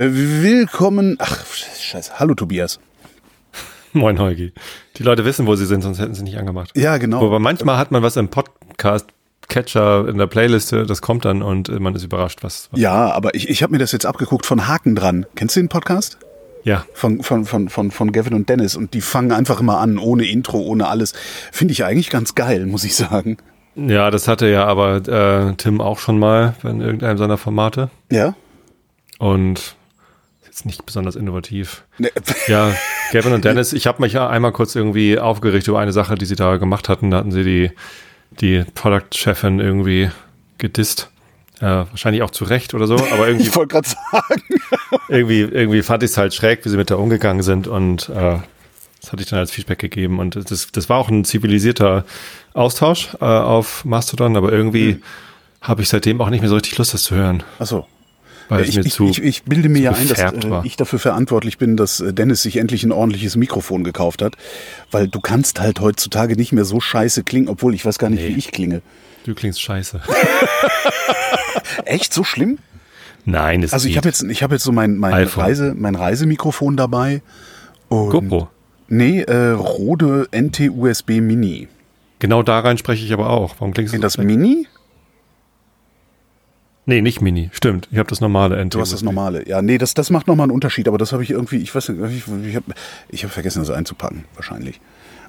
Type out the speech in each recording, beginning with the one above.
Äh, Willkommen. Ach, scheiße. Hallo, Tobias. Moin, Heugi. Die Leute wissen, wo sie sind, sonst hätten sie nicht angemacht. Ja, genau. Aber manchmal hat man was im Podcast-Catcher in der Playliste, das kommt dann und man ist überrascht, was. was Ja, aber ich, ich habe mir das jetzt abgeguckt von Haken dran. Kennst du den Podcast? ja. Von, von, von, von, von Gavin und Dennis. Und die fangen einfach immer an, ohne Intro, ohne alles. Finde ich eigentlich ganz geil, muss ich sagen. Ja, das hatte ja aber äh, Tim auch schon mal in irgendeinem seiner Formate. Ja? Und jetzt nicht besonders innovativ. Ne, Ja, Gavin und Dennis, ich habe mich ja einmal kurz irgendwie aufgeregt über eine Sache, die sie da gemacht hatten. Da hatten sie die, die Product-Chefin irgendwie gedisst. Äh, wahrscheinlich auch zu Recht oder so, aber irgendwie ich wollte gerade sagen. irgendwie, irgendwie fand ich es halt schräg, wie sie mit der umgegangen sind und äh, das hatte ich dann als Feedback gegeben und das, das war auch ein zivilisierter Austausch äh, auf Mastodon, aber irgendwie Mhm. habe ich seitdem auch nicht mehr so richtig Lust, das zu hören, Achso. Weil es Ich, ich, ich, ich bilde mir ja ein, dass äh, war. ich dafür verantwortlich bin, dass äh, Dennis sich endlich ein ordentliches Mikrofon gekauft hat. Weil du kannst halt heutzutage nicht mehr so scheiße klingen, obwohl ich weiß gar nicht, Nee. wie ich klinge. du klingst scheiße. Echt so schlimm? Nein, das Also ich habe jetzt, ich habe jetzt so mein, mein, iPhone. Reise, mein Reisemikrofon dabei. Und GoPro. Nee, äh, Rode NT-USB Mini. Genau da rein spreche ich aber auch. Warum klingst du In das so? Mini? Nee, nicht Mini. Stimmt. Ich habe das normale NT. Du hast das normale. Ja, nee, das, das macht nochmal einen Unterschied, aber das habe ich irgendwie, ich weiß nicht, ich, ich habe ich hab vergessen, das einzupacken, wahrscheinlich.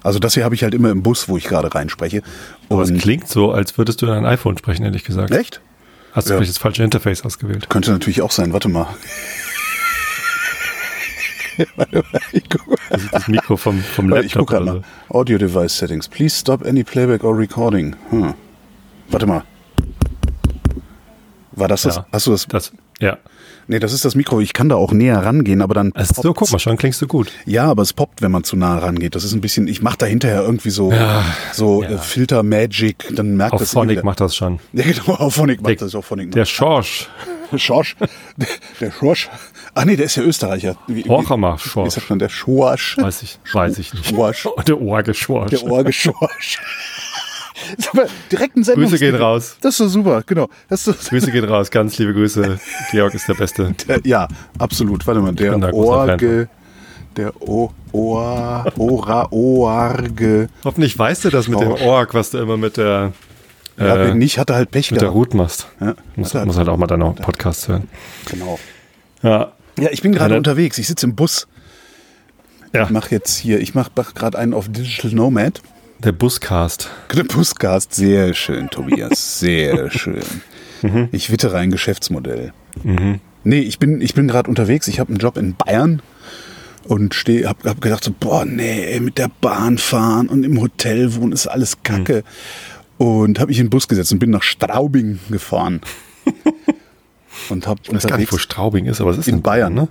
Also das hier habe ich halt immer im Bus, wo ich gerade reinspreche. Aber es klingt so, als würdest du in ein iPhone sprechen, ehrlich gesagt. echt? Hast du Ja. vielleicht das falsche Interface ausgewählt? Könnte natürlich auch sein, warte mal. Das ist das Mikro vom, vom Warte, ich Laptop guck gerade oder mal. so. Audio Device Settings. Please stop any playback or recording. Hm. Warte mal. War das das? Ja. Hast du das? Das, ja. Nee, das ist das Mikro. Ich kann da auch näher rangehen, aber dann. Also so, guck mal, schon klingst du gut. Ja, aber es poppt, wenn man zu nah rangeht. Das ist ein bisschen, ich mache da hinterher irgendwie so, Ja, so ja. äh, Filter Magic, dann merkt Auf das Phonic jeder. macht das schon. Ja, genau, auf Phonic Der- macht das, auf Phonic Der Schorsch. Schorsch. Der, Schorsch. Ach nee, der ist ja Österreicher. Wie, Horchamer wie, wie Schorsch. sagt man, der Schorsch? Weiß ich, weiß ich nicht. Schorsch. Der Orge Schorsch. Der Orgeschorsch. Mal, Direkt ein Sendungs Grüße gehen raus. Das ist so super, genau. Das so, Grüße gehen raus, ganz liebe Grüße. Georg ist der Beste. der, ja, absolut. Warte mal, der Orge, der o, Ohr, Ora, Orge. Hoffentlich weißt du das mit dem Schorsch. Org, was du immer mit der, Ja, äh, wenn nicht, hat er halt Pech mit der gehabt. Ruth machst. Ja, Muss, er muss halt auch mal deine Podcasts hören. Genau. Ja. Ja, ich bin gerade Ja, unterwegs. Ich sitze im Bus. Ja, Ich mache jetzt hier, ich mache gerade einen auf Digital Nomad. Der Buscast. Der Buscast, sehr schön, Tobias, sehr schön. Ich wittere ein Geschäftsmodell. Nee, ich bin, ich bin gerade unterwegs. Ich habe einen Job in Bayern und stehe, hab, hab gedacht so, boah, nee, mit der Bahn fahren und im Hotel wohnen ist alles Kacke. Und habe mich in den Bus gesetzt und bin nach Straubing gefahren. und habe Ich weiß gar nicht, wo Straubing ist, aber es ist in Bayern, ne?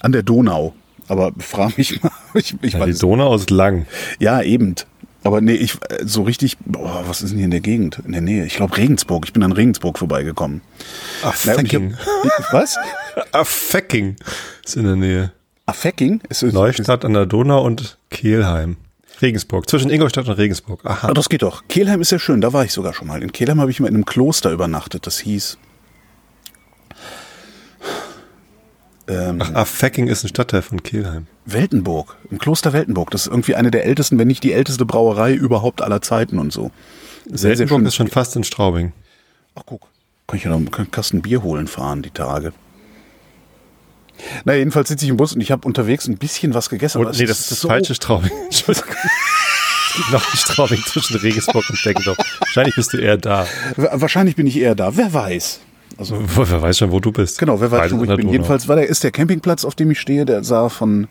An der Donau. Aber frag mich mal, ich, ich Ja, die. Donau ist lang. Ja, eben. Aber nee, ich äh, so richtig, boah, was ist denn hier in der Gegend? In der Nähe. Ich glaube Regensburg. Ich bin an Regensburg vorbeigekommen. Ah, hab- ich- Was? Affecking ist in der Nähe. Affecking? Ist, ist, Neustadt an der Donau und Kehlheim. Regensburg, zwischen Ingolstadt und Regensburg. Aha. Ah, das geht doch. Kehlheim ist ja schön, da war ich sogar schon mal. In Kehlheim habe ich mal in einem Kloster übernachtet. Das hieß. Ähm, Ach, Affecking ist ein Stadtteil von Kehlheim. Weltenburg, im Kloster Weltenburg. Das ist irgendwie eine der ältesten, wenn nicht die älteste Brauerei überhaupt aller Zeiten und so. Sehr, sehr Weltenburg schön. ist schon fast in Straubing. Ach, guck. Kann ich ja noch einen Kasten Bier holen fahren, die Tage. Na, jedenfalls sitze ich im Bus und ich habe unterwegs ein bisschen was gegessen. Und, nee, das ist das so- falsche Straubing. Entschuldigung. Es gibt noch ein Straubing zwischen Regensburg und Deckendorf. Wahrscheinlich bist du eher da. Wa- Wahrscheinlich bin ich eher da. Wer weiß. Also, Wer weiß schon, wo du bist. genau, wer weiß schon, wo ich bin. Donau. Jedenfalls war der, ist der Campingplatz, auf dem ich stehe, der sah von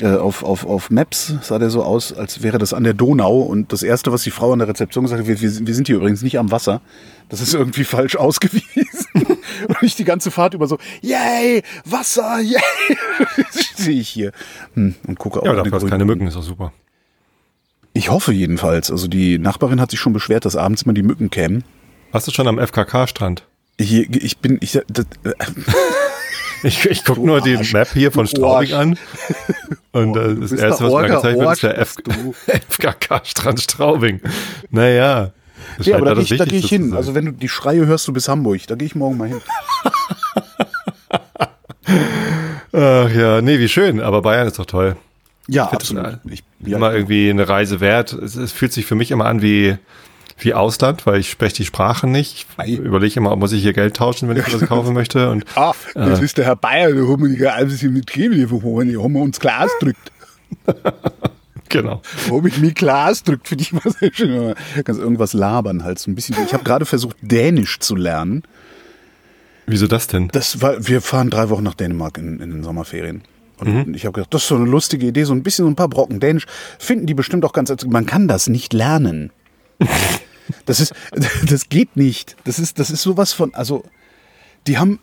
äh, auf, auf, auf Maps sah der so aus, als wäre das an der Donau. Und das Erste, was die Frau an der Rezeption gesagt hat, wir, wir, wir sind hier übrigens nicht am Wasser. Das ist irgendwie falsch ausgewiesen. und ich die ganze Fahrt über so, yay, Wasser, yay. Sehe ich hier. Hm, und gucke auf Ja, hast grüne- keine Mücken, ist doch super. Ich hoffe jedenfalls. Also die Nachbarin hat sich schon beschwert, dass abends immer die Mücken kämen. Warst du schon am FKK-Strand? Hier, ich bin, ich, das, äh, Ich, ich gucke nur die. Map hier von Straubing an. Und äh, das bist erste, was mir angezeigt wird, ist der F. FKK-Strand Straubing. Naja. Das ja, aber da gehe ich, da geh ich hin. Also wenn du die Schreie hörst, du bis Hamburg, da gehe ich morgen mal hin. Ach ja, nee, wie schön, aber Bayern ist doch toll. Ja, Ich absolut. Ich, ja, immer irgendwie eine Reise wert. Es, es fühlt sich für mich immer an wie, wie Ausland, weil ich spreche die Sprache nicht. Ich überlege immer, muss ich hier Geld tauschen, wenn ich was kaufen möchte. Und ah, das ist der Herr Bayer, da haben wir die ein bisschen mit da haben wir uns klar ausgedrückt. genau. Habe ich mich klar ausgedrückt, für dich war sehr schön. Kannst irgendwas labern halt so ein bisschen. Ich habe gerade versucht, Dänisch zu lernen. Wieso das denn? Das war, wir fahren drei Wochen nach Dänemark in, in den Sommerferien. Und Mhm. ich habe gedacht, das ist so eine lustige Idee, so ein bisschen so ein paar Brocken Dänisch. Finden die bestimmt auch ganz, man kann das nicht lernen. Das ist, das geht nicht. Das ist, das ist sowas von, also, die haben,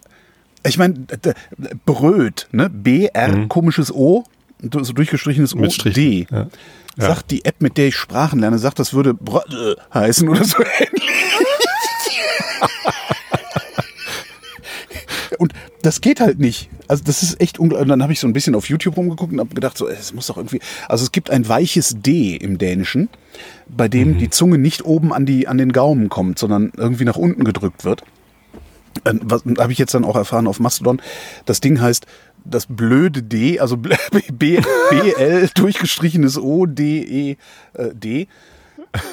ich meine, Bröt, ne? B-R, komisches O, so durchgestrichenes O, Mhm. D. Ja. Ja. Sagt die App, mit der ich Sprachen lerne, sagt, das würde Brö heißen oder so ähnlich. Und das geht halt nicht. Also das ist echt unglaublich. Und dann habe ich so ein bisschen auf YouTube rumgeguckt und habe gedacht, so, es muss doch irgendwie. Also es gibt ein weiches D im Dänischen, bei dem die Zunge nicht oben an, die, an den Gaumen kommt, sondern irgendwie nach unten gedrückt wird. Ähm, Was habe ich jetzt dann auch erfahren auf Mastodon. Das Ding heißt das blöde D, also B, B, BL durchgestrichenes O, D, E, äh, D.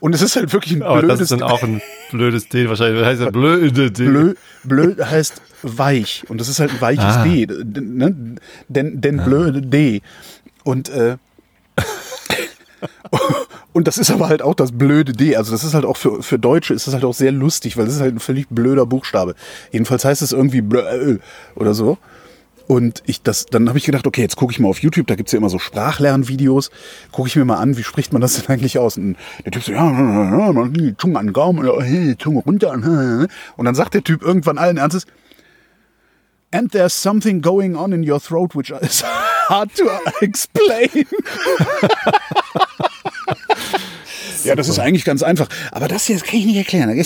Und es ist halt wirklich ein Aber das blödes ist dann auch ein blödes D wahrscheinlich. Das heißt ja blöde D. Blö, blöd heißt weich und das ist halt ein weiches Ah. D, ne? denn, denn blöde D. Und äh, und das ist aber halt auch das blöde D. Also das ist halt auch für, für Deutsche ist das halt auch sehr lustig, weil das ist halt ein völlig blöder Buchstabe. Jedenfalls heißt es irgendwie blö oder so. Und ich das, dann habe ich gedacht, okay, jetzt gucke ich mal auf YouTube, da gibt's ja immer so Sprachlernvideos, gucke ich mir mal an, wie spricht man das denn eigentlich aus? Und der Typ so, ja, Zunge an den Gaumen, hey, Zunge runter. Und dann sagt der Typ irgendwann allen Ernstes, and there's something going on in your throat which is hard to explain. ja, das ist eigentlich ganz einfach. Aber das hier das kann ich nicht erklären.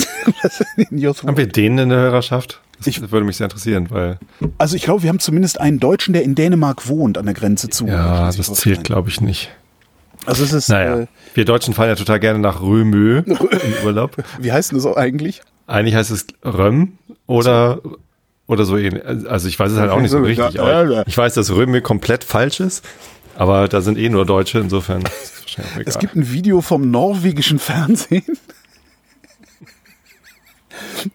Haben wir den in der Hörerschaft? Das Ich- würde mich sehr interessieren, weil Also ich glaube, wir haben zumindest einen Deutschen, der in Dänemark wohnt, an der Grenze zu. ja, das zählt, glaube ich, nicht. Also es ist, Naja, äh, wir Deutschen fahren ja total gerne nach Römö im Urlaub. wie heißt denn das auch eigentlich? Eigentlich heißt es Röm oder, oder so ähnlich. Also ich weiß es halt auch nicht so richtig. Ich weiß, dass Römö komplett falsch ist, aber da sind eh nur Deutsche, insofern ist es gibt ein Video vom norwegischen Fernsehen.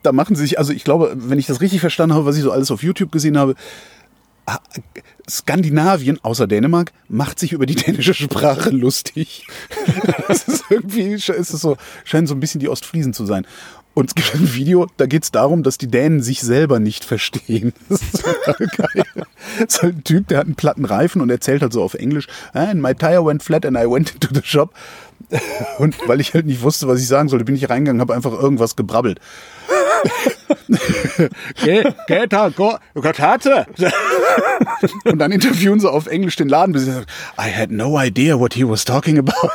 Da machen sie sich, also ich glaube, wenn ich das richtig verstanden habe, was ich so alles auf YouTube gesehen habe, ah, Skandinavien, außer Dänemark, macht sich über die dänische Sprache lustig. Das ist irgendwie, ist es so, scheint so ein bisschen die Ostfriesen zu sein. Und es gibt ein Video, da geht es darum, dass die Dänen sich selber nicht verstehen. Das ist total geil. Das ist halt ein Typ, der hat einen platten Reifen und erzählt halt so auf Englisch, and my tire went flat and I went into the shop. Und weil ich halt nicht wusste, was ich sagen sollte, bin ich reingegangen, habe einfach irgendwas gebrabbelt. Ge- Geta, go- Gotate. Und dann interviewen sie auf Englisch den Ladenbesitzer. I had no idea what he was talking about.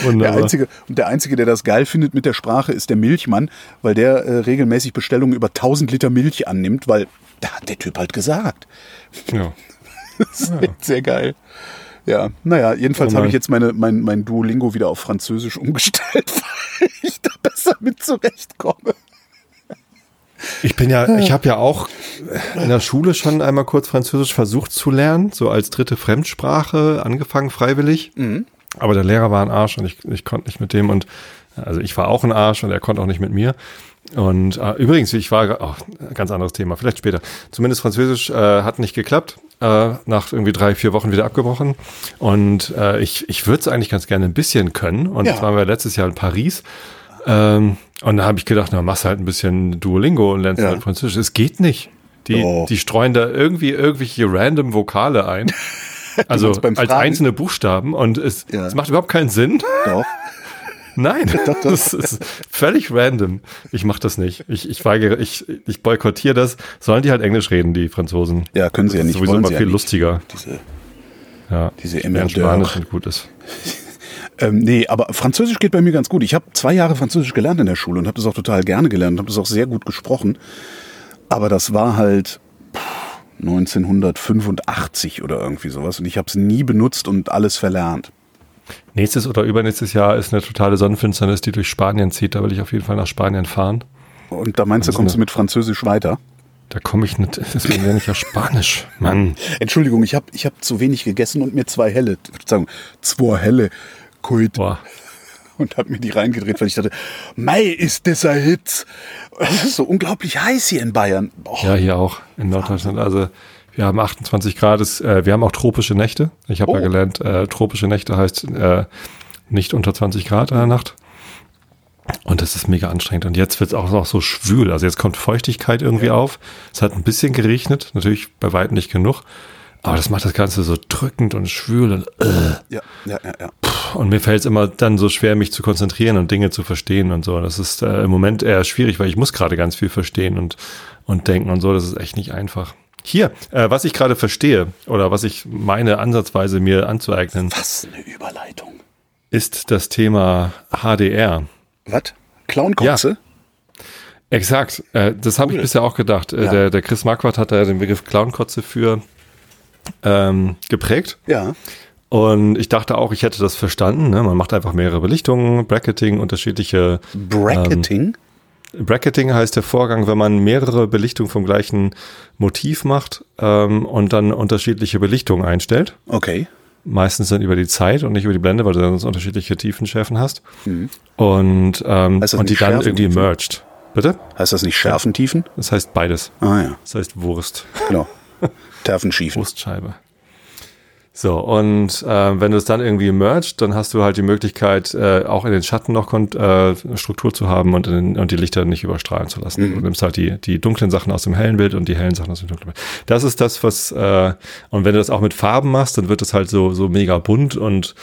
Der Wunderbar. einzige, und der Einzige, der das geil findet mit der Sprache, ist der Milchmann, weil der äh, regelmäßig Bestellungen über 1000 Liter Milch annimmt, weil da hat der Typ halt gesagt. Ja. Das ist echt sehr geil. Ja, naja, jedenfalls Oh habe ich jetzt meine, mein, mein Duolingo wieder auf Französisch umgestellt, weil ich da besser mit zurechtkomme. Ich bin ja, ich habe ja auch in der Schule schon einmal kurz Französisch versucht zu lernen, so als dritte Fremdsprache, angefangen freiwillig. Aber der Lehrer war ein Arsch und ich, ich konnte nicht mit dem und also ich war auch ein Arsch und er konnte auch nicht mit mir. Und äh, übrigens, ich war, oh, ganz anderes Thema, vielleicht später. Zumindest Französisch äh, hat nicht geklappt, äh, nach irgendwie drei, vier Wochen wieder abgebrochen. Und äh, ich, ich würde es eigentlich ganz gerne ein bisschen können. Und Ja. jetzt waren wir letztes Jahr in Paris. Ähm, und da habe ich gedacht, na, machst halt ein bisschen Duolingo und lernst Ja. halt Französisch. Es geht nicht. Die, Doch. die streuen da irgendwie irgendwelche random Vokale ein. Also beim als Fragen? einzelne Buchstaben und es, Ja. es macht überhaupt keinen Sinn. Doch. Nein, das ist völlig random. Ich mache das nicht. Ich, ich weigere, ich, ich boykottiere das. Sollen die halt Englisch reden, die Franzosen? Ja, können sie ja Das ist nicht. sowieso immer viel ja nicht. lustiger. Diese, Ja, diese. Spanisch und gut ist. ähm, nee, aber Französisch geht bei mir ganz gut. Ich habe zwei Jahre Französisch gelernt in der Schule und habe das auch total gerne gelernt und habe das auch sehr gut gesprochen. Aber das war halt 1985 oder irgendwie sowas und ich habe es nie benutzt und alles verlernt. Nächstes oder übernächstes Jahr ist eine totale Sonnenfinsternis, die durch Spanien zieht. Da will ich auf jeden Fall nach Spanien fahren. Und da meinst du, kommst du mit Französisch weiter? Da komme ich nicht, deswegen lerne ich ja Spanisch. Mann. Entschuldigung, ich habe ich hab zu wenig gegessen und mir zwei helle, sagen, zwei helle Kuit Boah. Und habe mir die reingedreht, weil ich dachte, Mai ist dieser Hitz. Es ist so unglaublich heiß hier in Bayern. Boah. Ja, hier auch in Norddeutschland. Also wir haben 28 Grad. Ist, äh, wir haben auch tropische Nächte. Ich habe Oh. ja gelernt, äh, tropische Nächte heißt äh, nicht unter 20 Grad in der Nacht. Und das ist mega anstrengend. Und jetzt wird es auch noch so schwül. Also jetzt kommt Feuchtigkeit irgendwie auf. Es hat ein bisschen geregnet, natürlich bei weitem nicht genug. Aber das macht das Ganze so drückend und schwül und äh. Ja, ja, ja, ja. Und mir fällt es immer dann so schwer, mich zu konzentrieren und Dinge zu verstehen und so. Das ist äh, im Moment eher schwierig, weil ich muss gerade ganz viel verstehen und, und denken und so. Das ist echt nicht einfach. Hier, äh, was ich gerade verstehe oder was ich meine ansatzweise mir anzueignen, Was eine Überleitung. ist das Thema HDR. Was? Clownkotze? Exakt, äh, das habe ich bisher auch gedacht. Äh, Ja. der, der Chris Marquardt hat da den Begriff Clownkotze für ähm, geprägt. Ja. Und ich dachte auch, ich hätte das verstanden. Ne? Man macht einfach mehrere Belichtungen, Bracketing, unterschiedliche Bracketing? Bracketing heißt der Vorgang, wenn man mehrere Belichtungen vom gleichen Motiv macht ähm, und dann unterschiedliche Belichtungen einstellt. okay. Meistens dann über die Zeit und nicht über die Blende, weil du dann sonst unterschiedliche Tiefenschärfen hast. Und, ähm, das und die dann irgendwie merged. Bitte? Heißt das nicht Schärfentiefen? Das heißt beides. Ah ja, Das heißt Wurst. genau. Terfenschiefen. Wurstscheibe. So, und äh, wenn du es dann irgendwie merged, dann hast du halt die Möglichkeit, äh, auch in den Schatten noch äh, Struktur zu haben und, in, und die Lichter nicht überstrahlen zu lassen. Du nimmst halt die, die dunklen Sachen aus dem hellen Bild und die hellen Sachen aus dem dunklen Bild. Das ist das, was, äh, und wenn du das auch mit Farben machst, dann wird es halt so, so mega bunt und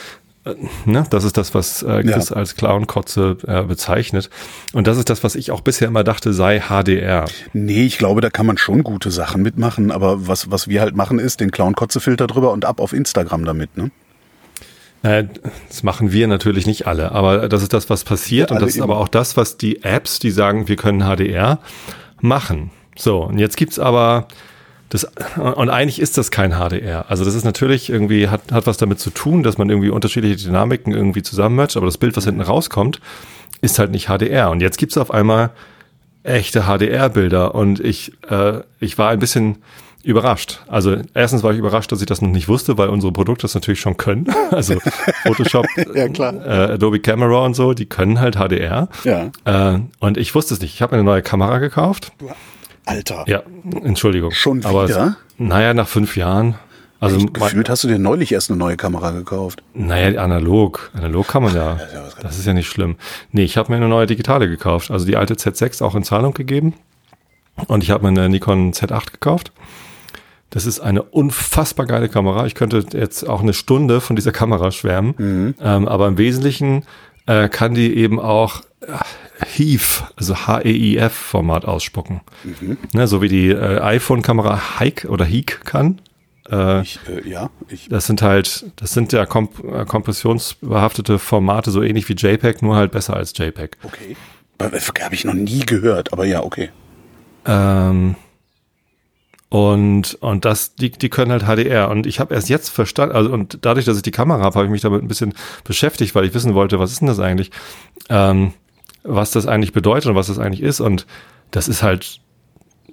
ne, das ist das, was äh, Chris Ja. als Clownkotze äh, bezeichnet. Und das ist das, was ich auch bisher immer dachte, sei HDR. Nee, ich glaube, da kann man schon gute Sachen mitmachen, aber was, was wir halt machen, ist den Clown-Kotze-Filter drüber und ab auf Instagram damit, ne? Äh, Das machen wir natürlich nicht alle, aber das ist das, was passiert Ja, und das ist aber auch das, was die Apps, die sagen, wir können HDR, machen. So, und jetzt gibt's aber das, und eigentlich ist das kein HDR. Also das ist natürlich irgendwie, hat, hat was damit zu tun, dass man irgendwie unterschiedliche Dynamiken irgendwie zusammenmatcht, aber das Bild, was hinten rauskommt, ist halt nicht HDR. Und jetzt gibt's auf einmal echte HDR-Bilder und ich, äh, ich war ein bisschen überrascht. Also erstens war ich überrascht, dass ich das noch nicht wusste, weil unsere Produkte das natürlich schon können. Also Photoshop, Ja. Äh, Adobe Camera und so, die können halt HDR. Ja. Äh, und ich wusste es nicht. Ich habe eine neue Kamera gekauft. Alter. Ja, Entschuldigung. Schon Aber wieder? naja, nach fünf Jahren. Also Echt, gefühlt hast du dir neulich erst eine neue Kamera gekauft. Naja, analog. Analog kann man ja. Das ist ja nicht schlimm. Nee, ich habe mir eine neue digitale gekauft. Also die alte Z6 auch in Zahlung gegeben. Und ich habe mir eine Nikon Z8 gekauft. Das ist eine unfassbar geile Kamera. Ich könnte jetzt auch eine Stunde von dieser Kamera schwärmen. Ähm, aber im Wesentlichen äh, kann die eben auch HEIF, also H-E-I-F-Format ausspucken. Ne, so wie die äh, iPhone-Kamera Hike oder Heek kann. Äh, Ich, äh, ja, ich, das sind halt, das sind ja komp äh, kompressionsbehaftete Formate, so ähnlich wie JPEG, nur halt besser als JPEG. okay. Habe ich noch nie gehört, aber ja, okay. Ähm, und, und das, die, die können halt HDR. Und ich habe erst jetzt verstanden, also und dadurch, dass ich die Kamera habe, habe ich mich damit ein bisschen beschäftigt, weil ich wissen wollte, was ist denn das eigentlich? Ähm, was das eigentlich bedeutet und was das eigentlich ist. Und das ist halt,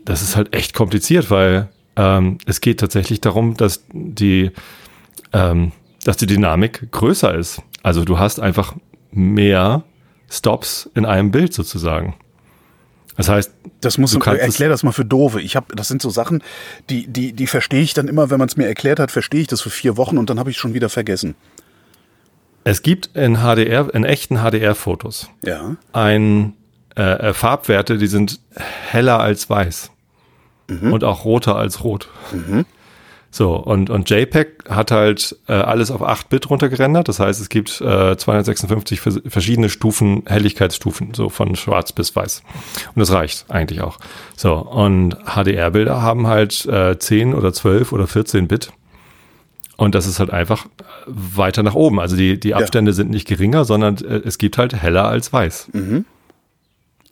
das ist halt echt kompliziert, weil ähm, es geht tatsächlich darum, dass die, ähm, dass die Dynamik größer ist. Also du hast einfach mehr Stops in einem Bild sozusagen. Das heißt, Das muss Du kannst erklär das mal für Doofe. Ich habe, das sind so Sachen, die, die, die verstehe ich dann immer, wenn man es mir erklärt hat, verstehe ich das für vier Wochen und dann habe ich schon wieder vergessen. Es gibt in HDR, in echten HDR-Fotos, Ja. ein äh, äh, Farbwerte, die sind heller als weiß und auch roter als rot. So, und, und JPEG hat halt äh, alles auf 8 Bit runtergerendert. Das heißt, es gibt äh, 256 vers verschiedene Stufen, Helligkeitsstufen, so von schwarz bis weiß. Und das reicht eigentlich auch. So, und HDR-Bilder haben halt äh, 10 oder 12 oder 14 Bit. Und das ist halt einfach weiter nach oben. Also die, die Abstände sind nicht geringer, sondern äh, es gibt halt heller als weiß.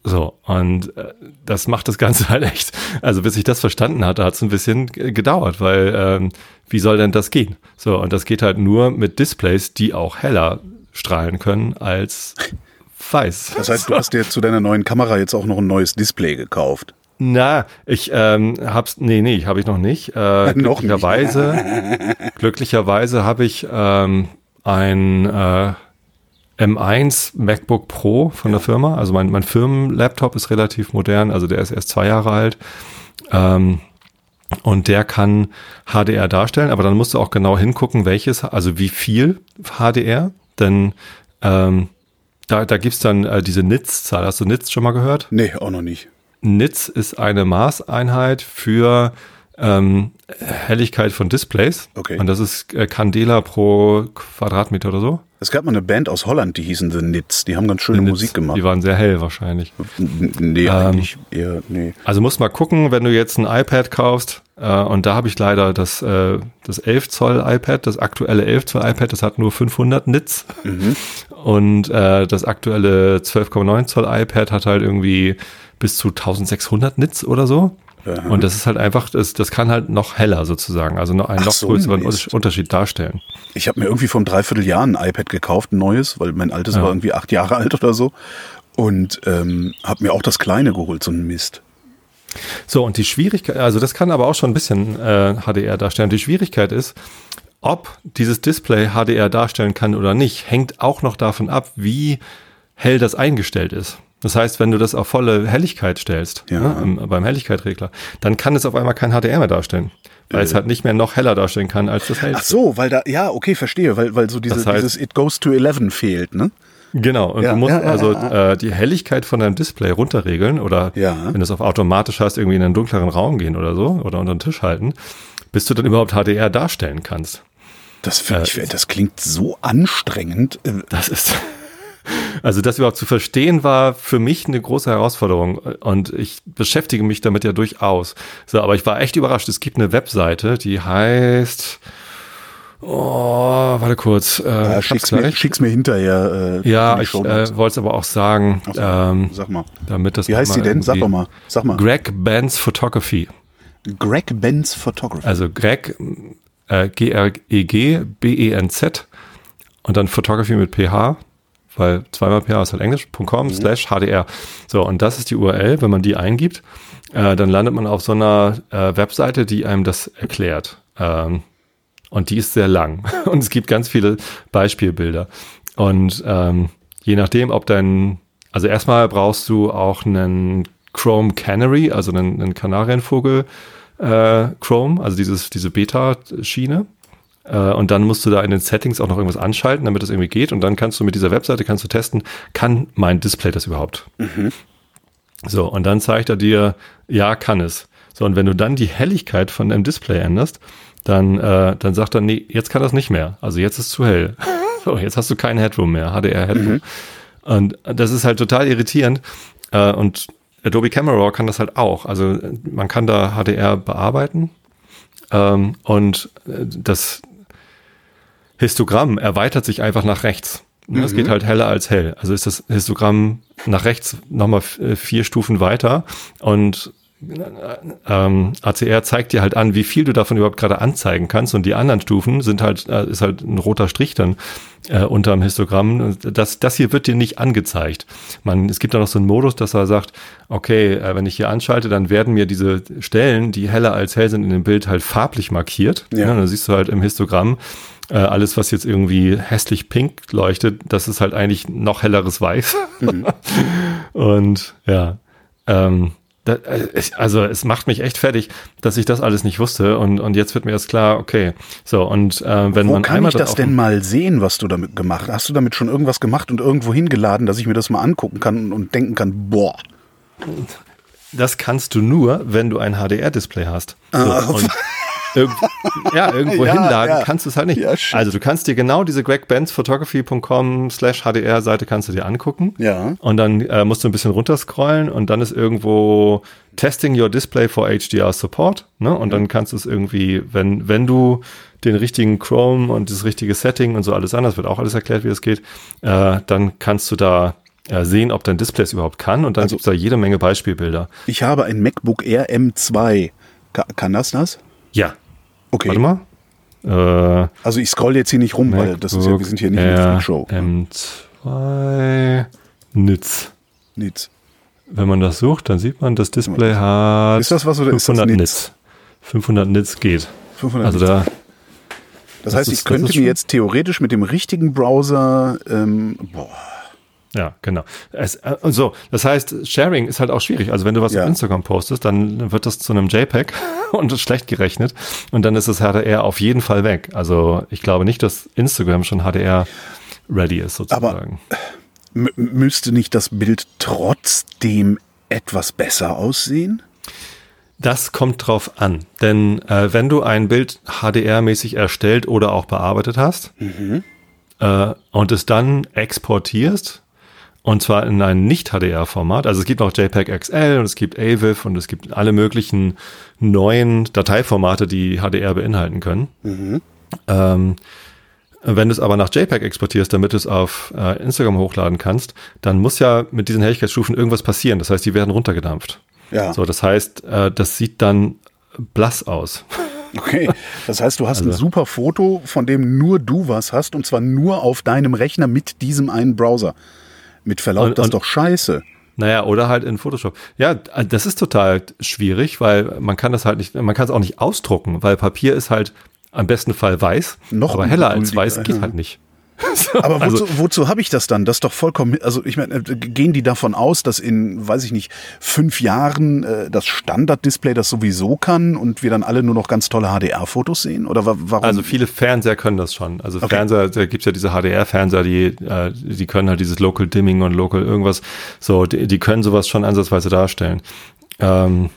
So, und äh, das macht das Ganze halt echt. Also bis ich das verstanden hatte, hat es ein bisschen gedauert, weil ähm, wie soll denn das gehen? So, und das geht halt nur mit Displays, die auch heller strahlen können als weiß. Das heißt, du hast dir zu deiner neuen Kamera jetzt auch noch ein neues Display gekauft. Na, ich ähm, hab's, nee, nee, habe ich noch nicht. Äh, Noch glücklicherweise, glücklicherweise habe ich ähm, ein äh, M1 MacBook Pro von der Firma. Also mein, mein Firmenlaptop ist relativ modern, also der ist erst zwei Jahre alt. Ähm, und der kann HDR darstellen, aber dann musst du auch genau hingucken, welches, also wie viel HDR, denn ähm, da, da gibt's dann äh, diese NITS-Zahl. Hast du NITS schon mal gehört? Nee, auch noch nicht. NITS ist eine Maßeinheit für ähm, Helligkeit von Displays. Okay. Und das ist äh, Candela pro Quadratmeter oder so. Es gab mal eine Band aus Holland, die hießen The Nits. Die haben ganz schöne NITS, Musik gemacht. Die waren sehr hell wahrscheinlich. Nee, eigentlich eher, nee. Also musst mal gucken, wenn du jetzt ein iPad kaufst. Äh, und da habe ich leider das, äh, das 11 Zoll iPad, das aktuelle 11 Zoll iPad, das hat nur 500 Nits. Und äh, das aktuelle 12,9 Zoll iPad hat halt irgendwie bis zu 1600 Nits oder so. Und das ist halt einfach, das, das kann halt noch heller sozusagen, also noch einen noch so größeren Mist. Unterschied darstellen. Ich habe mir irgendwie vor einem Dreivierteljahr ein iPad gekauft, ein neues, weil mein altes war irgendwie acht Jahre alt oder so. Und ähm, habe mir auch das kleine geholt, so ein Mist. So, und die Schwierigkeit, also das kann aber auch schon ein bisschen äh, HDR darstellen. Die Schwierigkeit ist, ob dieses Display HDR darstellen kann oder nicht, hängt auch noch davon ab, wie hell das eingestellt ist. Das heißt, wenn du das auf volle Helligkeit stellst, Ja. ne, im, beim Helligkeitregler, dann kann es auf einmal kein HDR mehr darstellen, weil es halt nicht mehr noch heller darstellen kann als das Ach hellste. so, weil da, ja, okay, verstehe, weil, weil so diese, Das heißt- dieses It goes to 11 fehlt, ne? Genau, und Ja, du musst ja, also Äh, die Helligkeit von deinem Display runterregeln oder Ja. wenn du es auf automatisch hast, irgendwie in einen dunkleren Raum gehen oder so oder unter den Tisch halten, bis du dann überhaupt HDR darstellen kannst. Das finde ich, das klingt so anstrengend. Äh, Das ist, also das überhaupt zu verstehen war für mich eine große Herausforderung und ich beschäftige mich damit ja durchaus. So, aber ich war echt überrascht. Es gibt eine Webseite, die heißt, oh, warte kurz, äh, Ja, schick's, mir, schick's mir hinterher. Äh, ja, die ich äh, wollte es aber auch sagen, so, ähm, Sag mal. damit das Wie heißt sie denn? Sag doch mal. Sag mal. Greg Benz Photography. Greg Benz Photography. Also Greg, äh, G-R-E-G, B-E-N-Z und dann Photography mit PH, weil zweimal PH ist halt englisch.com slash HDR. So, und das ist die URL. Wenn man die eingibt, äh, dann landet man auf so einer äh, Webseite, die einem das erklärt. Ähm, und die ist sehr lang. Und es gibt ganz viele Beispielbilder. Und ähm, je nachdem, ob dein, also erstmal brauchst du auch einen Chrome Canary, also einen, einen Kanarienvogel äh, Chrome, also dieses, diese Beta-Schiene. Äh, und dann musst du da in den Settings auch noch irgendwas anschalten, damit das irgendwie geht. Und dann kannst du mit dieser Webseite kannst du testen, kann mein Display das überhaupt? So, und dann zeigt er dir, ja, kann es. So, und wenn du dann die Helligkeit von deinem Display änderst, dann, äh, dann sagt er, nee, jetzt kann das nicht mehr. Also jetzt ist zu hell. So, jetzt hast du keinen Headroom mehr, HDR Headroom. Und das ist halt total irritierend. Äh, und Adobe Camera Raw kann das halt auch. Also äh, man kann da HDR bearbeiten. Ähm, und äh, das Histogramm erweitert sich einfach nach rechts. Es geht halt heller als hell. Also ist das Histogramm nach rechts nochmal äh, vier Stufen weiter und ähm, ACR zeigt dir halt an, wie viel du davon überhaupt gerade anzeigen kannst und die anderen Stufen sind halt, äh, ist halt ein roter Strich dann äh, unterm Histogramm. Das, das hier wird dir nicht angezeigt. Man, es gibt da noch so einen Modus, dass er sagt, okay, äh, wenn ich hier anschalte, dann werden mir diese Stellen, die heller als hell sind in dem Bild, halt farblich markiert. Ja. Ja, dann siehst du halt im Histogramm, äh, alles, was jetzt irgendwie hässlich pink leuchtet, das ist halt eigentlich noch helleres Weiß. Und ja, ähm, da, äh, also es macht mich echt fertig, dass ich das alles nicht wusste und, und jetzt wird mir das klar, okay. So, und äh, wenn Wo man kann einmal ich das denn mal sehen, was du damit gemacht hast? Hast du damit schon irgendwas gemacht und irgendwo hingeladen, dass ich mir das mal angucken kann und denken kann, boah. Das kannst du nur, wenn du ein HDR-Display hast. So, und ja, irgendwo. Ja, hinladen ja. kannst du es halt nicht. Ja, also du kannst dir genau diese gregbenzphotography.com slash HDR-Seite kannst du dir angucken. Ja. Und dann äh, musst du ein bisschen runterscrollen und dann ist irgendwo Testing your display for HDR support. Ne? Und dann kannst du es irgendwie, wenn, wenn du den richtigen Chrome und das richtige Setting und so alles anders, wird auch alles erklärt, wie das geht, äh, dann kannst du da äh, sehen, ob dein Display es überhaupt kann und dann Also- gibt's da jede Menge Beispielbilder. Ich habe ein MacBook Air M2. Ka kann das das? Ja. Okay. Warte mal. Äh, Also ich scroll jetzt hier nicht rum, weil das ist ja, wir sind hier nicht in der Air Freakshow. M2 Nitz. Nichts. wenn man das sucht, dann sieht man, das Display hat Ist das was oder ist 500 das Nits. 500 Nits geht. 500 Also da, Das Das heißt, ist- ich könnte ist mir jetzt theoretisch mit dem richtigen Browser, ähm, boah, ja, genau. Es, äh, so, das heißt, Sharing ist halt auch schwierig. Also wenn du was Ja. auf Instagram postest, dann wird das zu einem JPEG und ist schlecht gerechnet und dann ist das HDR auf jeden Fall weg. Also ich glaube nicht, dass Instagram schon HDR ready ist sozusagen. M müsste nicht das Bild trotzdem etwas besser aussehen? Das kommt drauf an, denn äh, wenn du ein Bild HDR-mäßig erstellt oder auch bearbeitet hast äh, und es dann exportierst, und zwar in ein Nicht-HDR-Format, also es gibt auch JPEG XL und es gibt AVIF und es gibt alle möglichen neuen Dateiformate, die HDR beinhalten können. Ähm, wenn du es aber nach JPEG exportierst, damit du es auf äh, Instagram hochladen kannst, dann muss ja mit diesen Helligkeitsstufen irgendwas passieren. Das heißt, die werden runtergedampft. Ja. So, das heißt, äh, das sieht dann blass aus. Okay. Das heißt, du hast ein Also- super Foto, von dem nur du was hast, und zwar nur auf deinem Rechner mit diesem einen Browser. Mit Verlaub, Und- das ist doch scheiße. Naja, oder halt in Photoshop. Ja, das ist total schwierig, weil man kann das halt nicht, man kann es auch nicht ausdrucken, weil Papier ist halt am besten Fall weiß, Noch aber heller als weiß geht halt nicht. So, Aber wozu, also, wozu habe ich das dann? Das ist doch vollkommen. Also ich meine, äh, gehen die davon aus, dass in, weiß ich nicht, fünf Jahren äh, das Standard-Display das sowieso kann und wir dann alle nur noch ganz tolle HDR-Fotos sehen? Oder wa warum? also viele Fernseher können das schon. Also Okay. Fernseher, da gibt's ja diese HDR-Fernseher, die, äh, die können halt dieses Local Dimming und Local irgendwas, so, die, die können sowas schon ansatzweise darstellen. Ähm,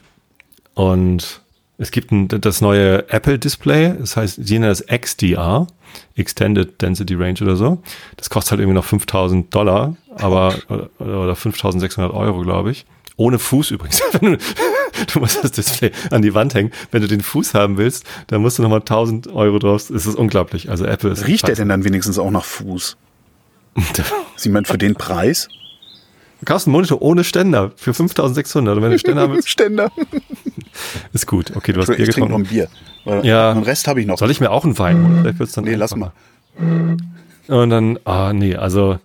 und es gibt ein, das neue Apple-Display, das heißt, die nennen das XDR, Extended Density Range oder so. Das kostet halt irgendwie noch 5000 Dollar, aber, oder, oder 5600 Euro, glaube ich. Ohne Fuß übrigens. Wenn du, musst das Display an die Wand hängen. Wenn du den Fuß haben willst, dann musst du nochmal 1000 Euro drauf. Es ist unglaublich. Also Apple ist. Riecht der denn dann wenigstens auch nach Fuß? Sie meint für den Preis? Du kaufst einen Monitor ohne Ständer für 5600. Und wenn du Ständer haben willst, Ständer. ist gut. Okay, du hast Ich Bier trinke noch ein getrunken. Bier. Ja. Den Rest habe ich noch. Soll ich mir auch einen Wein holen? Vielleicht wird's dann Nee, lass mal. Und dann, ah, nee, also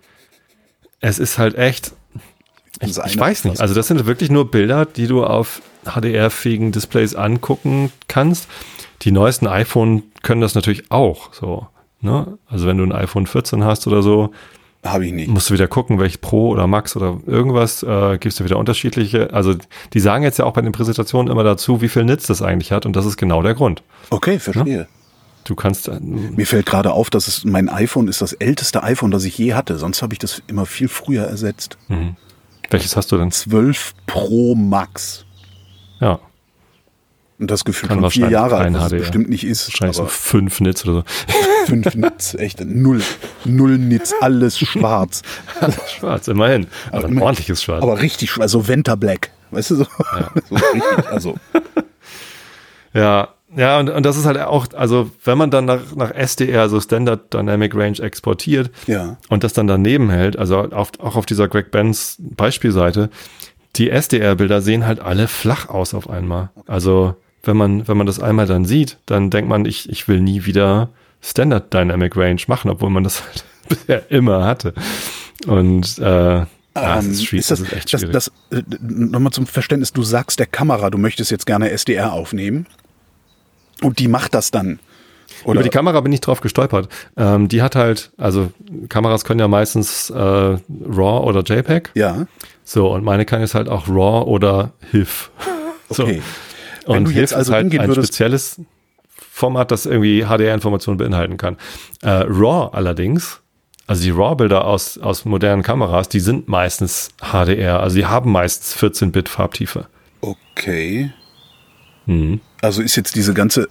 es ist halt echt, ich, ich weiß nicht. Also das sind wirklich nur Bilder, die du auf HDR-fähigen Displays angucken kannst. Die neuesten iPhone können das natürlich auch so. Ne? Also wenn du ein iPhone 14 hast oder so, Habe ich nicht. musst du wieder gucken, welch Pro oder Max oder irgendwas, äh, gibst du wieder unterschiedliche. Also die sagen jetzt ja auch bei den Präsentationen immer dazu, wie viel Nitz das eigentlich hat und das ist genau der Grund. Okay, verstehe. Du kannst, äh, Mir fällt gerade auf, dass es mein iPhone ist das älteste iPhone, das ich je hatte. Sonst habe ich das immer viel früher ersetzt. welches hast du denn? 12 Pro Max. Ja, Und das Gefühl Kann von vier Jahre alt, was es bestimmt nicht ist. wahrscheinlich so fünf Nitz oder so. Fünf Nits, echt null. Null Nits, alles schwarz. Schwarz, immerhin. Aber ein immer- ordentliches Schwarz. Aber richtig schwarz, so Venta Black. Weißt du so? so richtig, also. ja, ja, und, und das ist halt auch, also wenn man dann nach, nach SDR, so Standard Dynamic Range exportiert Ja. und das dann daneben hält, also auf, auch auf dieser Greg Benz Beispielseite, die SDR-Bilder sehen halt alle flach aus auf einmal. Also wenn man, wenn man das einmal dann sieht, dann denkt man, ich, ich will nie wieder Standard Dynamic Range machen, obwohl man das halt bisher immer hatte. Und äh, es Ähm, ist, schwierig, ist das, es ist echt das, schwierig. das, äh, nochmal zum Verständnis, du sagst der Kamera, du möchtest jetzt gerne SDR aufnehmen. Und die macht das dann. Oder? Über die Kamera bin ich drauf gestolpert. Ähm, die hat halt, also Kameras können ja meistens äh, RAW oder JPEG. ja, So, und meine kann jetzt halt auch RAW oder HIF. So. okay. Wenn Und du HIF jetzt also ist halt ein würdest- spezielles Format, das irgendwie HDR-Informationen beinhalten kann. Äh, RAW allerdings, also die RAW-Bilder aus, aus modernen Kameras, die sind meistens HDR, also die haben meistens 14-Bit Farbtiefe. Okay. Mhm. Also ist jetzt diese ganze,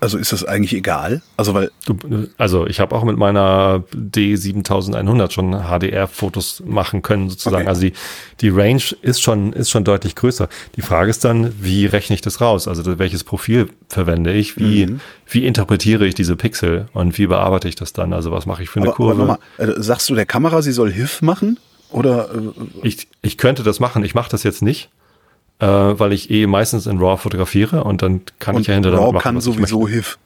also ist das eigentlich egal? Also weil, Du, also ich habe auch mit meiner D7100 schon HDR-Fotos machen können sozusagen. Okay. Also die, die Range ist schon, ist schon deutlich größer. Die Frage ist dann, wie rechne ich das raus? Also welches Profil verwende ich? Wie, Mhm. wie interpretiere ich diese Pixel und wie bearbeite ich das dann? Also was mache ich für eine aber, aber Kurve? nochmal, äh, sagst du der Kamera, sie soll HIF machen? Oder äh, ich, ich könnte das machen. Ich mache das jetzt nicht, äh, weil ich eh meistens in RAW fotografiere und dann kann ich und ja hinterher RAW machen, kann ich sowieso. HIF?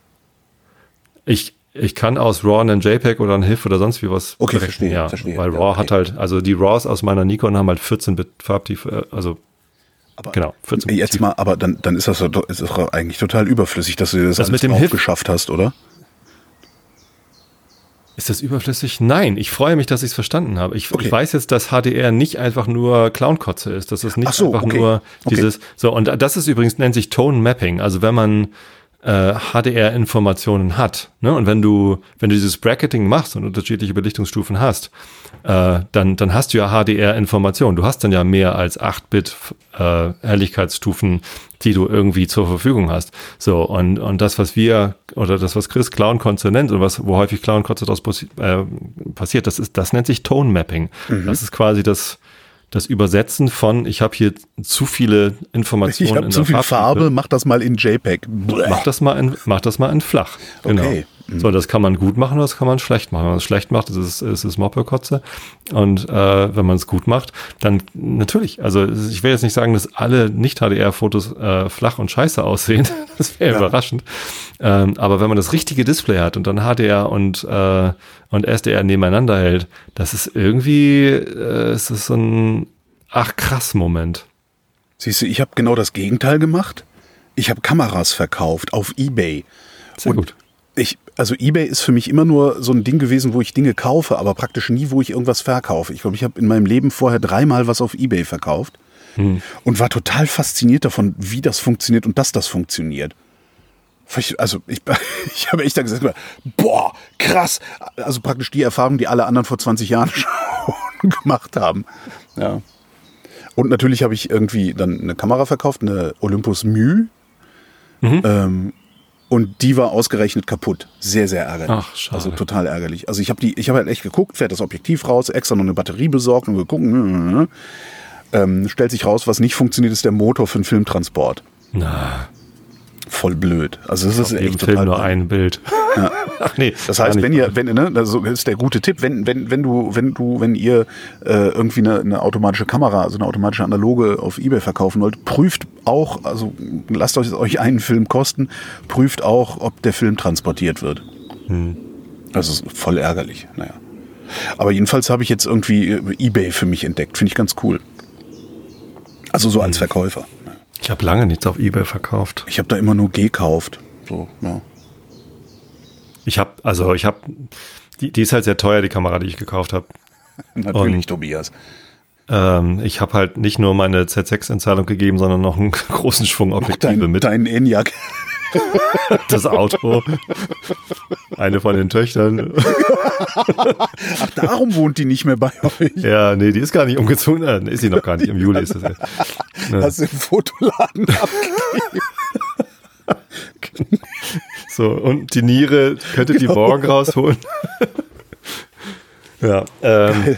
Ich, Ich kann aus RAW einen JPEG oder ein HIF oder sonst wie was Okay, verstehe, ja, verstehe. Weil Ja, RAW okay. hat halt, also die RAWs aus meiner Nikon haben halt 14-Bit Farbtiefe, äh, also Aber genau, 14 Bit Jetzt mal, aber dann, dann ist das doch, ist doch eigentlich total überflüssig, dass du das, Das mit dem HIF? geschafft hast, oder? Ist das überflüssig? Nein, ich freue mich, dass ich es verstanden habe. Ich, Okay. ich weiß jetzt, dass HDR nicht einfach nur Clownkotze ist. Das ist nicht so, einfach okay. nur Okay. dieses. So, und das ist übrigens, nennt sich Tone Mapping. Also wenn man äh, HDR-Informationen hat, ne, und wenn du, wenn du dieses Bracketing machst und unterschiedliche Belichtungsstufen hast, äh, dann, dann hast du ja HDR-Informationen. Du hast dann ja mehr als 8-Bit äh, Helligkeitsstufen, die du irgendwie zur Verfügung hast. So, und, und das, was wir, oder das, was Chris Clown Kotze nennt und was, wo häufig Clown daraus passi äh, passiert, das ist, das nennt sich Tone Mapping. Mhm. Das ist quasi das, das Übersetzen von, ich habe hier zu viele Informationen Ich habe in zu der viel. Farbe, mach das mal in JPEG. Mach das mal in, mach das mal in flach. Genau. Okay. So, das kann man gut machen oder das kann man schlecht machen. Wenn man es schlecht macht, ist es, ist es Moppelkotze. Und äh, wenn man es gut macht, dann natürlich. Also ich will jetzt nicht sagen, dass alle Nicht-HDR-Fotos äh, flach und scheiße aussehen. Das wäre Ja. überraschend. Ähm, aber wenn man das richtige Display hat und dann HDR und, äh, und SDR nebeneinander hält, das ist irgendwie, äh, es ist so ein ach krass Moment. Siehst du, ich habe genau das Gegenteil gemacht. Ich habe Kameras verkauft auf Ebay. Sehr Und gut. Ich, also Ebay ist für mich immer nur so ein Ding gewesen, wo ich Dinge kaufe, aber praktisch nie, wo ich irgendwas verkaufe. Ich glaube, ich habe in meinem Leben vorher dreimal was auf Ebay verkauft und war total fasziniert davon, wie das funktioniert und dass das funktioniert. Also ich, ich habe echt da gesagt, boah, krass. Also praktisch die Erfahrung, die alle anderen vor 20 Jahren schon gemacht haben. Ja. Und natürlich habe ich irgendwie dann eine Kamera verkauft, eine Olympus Mu. Ähm, und die war ausgerechnet kaputt. Sehr, sehr ärgerlich. Ach, schade. Also total ärgerlich. Also ich habe die, ich habe halt echt geguckt, fährt das Objektiv raus, extra noch eine Batterie besorgt und geguckt. Ähm, stellt sich raus, was nicht funktioniert, ist der Motor für den Filmtransport. Na, Voll blöd. Also das ist echt Film total nur ein Bild. Ach nee. Das heißt, wenn ihr, wenn, ne, das ist der gute Tipp, wenn, wenn, wenn du, wenn du, wenn ihr äh, irgendwie eine, eine automatische Kamera, also eine automatische Analoge auf Ebay verkaufen wollt, prüft auch, also lasst euch, euch einen Film kosten, prüft auch, ob der Film transportiert wird. Hm. Das ist voll ärgerlich, naja. Aber jedenfalls habe ich jetzt irgendwie äh, Ebay für mich entdeckt, finde ich ganz cool. Also so Hm. als Verkäufer. Ich habe lange nichts auf eBay verkauft. Ich habe da immer nur gekauft. So, ja. Ich habe, also ich habe, die, die ist halt sehr teuer, die Kamera, die ich gekauft habe. Natürlich, Und- Tobias. Ähm, ich habe halt nicht nur meine Z6-Entzahlung gegeben, sondern noch einen großen Schwung Objektive Dein, mit. dein ENIAC. Das Auto. Eine von den Töchtern. Ach, darum wohnt die nicht mehr bei euch. Ja, nee, die ist gar nicht umgezogen. Äh, ist sie noch gar nicht. Im Juli ist das. Ja. Hast du im Fotoladen ab. So, und die Niere könnte die morgen rausholen. ja, ähm,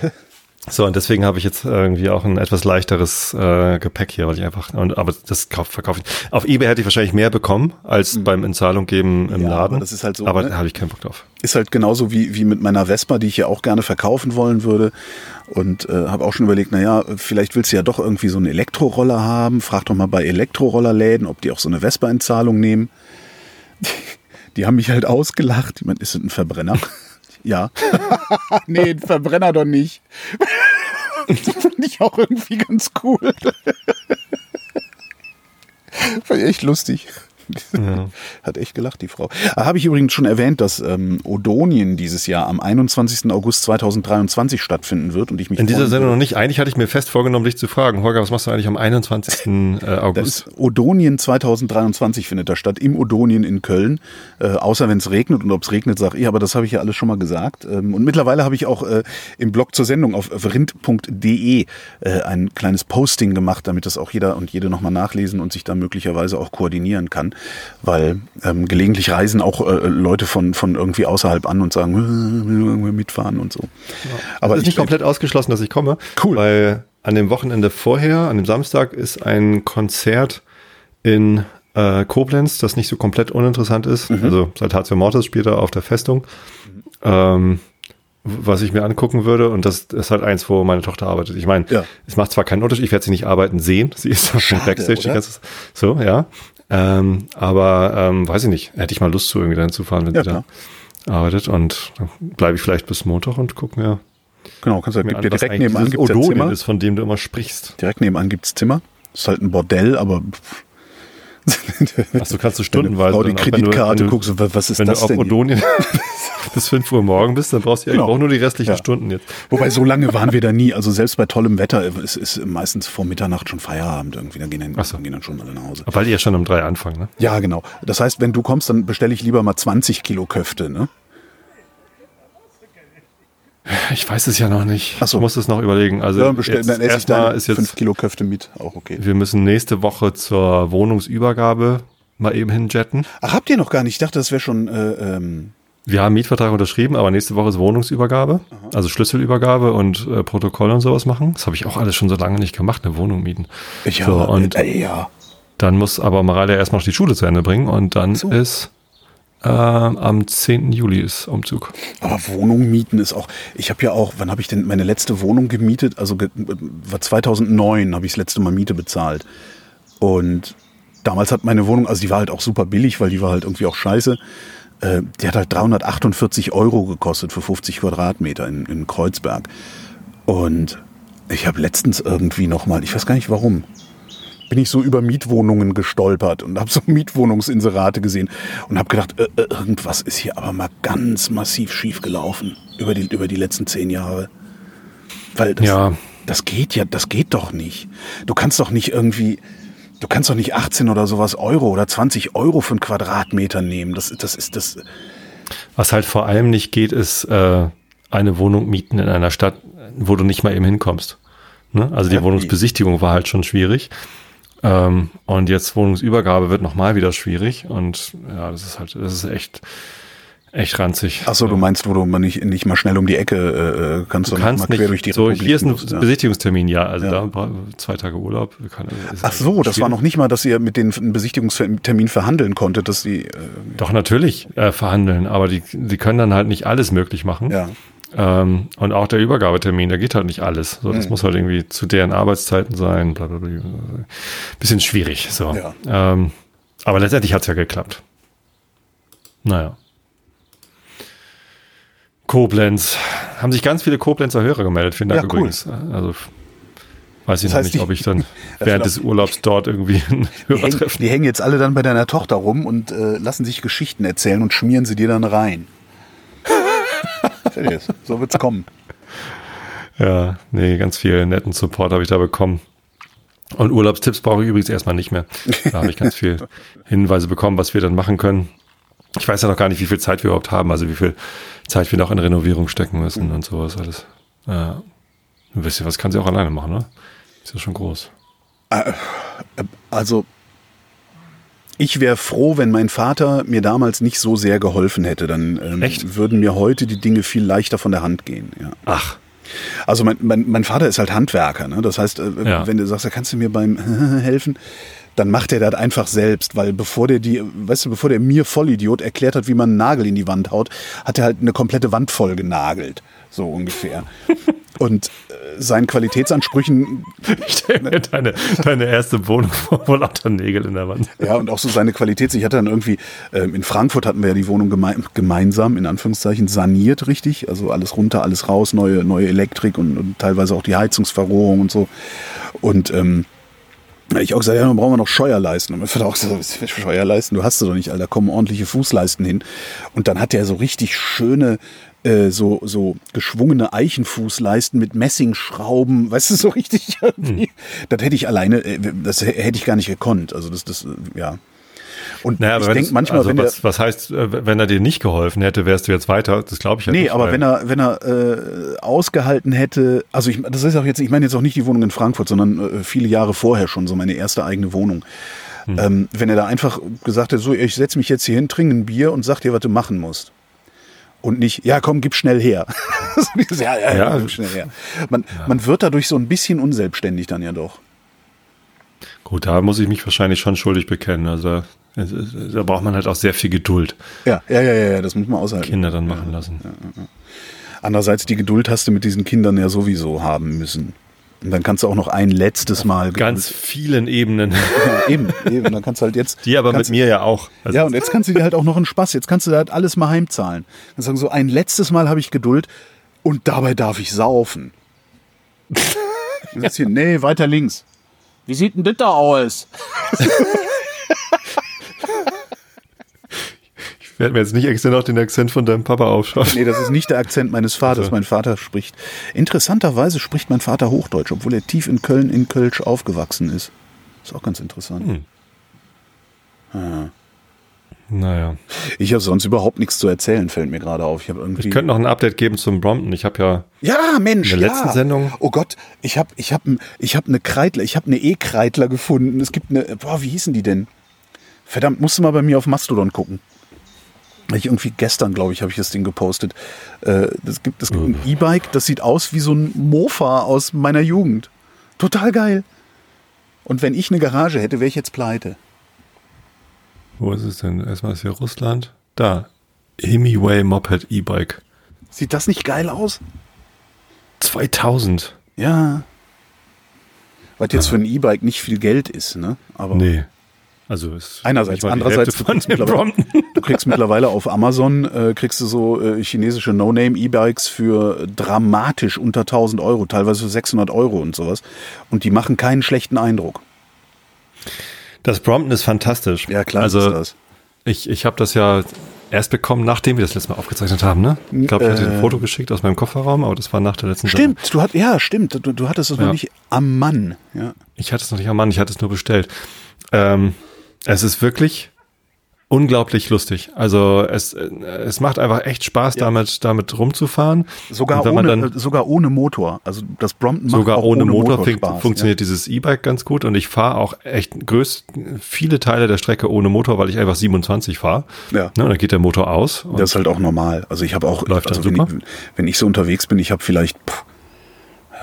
so, und deswegen habe ich jetzt irgendwie auch ein etwas leichteres äh, Gepäck hier, weil ich einfach, und, aber das kauf, verkaufe ich. Auf Ebay hätte ich wahrscheinlich mehr bekommen als beim Entzahlung geben im Ja, Laden. aber das ist halt so, Aber ne? da habe ich keinen Bock drauf. Ist halt genauso wie, wie mit meiner Vespa, die ich ja auch gerne verkaufen wollen würde. Und äh, habe auch schon überlegt, naja, vielleicht willst du ja doch irgendwie so einen Elektroroller haben. Frag doch mal bei Elektrorollerläden, ob die auch so eine Vespa-Entzahlung nehmen. Die, die haben mich halt ausgelacht. Ich meine, ist das ein Verbrenner? ja. nee, Verbrenner doch nicht. das fand ich auch irgendwie ganz cool. Fand ich echt lustig. Ja. Hat echt gelacht, die Frau. Ah, Habe ich übrigens schon erwähnt, dass ähm, Odonien dieses Jahr am 21. August 2023 stattfinden wird und ich mich In dieser Sendung noch nicht. Eigentlich hatte ich mir fest vorgenommen, dich zu fragen. Holger, was machst du eigentlich am 21. äh, August? ist Odonien 2023 findet da statt, im Odonien in Köln. Äh, außer wenn es regnet und ob es regnet, sag ich, aber das habe ich ja alles schon mal gesagt. Ähm, und mittlerweile habe ich auch äh, im Blog zur Sendung auf rind.de äh, ein kleines Posting gemacht, damit das auch jeder und jede nochmal nachlesen und sich da möglicherweise auch koordinieren kann. Weil ähm, gelegentlich reisen auch äh, Leute von, von irgendwie außerhalb an und sagen, äh, will irgendwo mitfahren und so. Aber es ist ich nicht komplett ausgeschlossen, dass ich komme. Cool. Weil an dem Wochenende vorher, an dem Samstag, ist ein Konzert in äh, Koblenz, das nicht so komplett uninteressant ist. Mhm. Also Saltatio Mortis spielt er auf der Festung. Ähm, was ich mir angucken würde, und das ist halt eins, wo meine Tochter arbeitet. Ich meine, Ja. es macht zwar keinen Unterschied, ich werde sie nicht arbeiten sehen, sie ist schon Backstage die oder? ganze So, ja. Ähm, aber ähm, weiß ich nicht, hätte ich mal Lust zu, irgendwie dahin zu fahren, wenn Ja, sie da arbeitet und dann bleibe ich vielleicht bis Montag und gucke mir. Genau, kannst du mir gibt an, direkt nebenan gibt's Odonien Zimmer. ist, von dem du immer sprichst. Direkt nebenan gibt's Zimmer. Ist halt ein Bordell, aber Achso, kannst du Wenn stundenweise. Frau die Kreditkarte wenn du, guckst, wa- was ist Wenn das du auf denn? Odonien bis 5 Uhr morgen bist, dann brauchst du ja Genau. auch nur die restlichen Ja. Stunden jetzt. Wobei so lange waren wir da nie. Also selbst bei tollem Wetter ist, ist meistens vor Mitternacht schon Feierabend irgendwie. Dann gehen dann, Ach so. gehen dann schon alle nach Hause. Weil die ja schon um drei anfangen, ne? Ja, genau. Das heißt, wenn du kommst, dann bestelle ich lieber mal 20 Kilo Köfte. Ne? Ich weiß es ja noch nicht. Ach so. Ich muss es noch überlegen. Also Ja, dann, bestell, jetzt dann esse ich erstmal dann ist jetzt 5 Kilo Köfte mit. Auch okay. Wir müssen nächste Woche zur Wohnungsübergabe mal eben hinjetten. Ach, habt ihr noch gar nicht? Ich dachte, das wäre schon. Äh, ähm, Wir haben Mietvertrag unterschrieben, aber nächste Woche ist Wohnungsübergabe, also Schlüsselübergabe und äh, Protokoll und sowas machen. Das habe ich auch alles schon so lange nicht gemacht, eine Wohnung mieten. ja, So, und äh, ja. dann muss aber Mareile erstmal noch die Schule zu Ende bringen und dann So. ist äh, am 10. Juli ist Umzug. Aber Wohnung mieten ist auch. Ich habe ja auch. Wann habe ich denn meine letzte Wohnung gemietet? Also war 2009 habe ich das letzte Mal Miete bezahlt. Und damals hat meine Wohnung, also die war halt auch super billig, weil die war halt irgendwie auch scheiße. Äh, die hat halt 348 Euro gekostet für 50 Quadratmeter in, in Kreuzberg. Und ich habe letztens irgendwie noch mal, ich weiß gar nicht warum, bin ich so über Mietwohnungen gestolpert und habe so Mietwohnungsinserate gesehen und habe gedacht, äh, äh, irgendwas ist hier aber mal ganz massiv schief gelaufen über die, über die letzten zehn Jahre. Weil das, Ja. das geht ja, das geht doch nicht. Du kannst doch nicht irgendwie, du kannst doch nicht 18 oder sowas Euro oder 20 Euro für einen Quadratmeter nehmen. Das, das ist das. Was halt vor allem nicht geht, ist äh, eine Wohnung mieten in einer Stadt, wo du nicht mal eben hinkommst. Ne? Also die Ja, Wohnungsbesichtigung war halt schon schwierig. Ähm, und jetzt Wohnungsübergabe wird nochmal wieder schwierig. Und ja, das ist halt, das ist echt, echt ranzig. Ach so, du meinst, wo du mal nicht, nicht mal schnell um die Ecke äh, äh, kannst, Du kannst mal quer nicht, durch die so, Republik hier ist ein musst, ja. Besichtigungstermin, ja, also Ja. da zwei Tage Urlaub. Kann, ist Ach so, das war noch nicht mal, dass ihr mit den einen Besichtigungstermin verhandeln konntet, dass die. Äh, Doch, natürlich äh, verhandeln, aber die, die können dann halt nicht alles möglich machen. ja. Ähm, und auch der Übergabetermin, da geht halt nicht alles. So, das Mhm. muss halt irgendwie zu deren Arbeitszeiten sein. Bla bla bla. Bisschen schwierig. So. Ja. Ähm, aber letztendlich hat's ja geklappt. Naja. Koblenz. Haben sich ganz viele Koblenzer Hörer gemeldet. Vielen Dank Ja, cool. übrigens. Also weiß ich Das noch nicht, ob die- ich dann während des Urlaubs dort irgendwie einen Die Hörer hängen, treffen. die hängen jetzt alle dann bei deiner Tochter rum und äh, lassen sich Geschichten erzählen und schmieren sie dir dann rein. Seriös, so wird's kommen. Ja, nee, ganz viel netten Support habe ich da bekommen. Und Urlaubstipps brauche ich übrigens erstmal nicht mehr. Da habe ich ganz viel Hinweise bekommen, was wir dann machen können. Ich weiß ja noch gar nicht, wie viel Zeit wir überhaupt haben, also wie viel Zeit wir noch in Renovierung stecken müssen und sowas alles. Ja. Ein bisschen was kann sie auch alleine machen, ne? Ist ja schon groß. Also, ich wäre froh, wenn mein Vater mir damals nicht so sehr geholfen hätte. Dann ähm, Echt? würden mir heute die Dinge viel leichter von der Hand gehen. Ja. Ach, Also mein, mein, mein Vater ist halt Handwerker. Ne? Das heißt, äh, Ja. wenn du sagst, ja, kannst du mir beim helfen, dann macht er das einfach selbst, weil bevor der die, weißt du, bevor der mir Vollidiot erklärt hat, wie man einen Nagel in die Wand haut, hat er halt eine komplette Wand voll genagelt, so ungefähr. Und äh, seinen Qualitätsansprüchen, ich stelle mir deine, deine erste Wohnung vor, wo lauter Nägel in der Wand. ja, und auch so seine Qualitäts, ich hatte dann irgendwie, ähm, in Frankfurt hatten wir ja die Wohnung geme gemeinsam, in Anführungszeichen, saniert, richtig, also alles runter, alles raus, neue, neue Elektrik und, und teilweise auch die Heizungsverrohrung und so. Und ähm, ich auch gesagt, ja, dann brauchen wir noch Scheuerleisten. Und mir hat auch gesagt, Scheuerleisten, du hast sie doch nicht, Alter, kommen ordentliche Fußleisten hin. Und dann hat er so richtig schöne, äh, so, so geschwungene Eichenfußleisten mit Messingschrauben, weißt du, so richtig irgendwie. Das hätte ich alleine, äh, das hätte ich gar nicht gekonnt. Also das, das, äh, ja. Und Naja, ich aber denke manchmal, also wenn der, was, was heißt, wenn er dir nicht geholfen hätte, wärst du jetzt weiter? Das glaube ich ja Nee, nicht. aber weil- wenn er, wenn er äh, ausgehalten hätte, also ich, das ist auch jetzt, ich meine jetzt auch nicht die Wohnung in Frankfurt, sondern äh, viele Jahre vorher schon, so meine erste eigene Wohnung. Hm. Ähm, wenn er da einfach gesagt hätte, so, ich setze mich jetzt hier hin, trinke ein Bier und sag dir, was du machen musst. Und nicht, ja komm, gib schnell her. Ja, ja, ja, Ja. gib schnell her. Man, man wird dadurch so ein bisschen unselbstständig dann ja doch. Gut, da muss ich mich wahrscheinlich schon schuldig bekennen. Also da, braucht man halt auch sehr viel Geduld, Ja, ja, ja, ja, ja, das muss man aushalten. Kinder dann machen lassen. Andererseits, die Geduld hast du mit diesen Kindern ja sowieso haben müssen. Und dann kannst du auch noch ein letztes Mal. Ganz vielen Ebenen. Eben, eben. Dann kannst du halt jetzt. Die aber mit mir ja auch. Also ja, und jetzt kannst du dir halt auch noch einen Spaß. Jetzt kannst du halt alles mal heimzahlen. Dann sagen so, ein letztes Mal habe ich Geduld und dabei darf ich saufen. hier, nee, weiter links. Wie sieht denn das da aus? Ich werde mir jetzt nicht extra noch den Akzent von deinem Papa aufschaffen. Nee, das ist nicht der Akzent meines Vaters. Mein Vater spricht. Interessanterweise spricht mein Vater Hochdeutsch, obwohl er tief in Köln in Kölsch aufgewachsen ist. Ist auch ganz interessant. Hm. Ja. Naja. Ich habe sonst überhaupt nichts zu erzählen, fällt mir gerade auf. Ich, irgendwie ich könnte noch ein Update geben zum Brompton. Ich habe ja, ja Mensch, in der letzten ja. Sendung. Oh Gott, ich habe ich hab, ich hab eine Kreidler, ich habe eine E-Kreidler gefunden. Es gibt eine, boah, wie hießen die denn? Verdammt, musst du mal bei mir auf Mastodon gucken. Ich irgendwie gestern, glaube ich, habe ich das Ding gepostet. Äh, das gibt es gibt ein E-Bike, das sieht aus wie so ein Mofa aus meiner Jugend. Total geil. Und wenn ich eine Garage hätte, wäre ich jetzt pleite. Wo ist es denn? Erstmal ist hier Russland. Da. Hemiway Moped E-Bike. Sieht das nicht geil aus? 2000. Ja. Was jetzt für ein E-Bike nicht viel Geld ist, ne? Aber nee. Also ist einerseits, andererseits du kriegst, du kriegst, mittlerweile auf Amazon äh, kriegst du so äh, chinesische No-Name E-Bikes für dramatisch unter 1000 Euro, teilweise für 600 Euro und sowas. Und die machen keinen schlechten Eindruck. Das Brompton ist fantastisch. Ja klar, also, ist das. Ich, ich habe das ja erst bekommen, nachdem wir das letzte Mal aufgezeichnet haben, ne? Ich glaube, ich hatte äh, ein Foto geschickt aus meinem Kofferraum, aber das war nach der letzten Stimmt, Sendung. du hat, ja, stimmt. Du, du hattest es ja. noch nicht am Mann. Ja. Ich hatte es noch nicht am Mann, ich hatte es nur bestellt. Ähm, es ist wirklich unglaublich lustig. Also es, es macht einfach echt Spaß, ja. damit, damit rumzufahren. Sogar ohne, dann, sogar ohne Motor. Also das Brompton macht sogar auch ohne, ohne Motor, Motor Spaß, funktioniert ja. dieses E-Bike ganz gut und ich fahre auch echt größt viele Teile der Strecke ohne Motor, weil ich einfach 27 fahre. Ja. Ne, und dann geht der Motor aus. Das ist halt auch normal. Also ich habe auch, läuft also wenn, ich, wenn ich so unterwegs bin, ich habe vielleicht pff,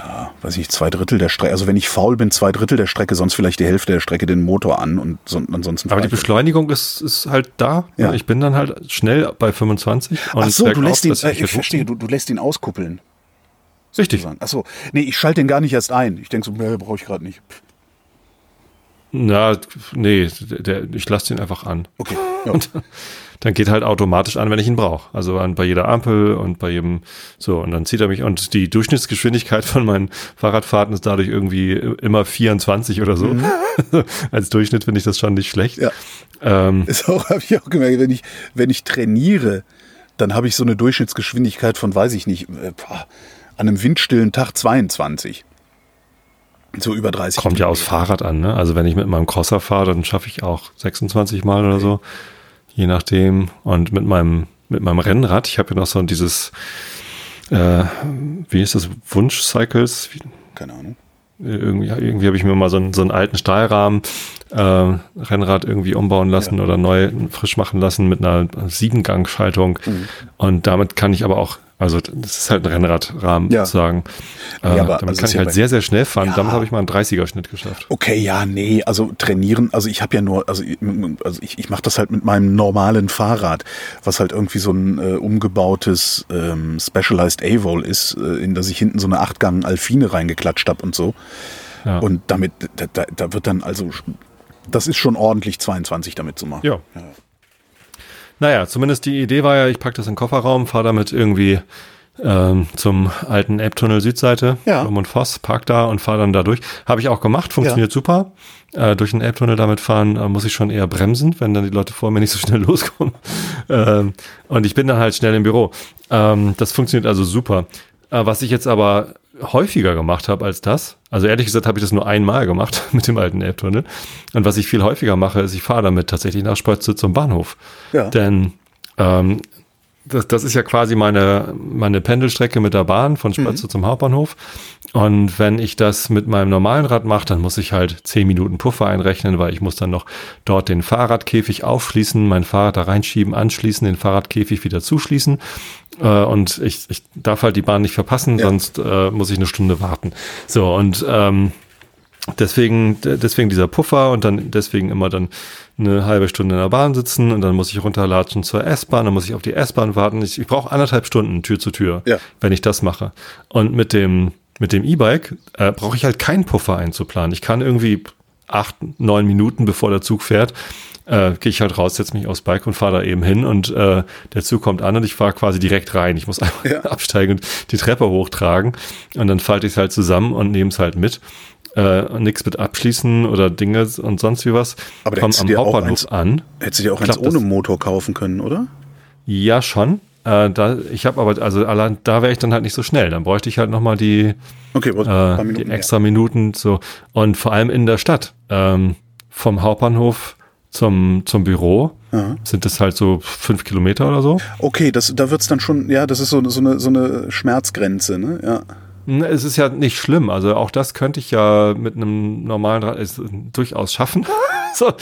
ja, weiß ich, zwei Drittel der Strecke. Also wenn ich faul bin, zwei Drittel der Strecke, sonst vielleicht die Hälfte der Strecke den Motor an und so, ansonsten. Aber die Beschleunigung ist, ist halt da. Ja. Ich bin dann halt schnell bei 25. Ach so, du lässt ihn, äh, ich verstehe, du, du lässt ihn auskuppeln. Richtig. Ach so, nee, ich schalte den gar nicht erst ein. Ich denke so, nee, brauche ich gerade nicht. Na, nee, der, ich lasse den einfach an. Okay. Ja. Dann geht halt automatisch an, wenn ich ihn brauche. Also an, bei jeder Ampel und bei jedem, so, und dann zieht er mich, und die Durchschnittsgeschwindigkeit von meinen Fahrradfahrten ist dadurch irgendwie immer 24 oder so. Mhm. Als Durchschnitt finde ich das schon nicht schlecht. Ja. Ähm, ist auch, habe ich auch gemerkt, wenn ich, wenn ich trainiere, dann habe ich so eine Durchschnittsgeschwindigkeit von, weiß ich nicht, äh, boah, an einem windstillen Tag 22. So über 30. Kommt ja aus Fahrrad an, ne? Also wenn ich mit meinem Crosser fahre, dann schaffe ich auch 26 Mal oder so. Je nachdem. Und mit meinem, mit meinem Rennrad, ich habe ja noch so dieses, äh, wie ist das, Wunsch-Cycles? Keine Ahnung. Irgendwie, irgendwie habe ich mir mal so einen, so einen alten Stahlrahmen äh, Rennrad irgendwie umbauen lassen ja. oder neu frisch machen lassen mit einer Siebengang-Schaltung. Mhm. Und damit kann ich aber auch also das ist halt ein Rennradrahmen ja. sozusagen. Äh, ja, aber damit kann ich halt sehr, sehr schnell fahren. Ja. Damit habe ich mal einen 30er-Schnitt geschafft. Okay, ja, nee, also trainieren, also ich habe ja nur, also, also ich, ich mache das halt mit meinem normalen Fahrrad, was halt irgendwie so ein äh, umgebautes ähm, Specialized A-Vol ist, äh, in das ich hinten so eine Achtgang Alfine reingeklatscht habe und so. Ja. Und damit, da, da, da wird dann also, das ist schon ordentlich 22 damit zu machen. ja. Ja. Naja, zumindest die Idee war ja, ich packe das in den Kofferraum, fahre damit irgendwie ähm, zum alten Elbtunnel Südseite, ja. und Voss, park da und fahre dann da durch. Habe ich auch gemacht, funktioniert ja. super. Äh, durch den Elbtunnel damit fahren äh, muss ich schon eher bremsen, wenn dann die Leute vor mir nicht so schnell loskommen. ähm, und ich bin dann halt schnell im Büro. Ähm, das funktioniert also super. Äh, was ich jetzt aber häufiger gemacht habe als das. Also ehrlich gesagt habe ich das nur einmal gemacht mit dem alten Elbtunnel. Und was ich viel häufiger mache, ist, ich fahre damit tatsächlich nach Spötze zum Bahnhof. Ja. Denn ähm, das, das ist ja quasi meine, meine Pendelstrecke mit der Bahn von Spötze mhm. zum Hauptbahnhof. Und wenn ich das mit meinem normalen Rad mache, dann muss ich halt zehn Minuten Puffer einrechnen, weil ich muss dann noch dort den Fahrradkäfig aufschließen, mein Fahrrad da reinschieben, anschließen, den Fahrradkäfig wieder zuschließen. Äh, und ich, ich darf halt die Bahn nicht verpassen, ja. sonst äh, muss ich eine Stunde warten. So, und ähm, deswegen, deswegen dieser Puffer und dann deswegen immer dann eine halbe Stunde in der Bahn sitzen und dann muss ich runterlatschen zur S-Bahn, dann muss ich auf die S-Bahn warten. Ich, ich brauche anderthalb Stunden Tür zu Tür, ja. wenn ich das mache. Und mit dem mit dem E-Bike äh, brauche ich halt keinen Puffer einzuplanen. Ich kann irgendwie acht, neun Minuten, bevor der Zug fährt, äh, gehe ich halt raus, setze mich aufs Bike und fahre da eben hin und äh, der Zug kommt an und ich fahre quasi direkt rein. Ich muss einfach ja. absteigen und die Treppe hochtragen und dann falte ich es halt zusammen und nehme es halt mit. Äh, nichts mit abschließen oder Dinge und sonst wie was. Aber komm am Hauptbahnhof eins, an. Hättest du dir auch eins ohne Motor kaufen können, oder? Ja, schon. Äh, da, ich habe aber, also allein da wäre ich dann halt nicht so schnell. Dann bräuchte ich halt nochmal die, okay, äh, die extra mehr. Minuten so. Und vor allem in der Stadt. Ähm, vom Hauptbahnhof zum, zum Büro Aha. sind das halt so fünf Kilometer oder so. Okay, das, da wird's dann schon, ja, das ist so, so, eine, so eine Schmerzgrenze, ne? Ja. Es ist ja nicht schlimm. Also auch das könnte ich ja mit einem normalen Rad durchaus schaffen. so.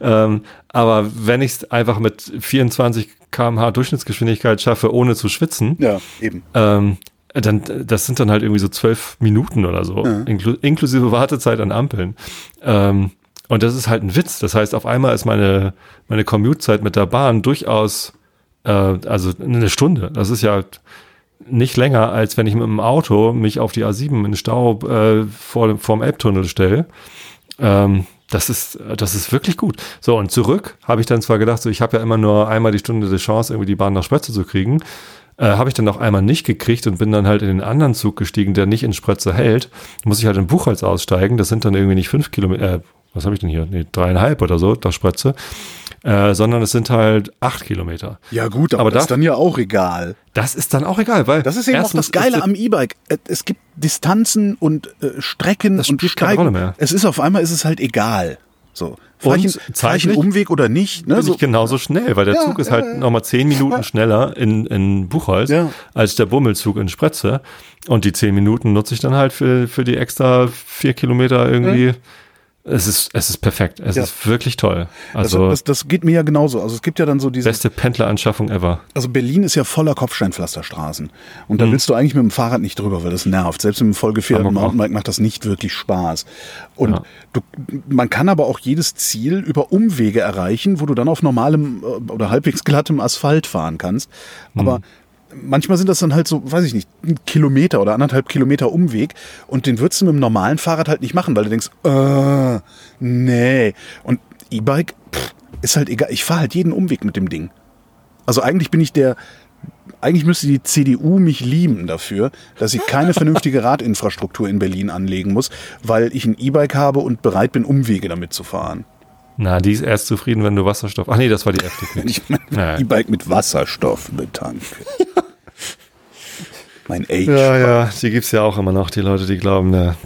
ähm, aber wenn ich es einfach mit 24 km/h Durchschnittsgeschwindigkeit schaffe, ohne zu schwitzen, ja, eben. Ähm, dann, das sind dann halt irgendwie so zwölf Minuten oder so, ja. inklu inklusive Wartezeit an Ampeln. Ähm, und das ist halt ein Witz. Das heißt, auf einmal ist meine, meine Commute-Zeit mit der Bahn durchaus, äh, also eine Stunde. Das ist ja nicht länger, als wenn ich mit dem Auto mich auf die A7 in den Stau äh, vor, vor dem Elbtunnel stelle. Ähm, das ist, das ist wirklich gut. So, und zurück habe ich dann zwar gedacht, so, ich habe ja immer nur einmal die Stunde die Chance, irgendwie die Bahn nach Spötze zu kriegen. Äh, habe ich dann auch einmal nicht gekriegt und bin dann halt in den anderen Zug gestiegen, der nicht in Spötze hält. Muss ich halt in Buchholz aussteigen. Das sind dann irgendwie nicht fünf Kilometer, äh, was habe ich denn hier? Nee, dreieinhalb oder so, nach Spötze äh, sondern es sind halt acht Kilometer. Ja gut, aber, aber das ist dann ja auch egal. Das ist dann auch egal, weil das ist eben auch das Geile am E-Bike. Es gibt Distanzen und äh, Strecken das und Steigen. Es ist auf einmal ist es halt egal. So. Fahre ich einen Umweg oder nicht? Ne? Bin so. ich genauso schnell, weil der ja, Zug ist halt ja, nochmal zehn Minuten schneller in, in Buchholz ja. als der Bummelzug in Spretze. Und die zehn Minuten nutze ich dann halt für, für die extra vier Kilometer irgendwie es ist, es ist perfekt. Es ja. ist wirklich toll. Also, also das, das, geht mir ja genauso. Also es gibt ja dann so diese. Beste Pendleranschaffung ever. Also Berlin ist ja voller Kopfsteinpflasterstraßen. Und da mhm. willst du eigentlich mit dem Fahrrad nicht drüber, weil das nervt. Selbst mit dem vollgefährten Mountainbike macht das nicht wirklich Spaß. Und ja. du, man kann aber auch jedes Ziel über Umwege erreichen, wo du dann auf normalem äh, oder halbwegs glattem Asphalt fahren kannst. Aber mhm manchmal sind das dann halt so, weiß ich nicht, ein Kilometer oder anderthalb Kilometer Umweg und den würdest du mit dem normalen Fahrrad halt nicht machen, weil du denkst, äh, nee. Und E-Bike ist halt egal. Ich fahre halt jeden Umweg mit dem Ding. Also eigentlich bin ich der, eigentlich müsste die CDU mich lieben dafür, dass ich keine vernünftige Radinfrastruktur in Berlin anlegen muss, weil ich ein E-Bike habe und bereit bin, Umwege damit zu fahren. Na, die ist erst zufrieden, wenn du Wasserstoff. Ach nee, das war die FDP. ich mein E-Bike mit Wasserstoff betanke. mein Age. Ja, ja, die gibt es ja auch immer noch, die Leute, die glauben, der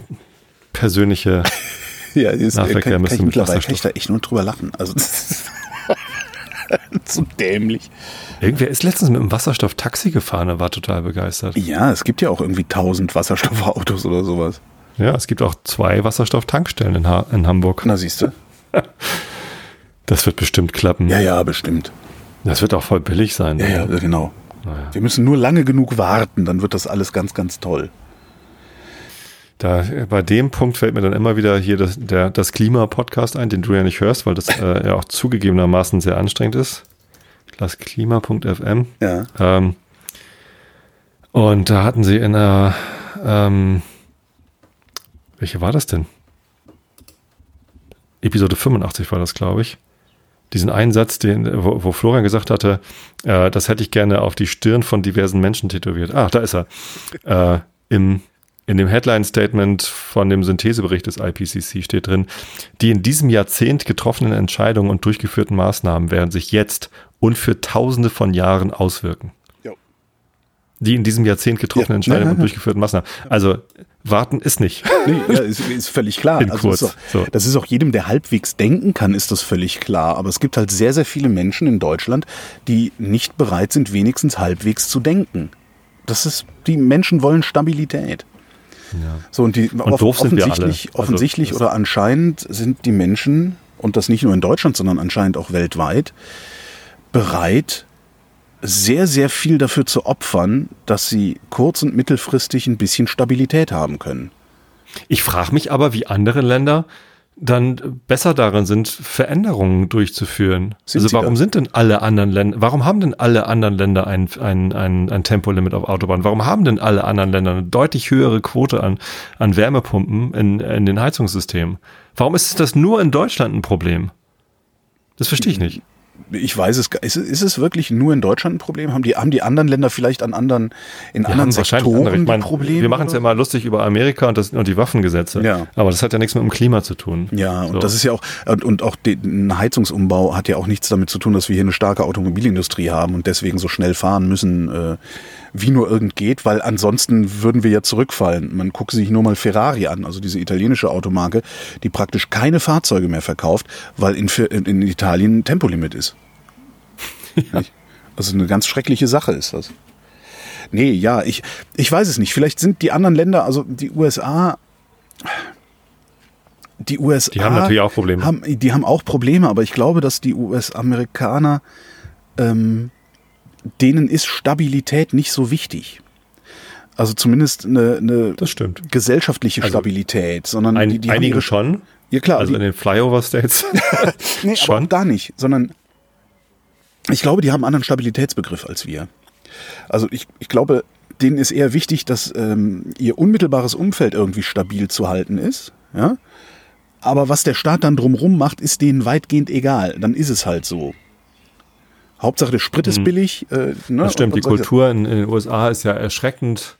persönliche ja, ist, Nahverkehr kann, kann mit Wasserstoff. kann ich da echt nur drüber lachen. Also so dämlich. Irgendwer ist letztens mit einem Wasserstoff-Taxi gefahren und war total begeistert. Ja, es gibt ja auch irgendwie tausend Wasserstoffautos oder sowas. Ja, es gibt auch zwei Wasserstofftankstellen in, ha in Hamburg. Na, siehst du. Das wird bestimmt klappen. Ja, ja, bestimmt. Das wird auch voll billig sein. Ja, ja genau. Naja. Wir müssen nur lange genug warten, dann wird das alles ganz, ganz toll. Da, bei dem Punkt fällt mir dann immer wieder hier das, der, das Klima-Podcast ein, den du ja nicht hörst, weil das äh, ja auch zugegebenermaßen sehr anstrengend ist. Das Klima.fm. Ja. Ähm, und da hatten sie in einer, ähm, welche war das denn? Episode 85 war das, glaube ich. Diesen Einsatz, den, wo, wo Florian gesagt hatte, äh, das hätte ich gerne auf die Stirn von diversen Menschen tätowiert. Ach, da ist er. Äh, Im in dem Headline-Statement von dem Synthesebericht des IPCC steht drin, die in diesem Jahrzehnt getroffenen Entscheidungen und durchgeführten Maßnahmen werden sich jetzt und für Tausende von Jahren auswirken. Die in diesem Jahrzehnt getroffenen ja, Entscheidungen und durchgeführten Maßnahmen. Also warten ist nicht. Nee, ja, ist, ist völlig klar. In also kurz, ist auch, so. Das ist auch jedem, der halbwegs denken kann, ist das völlig klar. Aber es gibt halt sehr, sehr viele Menschen in Deutschland, die nicht bereit sind, wenigstens halbwegs zu denken. Das ist, die Menschen wollen Stabilität. Ja. So, und die und off offensichtlich, also, offensichtlich oder anscheinend sind die Menschen, und das nicht nur in Deutschland, sondern anscheinend auch weltweit, bereit, sehr, sehr viel dafür zu opfern, dass sie kurz- und mittelfristig ein bisschen Stabilität haben können. Ich frage mich aber, wie andere Länder dann besser darin sind, Veränderungen durchzuführen. Sind also warum sind denn alle anderen Länder, warum haben denn alle anderen Länder ein, ein, ein, ein Tempolimit auf Autobahnen? Warum haben denn alle anderen Länder eine deutlich höhere Quote an, an Wärmepumpen in, in den Heizungssystemen? Warum ist das nur in Deutschland ein Problem? Das verstehe ich nicht. Ich weiß es, gar- ist, es- ist es wirklich nur in Deutschland ein Problem? Haben die, haben die anderen Länder vielleicht an anderen, in anderen Sektoren andere. Ich Probleme? wir machen es ja immer lustig über Amerika und, das, und die Waffengesetze. Ja. Aber das hat ja nichts mit dem Klima zu tun. Ja, und So. das ist ja auch, und, und auch die, ein Heizungsumbau hat ja auch nichts damit zu tun, dass wir hier eine starke Automobilindustrie haben und deswegen so schnell fahren müssen, äh, wie nur irgend geht, weil ansonsten würden wir ja zurückfallen. Man gucke sich nur mal Ferrari an, also diese italienische Automarke, die praktisch keine Fahrzeuge mehr verkauft, weil in, in Italien ein Tempolimit ist. Nicht? Also eine ganz schreckliche Sache ist das. Nee, ja, ich, ich weiß es nicht. Vielleicht sind die anderen Länder, also die USA, die USA. Die haben natürlich auch Probleme. Haben, die haben auch Probleme, aber ich glaube, dass die US-Amerikaner, ähm, denen ist Stabilität nicht so wichtig. Also zumindest eine, eine Das stimmt. gesellschaftliche Also Stabilität, sondern Ein, die, die einige schon. Ja klar, Also die, in den Flyover-States. nee, aber schon. auch da nicht, sondern ich glaube, die haben einen anderen Stabilitätsbegriff als wir. Also ich, ich glaube, denen ist eher wichtig, dass ähm, ihr unmittelbares Umfeld irgendwie stabil zu halten ist. Ja? Aber was der Staat dann drumrum macht, ist denen weitgehend egal. Dann ist es halt so. Hauptsache der Sprit ist billig. Äh, ne? Mhm. Das stimmt, die Kultur in, in den USA ist ja erschreckend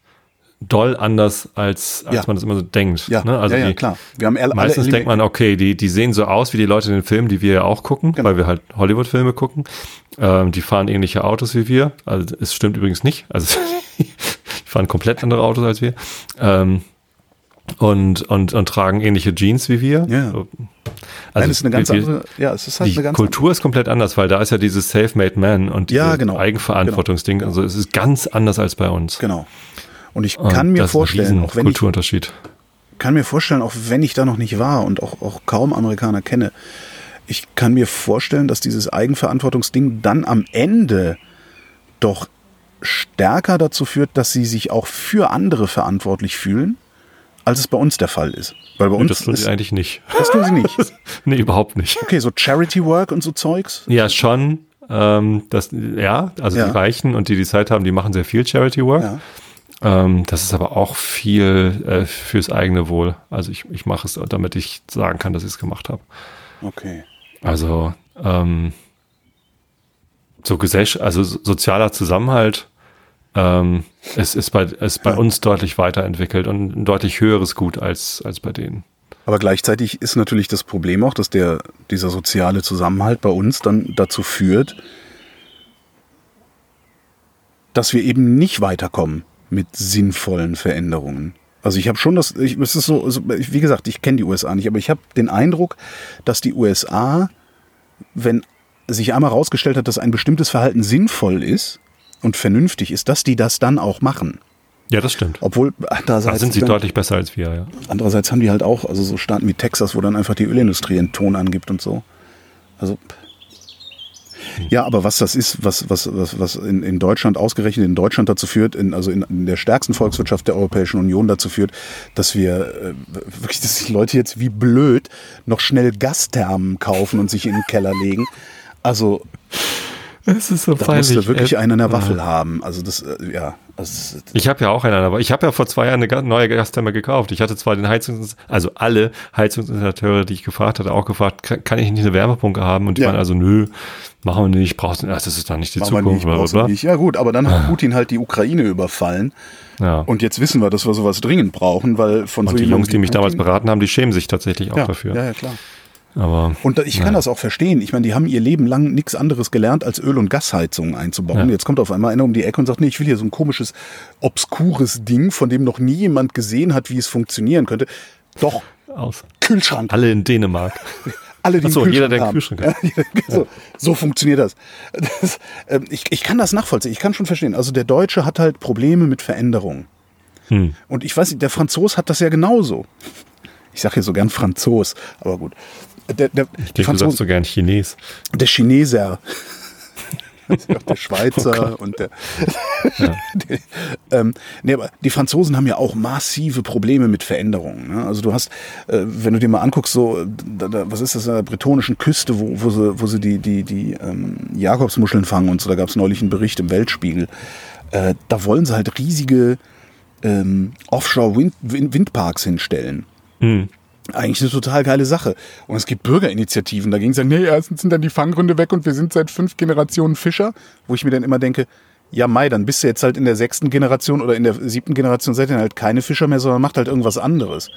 doll anders, als, als Ja. man das immer so denkt. Ja, ne? Also ja, ja, die, klar. Wir haben alle, Meistens alle denkt man, okay, die, die sehen so aus wie die Leute in den Filmen, die wir ja auch gucken, Genau. weil wir halt Hollywood-Filme gucken. Ähm, die fahren ähnliche Autos wie wir. Also es stimmt übrigens nicht. Also die fahren komplett andere Autos als wir. Ähm, und, und, und tragen ähnliche Jeans wie wir. Ja. So. Nein, ist eine ganz wir- andere, ja, es ist halt die eine ganz Kultur ist komplett anders, weil da ist ja dieses Self-Made Man und Ja, dieses genau. Eigenverantwortungsding. Also es ist ganz anders als bei uns. Genau. Und ich Und kann mir ist ein vorstellen, auch wenn ich Kulturunterschied. kann mir vorstellen, auch wenn ich da noch nicht war und auch, auch kaum Amerikaner kenne, ich kann mir vorstellen, dass dieses Eigenverantwortungsding dann am Ende doch stärker dazu führt, dass sie sich auch für andere verantwortlich fühlen, als es bei uns der Fall ist. Weil bei uns das tun ist, sie eigentlich nicht. das tun sie nicht. nee, überhaupt nicht. Okay, so Charity Work und so Zeugs. Ja, schon. Ähm, das, ja, also Ja. die Reichen und die die Zeit haben, die machen sehr viel Charity Work. Ja. Ähm, das ist aber auch viel äh, fürs eigene Wohl. Also ich, ich mache es, damit ich sagen kann, dass ich es gemacht habe. Okay. Also ähm, so Gesell also so- sozialer Zusammenhalt ähm, ist, ist bei, ist bei Ja. uns deutlich weiterentwickelt und ein deutlich höheres Gut als, als bei denen. Aber gleichzeitig ist natürlich das Problem auch, dass der, dieser soziale Zusammenhalt bei uns dann dazu führt, dass wir eben nicht weiterkommen mit sinnvollen Veränderungen. Also ich habe schon das, ich, es ist so, wie gesagt, ich kenne die USA nicht, aber ich habe den Eindruck, dass die USA, wenn sich einmal herausgestellt hat, dass ein bestimmtes Verhalten sinnvoll ist und vernünftig ist, dass die das dann auch machen. Ja, das stimmt. Obwohl Da sind sie dann- deutlich besser als wir, ja. Andererseits haben die halt auch, also so Staaten wie Texas, wo dann einfach die Ölindustrie einen Ton angibt und so. Also. Ja, aber was das ist, was, was, was, was in, in Deutschland ausgerechnet in Deutschland dazu führt, in, also in, in der stärksten Volkswirtschaft der Europäischen Union dazu führt, dass wir äh, wirklich, dass sich Leute jetzt wie blöd noch schnell Gasthermen kaufen und sich in den Keller legen. Also Es ist so da musst du wirklich Äh, einen in der Waffel haben. Also das, äh, ja, also, das- Ich habe ja auch einen, aber ich habe ja vor zwei Jahren eine neue Gastherme gekauft. Ich hatte zwar den Heizungs, also alle Heizungsinstallateure, die ich gefragt hatte, auch gefragt, kann, ich nicht eine Wärmepumpe haben? Und die Ja. waren also, nö, machen wir nicht, brauchst du, das ist dann nicht die machen Zukunft, nicht, bla, nicht. Ja gut, aber dann hat Putin halt die Ukraine überfallen. Ja. Und jetzt wissen wir, dass wir sowas dringend brauchen, weil von so Und die jemandem Jungs, die mich damals Putin- beraten haben, die schämen sich tatsächlich auch ja, dafür. Ja, ja, klar. Aber Und ich kann das auch verstehen. Ich meine, die haben ihr Leben lang nichts anderes gelernt, als Öl- und Gasheizungen einzubauen. Ja. Jetzt kommt auf einmal einer um die Ecke und sagt, nee, ich will hier so ein komisches, obskures Ding, von dem noch nie jemand gesehen hat, wie es funktionieren könnte. Doch, aus. Kühlschrank. Alle in Dänemark. Alle, die so, jeder, der haben. Kühlschrank hat. Ja, so, so funktioniert das. das ähm, ich, ich kann das nachvollziehen. Ich kann schon verstehen. Also der Deutsche hat halt Probleme mit Veränderung. Hm. Und ich weiß nicht, der Franzos hat das ja genauso. Ich sage hier so gern Franzos, aber gut. Der, der, Ich denke, du sagst so gern Chines. der Chineser. der Schweizer oh und der. Ja. die, ähm, nee, aber die Franzosen haben ja auch massive Probleme mit Veränderungen. Ne? Also du hast, äh, wenn du dir mal anguckst, so, da, da, was ist das an der bretonischen Küste, wo, wo sie, wo sie die, die, die ähm, Jakobsmuscheln fangen und so, da gab es neulich einen Bericht im Weltspiegel. Äh, da wollen sie halt riesige ähm, Offshore-Windparks hinstellen. Hm eigentlich eine total geile Sache. Und es gibt Bürgerinitiativen dagegen, sagen, nee, erstens sind dann die Fanggründe weg und wir sind seit fünf Generationen Fischer, wo ich mir dann immer denke, ja, Mai, dann bist du jetzt halt in der sechsten Generation oder in der siebten Generation seid ihr halt keine Fischer mehr, sondern macht halt irgendwas anderes.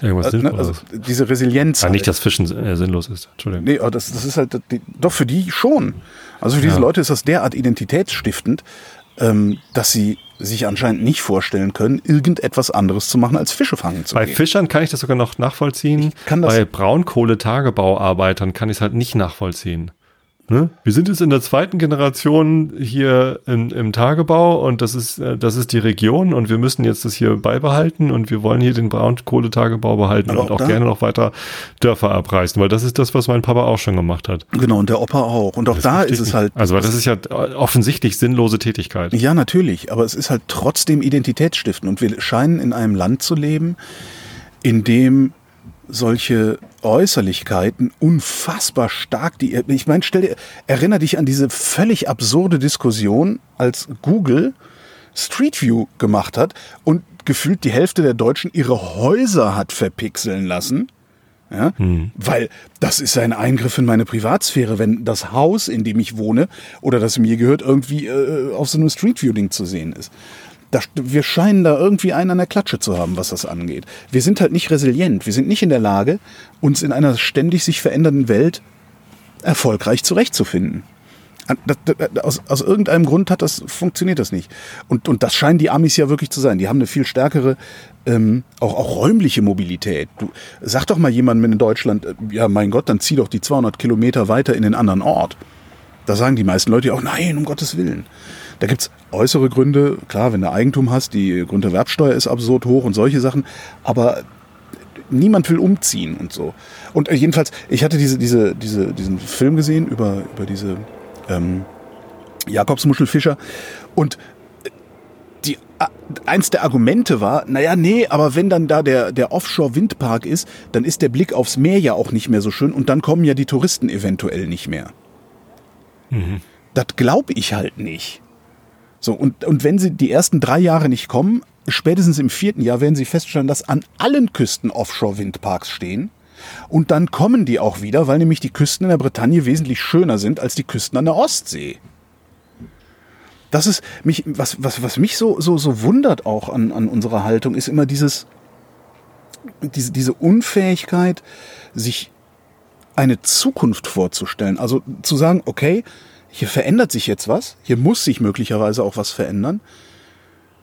Irgendwas äh, ne? Also diese Resilienz. Ja, halt. nicht, dass Fischen äh, sinnlos ist. Entschuldigung. Nee, aber das, das ist halt, doch für die schon. Also für diese ja. Leute ist das derart identitätsstiftend, ähm, dass sie sich anscheinend nicht vorstellen können, irgendetwas anderes zu machen, als Fische fangen zu Bei gehen. Fischern kann ich das sogar noch nachvollziehen. Bei Braunkohletagebauarbeitern kann ich es halt nicht nachvollziehen. Ne? Wir sind jetzt in der zweiten Generation hier in, im Tagebau und das ist, äh, das ist die Region und wir müssen jetzt das hier beibehalten und wir wollen hier den Braunkohletagebau behalten Aber und auch, auch gerne noch weiter Dörfer abreißen, weil das ist das, was mein Papa auch schon gemacht hat. Genau, und der Opa auch. Und auch da ist es halt. Also, das ist ja offensichtlich sinnlose Tätigkeit. Ja, natürlich. Aber es ist halt trotzdem Identitätsstiften und wir scheinen in einem Land zu leben, in dem solche Äußerlichkeiten unfassbar stark. Die, ich meine, stell dir, erinnere dich an diese völlig absurde Diskussion, als Google Street View gemacht hat und gefühlt die Hälfte der Deutschen ihre Häuser hat verpixeln lassen. Ja, hm. Weil das ist ein Eingriff in meine Privatsphäre, wenn das Haus, in dem ich wohne oder das mir gehört, irgendwie äh, auf so einem Street View-Ding zu sehen ist. Das, wir scheinen da irgendwie einen an der Klatsche zu haben, was das angeht. Wir sind halt nicht resilient. Wir sind nicht in der Lage, uns in einer ständig sich verändernden Welt erfolgreich zurechtzufinden. Aus, aus irgendeinem Grund hat das, funktioniert das nicht. Und, und das scheinen die Amis ja wirklich zu sein. Die haben eine viel stärkere, ähm, auch, auch räumliche Mobilität. Du, sag doch mal jemandem in Deutschland, äh, ja mein Gott, dann zieh doch die 200 Kilometer weiter in den anderen Ort. Da sagen die meisten Leute auch, nein, um Gottes Willen. Da gibt's äußere Gründe, klar, wenn du Eigentum hast, die Grunderwerbsteuer ist absurd hoch und solche Sachen, aber niemand will umziehen und so. Und äh, jedenfalls, ich hatte diese, diese, diese, diesen Film gesehen über, über diese ähm, Jakobsmuschelfischer und die, äh, eins der Argumente war, naja, nee, aber wenn dann da der, der Offshore-Windpark ist, dann ist der Blick aufs Meer ja auch nicht mehr so schön und dann kommen ja die Touristen eventuell nicht mehr. Mhm. Das glaube ich halt nicht. So, und, und wenn sie die ersten drei Jahre nicht kommen, spätestens im vierten Jahr werden sie feststellen, dass an allen Küsten Offshore-Windparks stehen. Und dann kommen die auch wieder, weil nämlich die Küsten in der Bretagne wesentlich schöner sind als die Küsten an der Ostsee. Das ist mich, was, was, was mich so, so, so wundert auch an, an unserer Haltung, ist immer dieses, diese, diese Unfähigkeit, sich eine Zukunft vorzustellen. Also zu sagen, okay, hier verändert sich jetzt was, hier muss sich möglicherweise auch was verändern.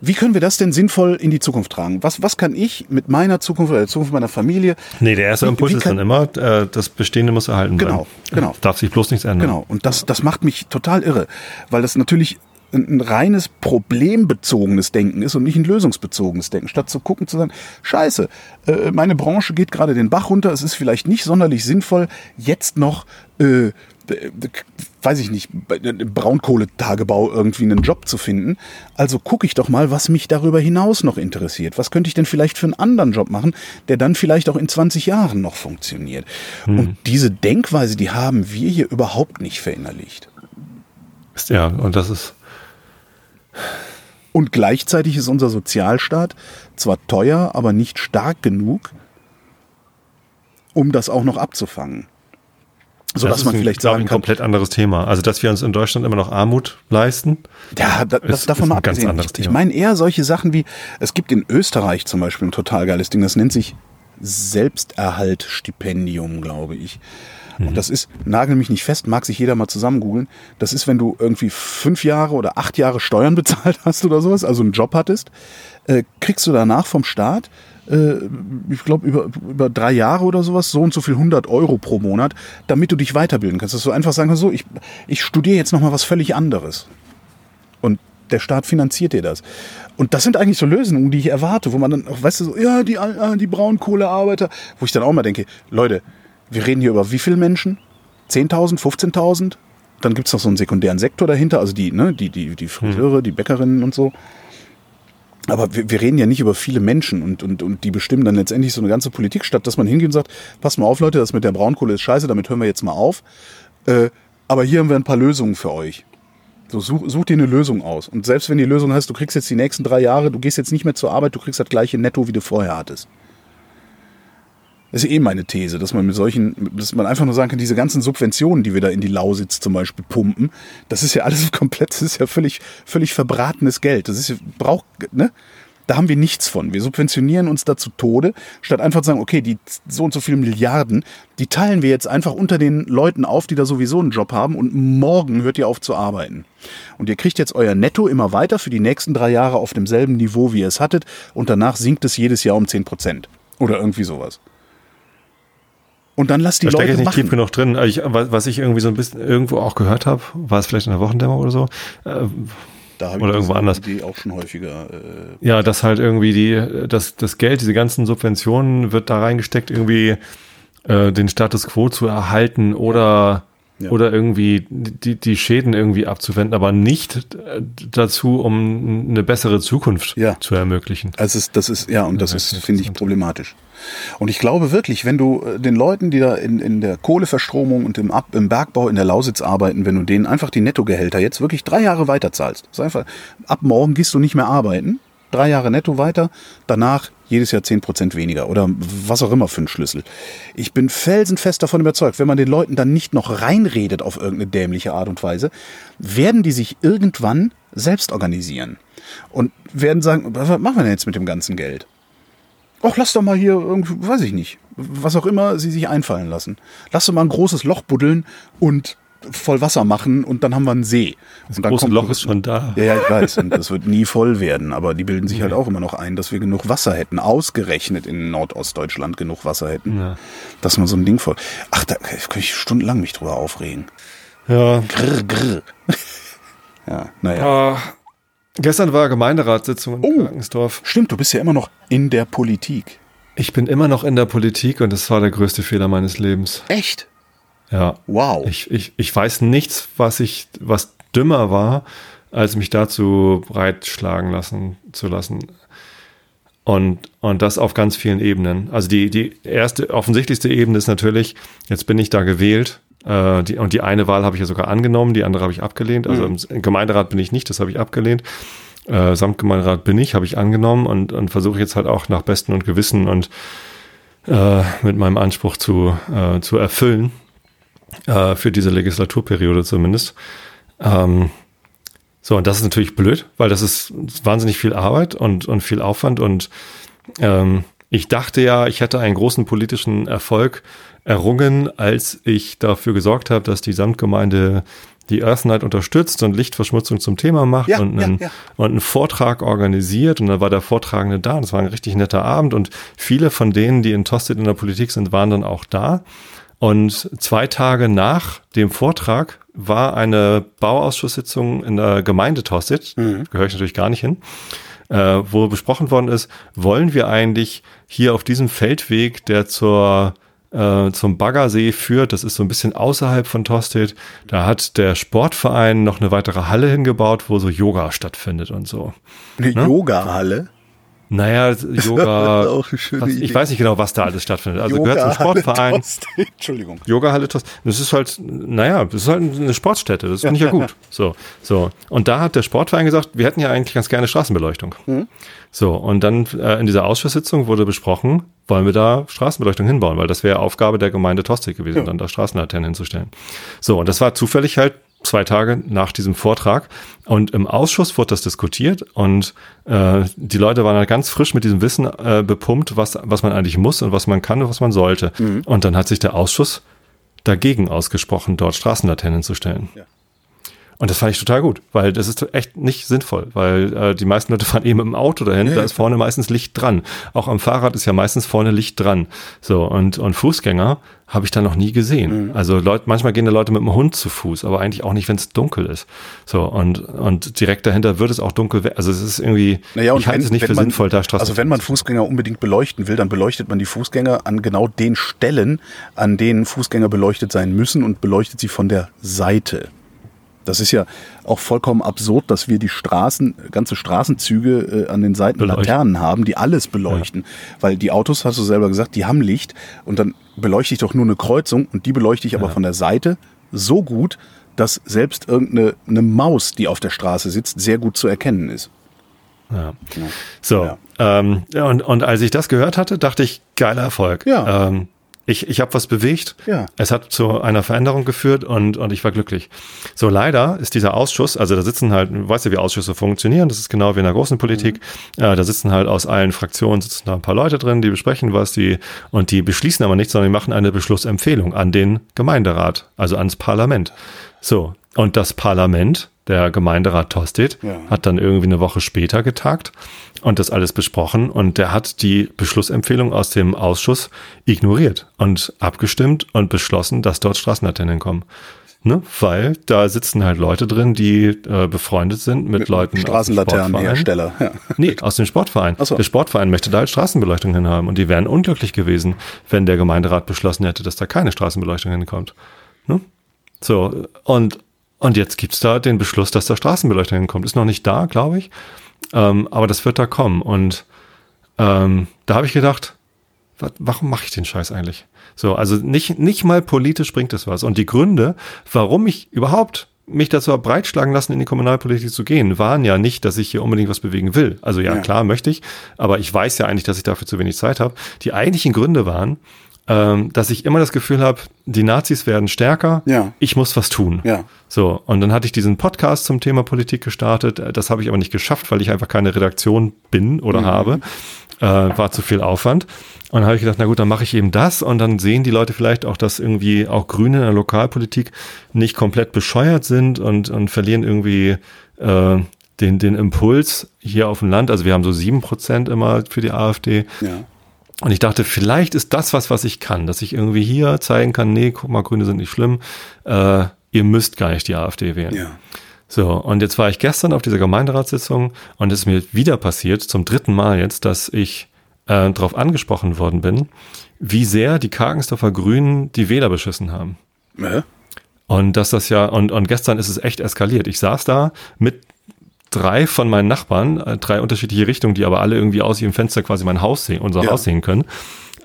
Wie können wir das denn sinnvoll in die Zukunft tragen? Was, was kann ich mit meiner Zukunft oder der Zukunft meiner Familie? Nee, der erste Impuls ist dann immer, äh, das Bestehende muss erhalten genau, bleiben. Genau, Darf sich bloß nichts ändern. Genau, und das, das macht mich total irre, weil das natürlich ein, ein reines problembezogenes Denken ist und nicht ein lösungsbezogenes Denken. Statt zu gucken, zu sagen, scheiße, äh, meine Branche geht gerade den Bach runter, es ist vielleicht nicht sonderlich sinnvoll, jetzt noch äh, weiß ich nicht, im Braunkohletagebau irgendwie einen Job zu finden. Also gucke ich doch mal, was mich darüber hinaus noch interessiert. Was könnte ich denn vielleicht für einen anderen Job machen, der dann vielleicht auch in 20 Jahren noch funktioniert? Hm. Und diese Denkweise, die haben wir hier überhaupt nicht verinnerlicht. Ja, und das ist. Und gleichzeitig ist unser Sozialstaat zwar teuer, aber nicht stark genug, um das auch noch abzufangen so das dass man ein, vielleicht sagen ein kann, komplett anderes Thema. Also, dass wir uns in Deutschland immer noch Armut leisten. Ja, da, das ist, davon ist mal abgesehen. Ganz ich, ich meine eher solche Sachen wie, es gibt in Österreich zum Beispiel ein total geiles Ding, das nennt sich Selbsterhaltstipendium, glaube ich. Und mhm. das ist, nagel mich nicht fest, mag sich jeder mal zusammen googeln. Das ist, wenn du irgendwie fünf Jahre oder acht Jahre Steuern bezahlt hast oder sowas, also einen Job hattest, äh, kriegst du danach vom Staat ich glaube, über, über drei Jahre oder sowas, so und so viel 100 Euro pro Monat, damit du dich weiterbilden kannst. Dass du einfach sagen kannst, so, ich, ich studiere jetzt nochmal was völlig anderes. Und der Staat finanziert dir das. Und das sind eigentlich so Lösungen, die ich erwarte, wo man dann auch, weißt du, so, ja, die, ah, die Braunkohlearbeiter, wo ich dann auch mal denke, Leute, wir reden hier über wie viele Menschen? 10.000, 15.000? Dann gibt's noch so einen sekundären Sektor dahinter, also die, ne, die, die, die Friseure, die Bäckerinnen und so. Aber wir, wir reden ja nicht über viele Menschen und, und, und die bestimmen dann letztendlich so eine ganze Politik, statt dass man hingeht und sagt, pass mal auf, Leute, das mit der Braunkohle ist scheiße, damit hören wir jetzt mal auf. Äh, aber hier haben wir ein paar Lösungen für euch. So, such, such dir eine Lösung aus. Und selbst wenn die Lösung heißt, du kriegst jetzt die nächsten drei Jahre, du gehst jetzt nicht mehr zur Arbeit, du kriegst das gleiche Netto, wie du vorher hattest. Das ist eh meine These, dass man mit solchen, dass man einfach nur sagen kann, diese ganzen Subventionen, die wir da in die Lausitz zum Beispiel pumpen, das ist ja alles komplett, das ist ja völlig, völlig verbratenes Geld. Das ist braucht, ne? Da haben wir nichts von. Wir subventionieren uns da zu Tode, statt einfach zu sagen, okay, die so und so viele Milliarden, die teilen wir jetzt einfach unter den Leuten auf, die da sowieso einen Job haben und morgen hört ihr auf zu arbeiten. Und ihr kriegt jetzt euer Netto immer weiter für die nächsten drei Jahre auf demselben Niveau, wie ihr es hattet und danach sinkt es jedes Jahr um 10 Prozent. Oder irgendwie sowas. Und dann lasst die da Leute stecke ich nicht machen. tief genug drin. Ich, was ich irgendwie so ein bisschen irgendwo auch gehört habe, war es vielleicht in der Wochendämmer oder so, äh, Da habe oder ich irgendwo anders. Idee auch schon häufiger. Äh, ja, dass halt irgendwie die, das, das Geld, diese ganzen Subventionen wird da reingesteckt, irgendwie äh, den Status quo zu erhalten oder Ja. oder irgendwie die, die Schäden irgendwie abzuwenden, aber nicht äh, dazu, um eine bessere Zukunft Ja. zu ermöglichen. Also ist, das ist, ja, und das das ist finde ich, problematisch. Und ich glaube wirklich, wenn du äh, den Leuten, die da in, in der Kohleverstromung und im, Ab, im Bergbau in der Lausitz arbeiten, wenn du denen einfach die Nettogehälter jetzt wirklich drei Jahre weiter zahlst, ist einfach, ab morgen gehst du nicht mehr arbeiten, drei Jahre netto weiter, danach jedes Jahr zehn Prozent weniger oder was auch immer für ein Schlüssel. Ich bin felsenfest davon überzeugt, wenn man den Leuten dann nicht noch reinredet auf irgendeine dämliche Art und Weise, werden die sich irgendwann selbst organisieren und werden sagen, was machen wir denn jetzt mit dem ganzen Geld? Ach, lass doch mal hier weiß ich nicht, was auch immer sie sich einfallen lassen. Lass doch mal ein großes Loch buddeln und voll Wasser machen und dann haben wir einen See. Das und dann große kommt- Loch ist schon da. Ja, ja, ich weiß. Und das wird nie voll werden. Aber die bilden sich halt auch immer noch ein, dass wir genug Wasser hätten. Ausgerechnet in Nordostdeutschland genug Wasser hätten. Ja. Dass man so ein Ding voll. Ach, da kann ich stundenlang mich drüber aufregen. Ja. Grr, grr. Ja, naja. Ah, gestern war Gemeinderatssitzung in Oh. Krankensdorf. Stimmt, du bist ja immer noch in der Politik. Ich bin immer noch in der Politik und das war der größte Fehler meines Lebens. Echt? Ja. Wow. Ich, ich, ich weiß nichts, was ich, was dümmer war, als mich dazu breitschlagen lassen zu lassen. Und, und das auf ganz vielen Ebenen. Also die, die erste, offensichtlichste Ebene ist natürlich, jetzt bin ich da gewählt. Äh, die, und die eine Wahl habe ich ja sogar angenommen, die andere habe ich abgelehnt. Also im, im Gemeinderat bin ich nicht, das habe ich abgelehnt. Äh, Samtgemeinderat bin ich, habe ich angenommen und, und versuche jetzt halt auch nach Besten und Gewissen und äh, mit meinem Anspruch zu, äh, zu erfüllen äh, für diese Legislaturperiode zumindest. Ähm, so, und das ist natürlich blöd, weil das ist wahnsinnig viel Arbeit und, und viel Aufwand. Und ähm, ich dachte ja, ich hätte einen großen politischen Erfolg errungen, als ich dafür gesorgt habe, dass die Samtgemeinde die Earth Night unterstützt und Lichtverschmutzung zum Thema macht Ja, und, ja, einen, ja. und einen Vortrag organisiert. Und dann war der Vortragende da. Und es war ein richtig netter Abend. Und viele von denen, die in Tosted in der Politik sind, waren dann auch da. Und zwei Tage nach dem Vortrag war eine Bauausschusssitzung in der Gemeinde Tosted, gehöre ich natürlich gar nicht hin, äh, wo besprochen worden ist, wollen wir eigentlich hier auf diesem Feldweg, der zur äh, zum Baggersee führt, das ist so ein bisschen außerhalb von Tosted, da hat der Sportverein noch eine weitere Halle hingebaut, wo so Yoga stattfindet und so. Eine Yoga-Halle. Naja, Yoga, Auch eine schöne was, Idee. ich weiß nicht genau, was da alles stattfindet. Also gehört zum Sportverein. Tost. Entschuldigung. Yoga-Halle Tost. Das ist halt, naja, das ist halt eine Sportstätte. Das finde ich ja gut. So, so. Und da hat der Sportverein gesagt, wir hätten ja eigentlich ganz gerne Straßenbeleuchtung. So, und dann äh, in dieser Ausschusssitzung wurde besprochen, wollen wir da Straßenbeleuchtung hinbauen, weil das wäre Aufgabe der Gemeinde Tostig gewesen, dann da Straßenlaternen hinzustellen. So, und das war zufällig halt zwei Tage nach diesem Vortrag. Und im Ausschuss wurde das diskutiert und äh, die Leute waren halt ganz frisch mit diesem Wissen äh, bepumpt, was, was man eigentlich muss und was man kann und was man sollte. Und dann hat sich der Ausschuss dagegen ausgesprochen, dort Straßenlaternen zu stellen. Ja. Und das fand ich total gut, weil das ist echt nicht sinnvoll, weil äh, die meisten Leute fahren eben mit dem Auto dahin, Ja, da ist vorne meistens Licht dran. Auch am Fahrrad ist ja meistens vorne Licht dran. So, und, und Fußgänger habe ich da noch nie gesehen. Mhm. Also Leute, manchmal gehen da Leute mit dem Hund zu Fuß, aber eigentlich auch nicht, wenn es dunkel ist. So, und, und direkt dahinter wird es auch dunkel. Also es ist irgendwie, Naja, ich halte es nicht für man, sinnvoll, da Straßen Also wenn man Fußgänger unbedingt beleuchten will, dann beleuchtet man die Fußgänger an genau den Stellen, an denen Fußgänger beleuchtet sein müssen und beleuchtet sie von der Seite. Das ist ja auch vollkommen absurd, dass wir die Straßen, ganze Straßenzüge äh, an den Seiten Beleuchten. Laternen haben, die alles beleuchten. Weil die Autos, hast du selber gesagt, die haben Licht und dann beleuchte ich doch nur eine Kreuzung und die beleuchte ich aber Ja. von der Seite so gut, dass selbst irgendeine eine Maus, die auf der Straße sitzt, sehr gut zu erkennen ist. Ja. So, Ja. Ähm, ja, und, und als ich das gehört hatte, dachte ich, geiler Erfolg. Ja. Ähm, ich ich habe was bewegt. Ja. Es hat zu einer Veränderung geführt und, und ich war glücklich. So, leider ist dieser Ausschuss, also da sitzen halt, du weißt ja, wie Ausschüsse funktionieren, das ist genau wie in der großen Politik. Äh, da sitzen halt aus allen Fraktionen sitzen da ein paar Leute drin, die besprechen was, die und die beschließen aber nichts, sondern die machen eine Beschlussempfehlung an den Gemeinderat, also ans Parlament. So, und das Parlament, der Gemeinderat Tostedt, Ja. hat dann irgendwie eine Woche später getagt und das alles besprochen und der hat die Beschlussempfehlung aus dem Ausschuss ignoriert und abgestimmt und beschlossen, dass dort Straßenlaternen kommen. Ne? Weil da sitzen halt Leute drin, die äh, befreundet sind mit, Leuten aus dem Sportverein. Straßenlaternenhersteller. Ja. Nee, aus dem Sportverein. So. Der Sportverein möchte da halt Straßenbeleuchtung hinhaben und die wären unglücklich gewesen, wenn der Gemeinderat beschlossen hätte, dass da keine Straßenbeleuchtung hinkommt. Ne? So, und, und jetzt gibt's da den Beschluss, dass da Straßenbeleuchtung hinkommt. Ist noch nicht da, glaube ich. Ähm, aber das wird da kommen. Und ähm, da habe ich gedacht, wa- warum mache ich den Scheiß eigentlich? So, also nicht, nicht mal politisch bringt es was. Und die Gründe, warum ich überhaupt mich dazu habe breitschlagen lassen, in die Kommunalpolitik zu gehen, waren ja nicht, dass ich hier unbedingt was bewegen will. Also ja, Ja. klar möchte ich, aber ich weiß ja eigentlich, dass ich dafür zu wenig Zeit habe. Die eigentlichen Gründe waren, ähm, dass ich immer das Gefühl habe, die Nazis werden stärker, Ja. ich muss was tun. Ja. So, und dann hatte ich diesen Podcast zum Thema Politik gestartet. Äh, Das habe ich aber nicht geschafft, weil ich einfach keine Redaktion bin oder habe. Äh, war zu viel Aufwand. Und dann habe ich gedacht, na gut, dann mache ich eben das und dann sehen die Leute vielleicht auch, dass irgendwie auch Grüne in der Lokalpolitik nicht komplett bescheuert sind und, und verlieren irgendwie äh, den, den Impuls hier auf dem Land. Also wir haben so sieben Prozent immer für die AfD. Ja. Und ich dachte, vielleicht ist das was, was ich kann, dass ich irgendwie hier zeigen kann, nee, guck mal, Grüne sind nicht schlimm, äh, ihr müsst gar nicht die AfD wählen. Ja. So, und jetzt war ich gestern auf dieser Gemeinderatssitzung und es ist mir wieder passiert, zum dritten Mal jetzt, dass ich äh, darauf angesprochen worden bin, wie sehr die Karkensdorfer Grünen die Wähler beschissen haben. Äh? Und dass das ja, und, und gestern ist es echt eskaliert. Ich saß da mit drei von meinen Nachbarn, äh, drei unterschiedliche Richtungen, die aber alle irgendwie aus ihrem Fenster quasi mein Haus sehen, unser Ja. Haus sehen können.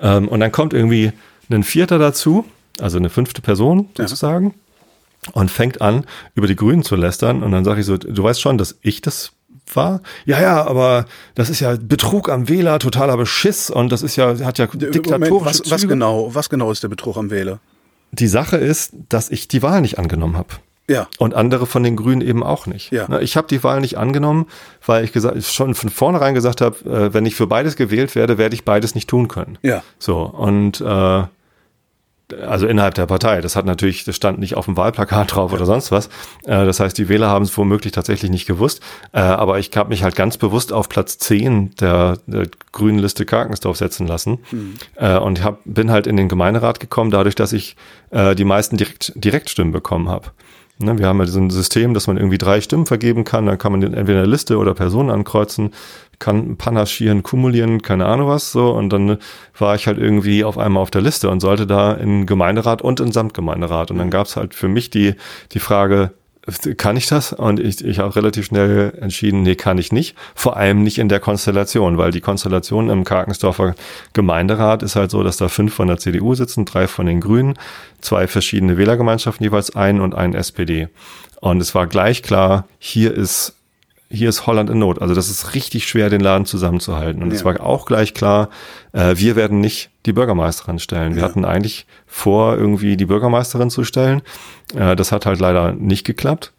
Ähm, und dann kommt irgendwie ein Vierter dazu, also eine fünfte Person Ja. sozusagen, und fängt an, über die Grünen zu lästern. Und dann sage ich so, du weißt schon, dass ich das war? Ja, ja, aber das ist ja Betrug am Wähler, totaler Beschiss und das ist ja, hat ja diktatorische Moment, was, was genau, was genau ist der Betrug am Wähler? Die Sache ist, dass ich die Wahl nicht angenommen habe. Ja. Und andere von den Grünen eben auch nicht. Ja. Ich habe die Wahl nicht angenommen, weil ich gesagt, schon von vornherein gesagt habe, äh, wenn ich für beides gewählt werde, werde ich beides nicht tun können. Ja. So, und äh, also innerhalb der Partei. Das hat natürlich, das stand nicht auf dem Wahlplakat drauf oder sonst was. Äh, das heißt, die Wähler haben es womöglich tatsächlich nicht gewusst. Äh, aber ich habe mich halt ganz bewusst auf Platz 10 der, der grünen Liste Karkensdorf setzen lassen. Äh, und hab, bin halt in den Gemeinderat gekommen, dadurch, dass ich die meisten Direkt, Direktstimmen bekommen habe. Ne, wir haben ja so ein System, dass man irgendwie drei Stimmen vergeben kann. Dann kann man entweder eine Liste oder Personen ankreuzen, kann panaschieren, kumulieren, keine Ahnung was. So und dann war ich halt irgendwie auf einmal auf der Liste und sollte da in Gemeinderat und in Samtgemeinderat. Und dann gab's halt für mich die die Frage, kann ich das? Und ich, ich habe relativ schnell entschieden, nee, kann ich nicht. Vor allem nicht in der Konstellation, weil die Konstellation im Karkensdorfer Gemeinderat ist halt so, dass da fünf von der CDU sitzen, drei von den Grünen, zwei verschiedene Wählergemeinschaften, jeweils ein und ein SPD. Und es war gleich klar, hier ist hier ist Holland in Not. Also das ist richtig schwer, den Laden zusammenzuhalten. Und es Ja. war auch gleich klar, äh, wir werden nicht die Bürgermeisterin stellen. Wir Ja. hatten eigentlich vor, irgendwie die Bürgermeisterin zu stellen. Äh, das hat halt leider nicht geklappt.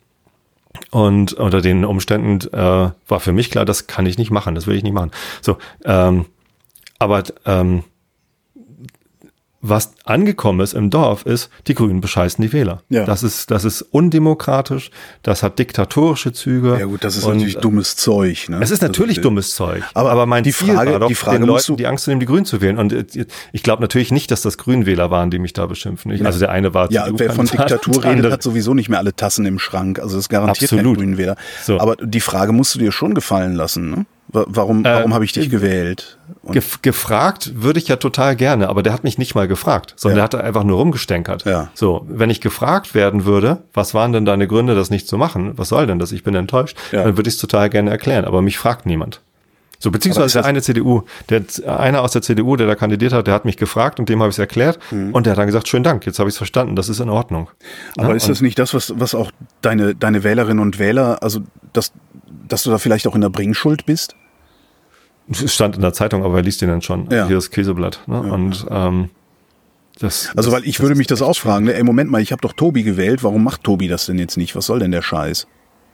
Und unter den Umständen äh, war für mich klar, das kann ich nicht machen, das will ich nicht machen. So, ähm, aber ähm, was angekommen ist im Dorf, ist, die Grünen bescheißen die Wähler. Ja. Das ist, das ist undemokratisch, das hat diktatorische Züge. Ja gut, das ist und, natürlich dummes Zeug. Ne? Es ist natürlich Also, dummes Zeug. Aber aber mein die Ziel Frage- war doch, die Frage den Leuten die Angst zu nehmen, die Grünen zu wählen. Und äh, ich glaube natürlich nicht, dass das Grünwähler waren, die mich da beschimpfen. Ich, Also der eine war Ja, wer von Diktatur redet, hat sowieso nicht mehr alle Tassen im Schrank. Also das garantiert Absolut. kein Grünwähler. So. Aber die Frage musst du dir schon gefallen lassen. Ne? Warum, warum äh, habe ich dich gewählt? Gef gefragt würde ich ja total gerne, aber der hat mich nicht mal gefragt, sondern ja. der hat einfach nur rumgestänkert. Ja. So, wenn ich gefragt werden würde, was waren denn deine Gründe, das nicht zu machen? Was soll denn das? Ich bin enttäuscht. Ja. Dann würde ich es total gerne erklären, aber mich fragt niemand. So, beziehungsweise der eine CDU, der einer aus der CDU, der da kandidiert hat, der hat mich gefragt und dem habe ich es erklärt mhm. und der hat dann gesagt, schönen Dank, jetzt habe ich es verstanden, das ist in Ordnung. Aber ja, ist das nicht das, was, was auch deine, deine Wählerinnen und Wähler, also dass, dass du da vielleicht auch in der Bringschuld bist? Es stand in der Zeitung, aber wer liest den denn schon? Ja. Hier das Käseblatt. Ne? Ja. Und ähm, das, also weil ich das, würde mich das ausfragen, ne? ey Moment mal, ich habe doch Tobi gewählt, warum macht Tobi das denn jetzt nicht? Was soll denn der Scheiß?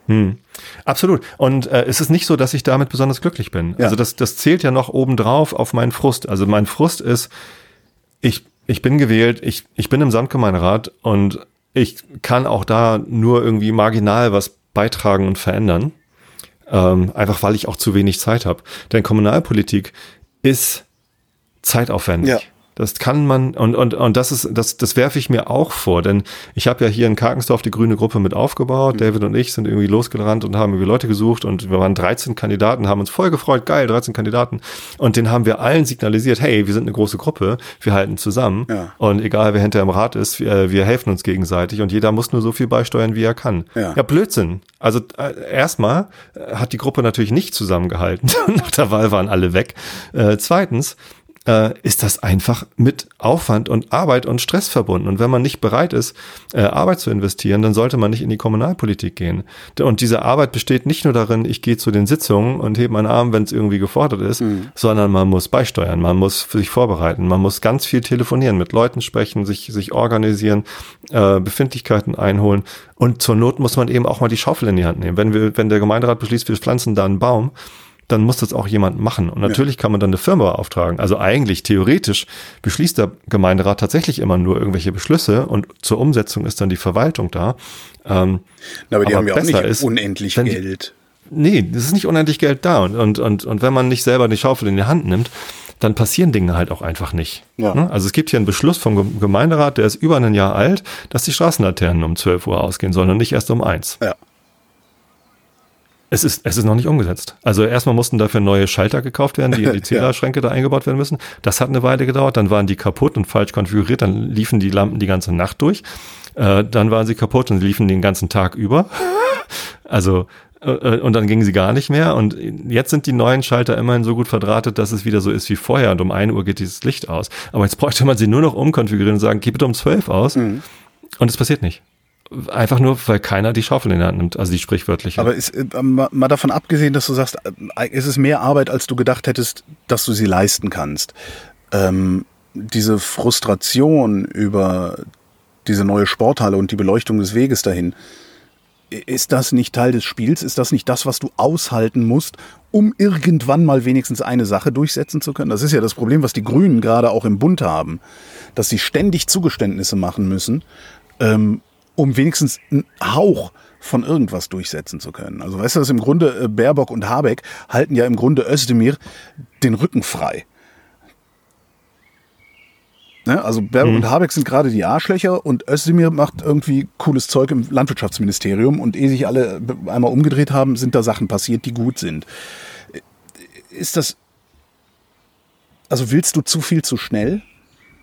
Hm. Absolut. Und äh, es ist nicht so, dass ich damit besonders glücklich bin. Ja. Also das, das zählt ja noch obendrauf auf meinen Frust. Also mein Frust ist, ich, ich bin gewählt, ich, ich bin im Sandgemeinderat und ich kann auch da nur irgendwie marginal was beitragen und verändern. Ähm, einfach weil ich auch zu wenig Zeit habe. Denn Kommunalpolitik ist zeitaufwendig. Ja. Das kann man und und und das ist das das werfe ich mir auch vor, denn ich habe ja hier in Karkensdorf die grüne Gruppe mit aufgebaut. Mhm. David und ich sind irgendwie losgerannt und haben irgendwie Leute gesucht und wir waren 13 Kandidaten, haben uns voll gefreut, geil, 13 Kandidaten und den haben wir allen signalisiert, hey, wir sind eine große Gruppe, wir halten zusammen ja. und egal wer hinter im Rat ist, wir, wir helfen uns gegenseitig und jeder muss nur so viel beisteuern, wie er kann. Ja, ja Blödsinn. Also äh, erstmal äh, hat die Gruppe natürlich nicht zusammengehalten. Nach der Wahl waren alle weg. Äh, zweitens äh, ist das einfach mit Aufwand und Arbeit und Stress verbunden. Und wenn man nicht bereit ist, äh, Arbeit zu investieren, dann sollte man nicht in die Kommunalpolitik gehen. Und diese Arbeit besteht nicht nur darin, ich gehe zu den Sitzungen und hebe meinen Arm, wenn es irgendwie gefordert ist, mhm. sondern man muss beisteuern, man muss sich vorbereiten, man muss ganz viel telefonieren, mit Leuten sprechen, sich, sich organisieren, äh, Befindlichkeiten einholen. Und zur Not muss man eben auch mal die Schaufel in die Hand nehmen. Wenn wir, wenn der Gemeinderat beschließt, wir pflanzen da einen Baum, dann muss das auch jemand machen. Und natürlich ja. kann man dann eine Firma beauftragen. Also eigentlich theoretisch beschließt der Gemeinderat tatsächlich immer nur irgendwelche Beschlüsse und zur Umsetzung ist dann die Verwaltung da. Ähm, Na, aber die aber haben ja auch nicht ist, unendlich Geld. Nee, es ist nicht unendlich Geld da. Und, und, und, und wenn man nicht selber die Schaufel in die Hand nimmt, dann passieren Dinge halt auch einfach nicht. Ja. Ne? Also es gibt hier einen Beschluss vom Gemeinderat, der ist über ein Jahr alt, dass die Straßenlaternen um 12 Uhr ausgehen sollen und nicht erst um eins. Ja. Es ist, es ist noch nicht umgesetzt. Also erstmal mussten dafür neue Schalter gekauft werden, die in die Zählerschränke ja. da eingebaut werden müssen. Das hat eine Weile gedauert, dann waren die kaputt und falsch konfiguriert, dann liefen die Lampen die ganze Nacht durch. Äh, dann waren sie kaputt und liefen den ganzen Tag über. also äh, äh, und dann gingen sie gar nicht mehr. Und jetzt sind die neuen Schalter immerhin so gut verdrahtet, dass es wieder so ist wie vorher. Und um ein Uhr geht dieses Licht aus. Aber jetzt bräuchte man sie nur noch umkonfigurieren und sagen, gib bitte um zwölf aus. Mhm. Und es passiert nicht. Einfach nur, weil keiner die Schaufel in der Hand nimmt, also die sprichwörtliche. Aber ist, äh, mal davon abgesehen, dass du sagst, äh, ist es mehr Arbeit, als du gedacht hättest, dass du sie leisten kannst. Ähm, diese Frustration über diese neue Sporthalle und die Beleuchtung des Weges dahin, ist das nicht Teil des Spiels? Ist das nicht das, was du aushalten musst, um irgendwann mal wenigstens eine Sache durchsetzen zu können? Das ist ja das Problem, was die Grünen gerade auch im Bund haben, dass sie ständig Zugeständnisse machen müssen, ähm, um wenigstens einen Hauch von irgendwas durchsetzen zu können. Also weißt du, dass im Grunde äh, Baerbock und Habeck halten ja im Grunde Özdemir den Rücken frei. Ne? Also Baerbock mhm. und Habeck sind gerade die Arschlöcher und Özdemir macht irgendwie cooles Zeug im Landwirtschaftsministerium und ehe sich alle einmal umgedreht haben, sind da Sachen passiert, die gut sind. Ist das, also willst du zu viel zu schnell?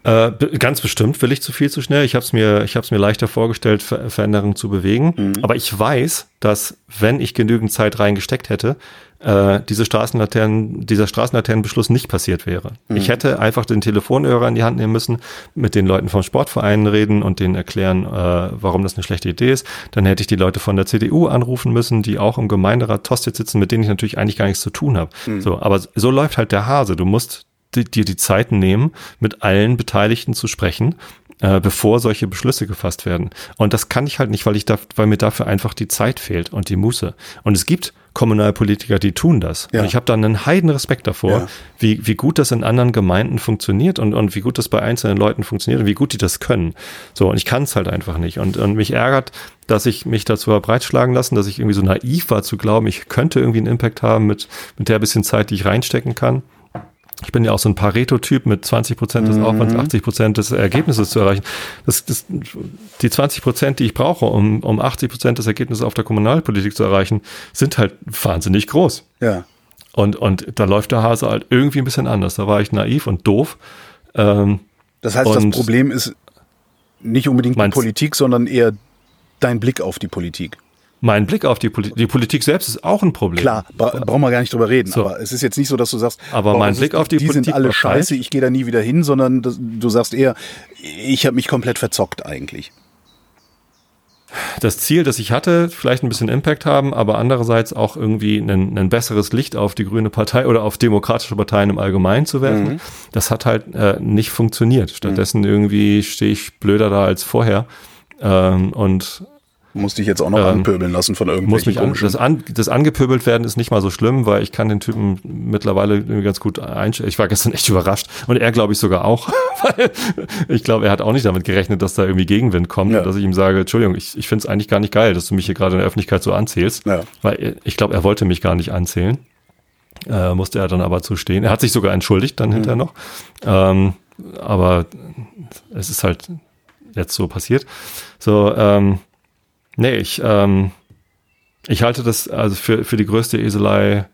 Äh, ganz bestimmt will ich zu viel zu schnell. Ich habe es mir, ich habe es mir leichter vorgestellt, Ver Veränderungen zu bewegen. Mhm. Aber ich weiß, dass wenn ich genügend Zeit reingesteckt hätte, äh, diese Straßenlaternen, dieser Straßenlaternenbeschluss nicht passiert wäre. Mhm. Ich hätte einfach den Telefonhörer in die Hand nehmen müssen, mit den Leuten vom Sportverein reden und denen erklären, äh, warum das eine schlechte Idee ist. Dann hätte ich die Leute von der CDU anrufen müssen, die auch im Gemeinderat Tosted sitzen, mit denen ich natürlich eigentlich gar nichts zu tun habe. Mhm. So, aber so läuft halt der Hase. Du musst dir die Zeit nehmen, mit allen Beteiligten zu sprechen, äh, bevor solche Beschlüsse gefasst werden. Und das kann ich halt nicht, weil ich da, weil mir dafür einfach die Zeit fehlt und die Muße. Und es gibt Kommunalpolitiker, die tun das. Ja. Und ich habe da einen heiden Respekt davor, ja. wie, wie gut das in anderen Gemeinden funktioniert und, und wie gut das bei einzelnen Leuten funktioniert und wie gut die das können. So, und ich kann es halt einfach nicht. Und, und mich ärgert, dass ich mich dazu habe breitschlagen lassen, dass ich irgendwie so naiv war zu glauben, ich könnte irgendwie einen Impact haben mit, mit der bisschen Zeit, die ich reinstecken kann ich bin ja auch so ein Pareto-Typ mit 20 Prozent des Aufwands, 80 mhm. Prozent des Ergebnisses zu erreichen. Das, das, die 20 Prozent, die ich brauche, um, um 80 Prozent des Ergebnisses auf der Kommunalpolitik zu erreichen, sind halt wahnsinnig groß. Ja. Und, und da läuft der Hase halt irgendwie ein bisschen anders. Da war ich naiv und doof. Ähm, das heißt, das Problem ist nicht unbedingt die Politik, sondern eher dein Blick auf die Politik. Mein Blick auf die Politik. Die Politik selbst ist auch ein Problem. Klar, bra brauchen wir gar nicht drüber reden. So. Aber es ist jetzt nicht so, dass du sagst, aber mein Blick ist, auf die, die Politik sind alle scheiße, ich gehe da nie wieder hin, sondern das, du sagst eher, ich habe mich komplett verzockt eigentlich das Ziel, das ich hatte, vielleicht ein bisschen Impact haben, aber andererseits auch irgendwie ein, ein besseres Licht auf die grüne Partei oder auf demokratische Parteien im Allgemeinen zu werfen, mhm. das hat halt äh, nicht funktioniert. Stattdessen mhm. irgendwie stehe ich blöder da als vorher. Ähm, und muss dich jetzt auch noch ähm, anpöbeln lassen von irgendwelchen muss mich an, das, an, das angepöbelt werden ist nicht mal so schlimm, weil ich kann den Typen mittlerweile ganz gut einstellen. Ich war gestern echt überrascht und er glaube ich sogar auch, weil ich glaube, er hat auch nicht damit gerechnet, dass da irgendwie Gegenwind kommt ja. dass ich ihm sage, Entschuldigung, ich, ich finde es eigentlich gar nicht geil, dass du mich hier gerade in der Öffentlichkeit so anzählst, ja. weil ich glaube, er wollte mich gar nicht anzählen. Äh, musste er dann aber zustehen. Er hat sich sogar entschuldigt dann mhm. hinterher noch. Ähm, aber es ist halt jetzt so passiert. So, ähm, Nee, ich, ähm, ich halte das also für, für die größte Eselei,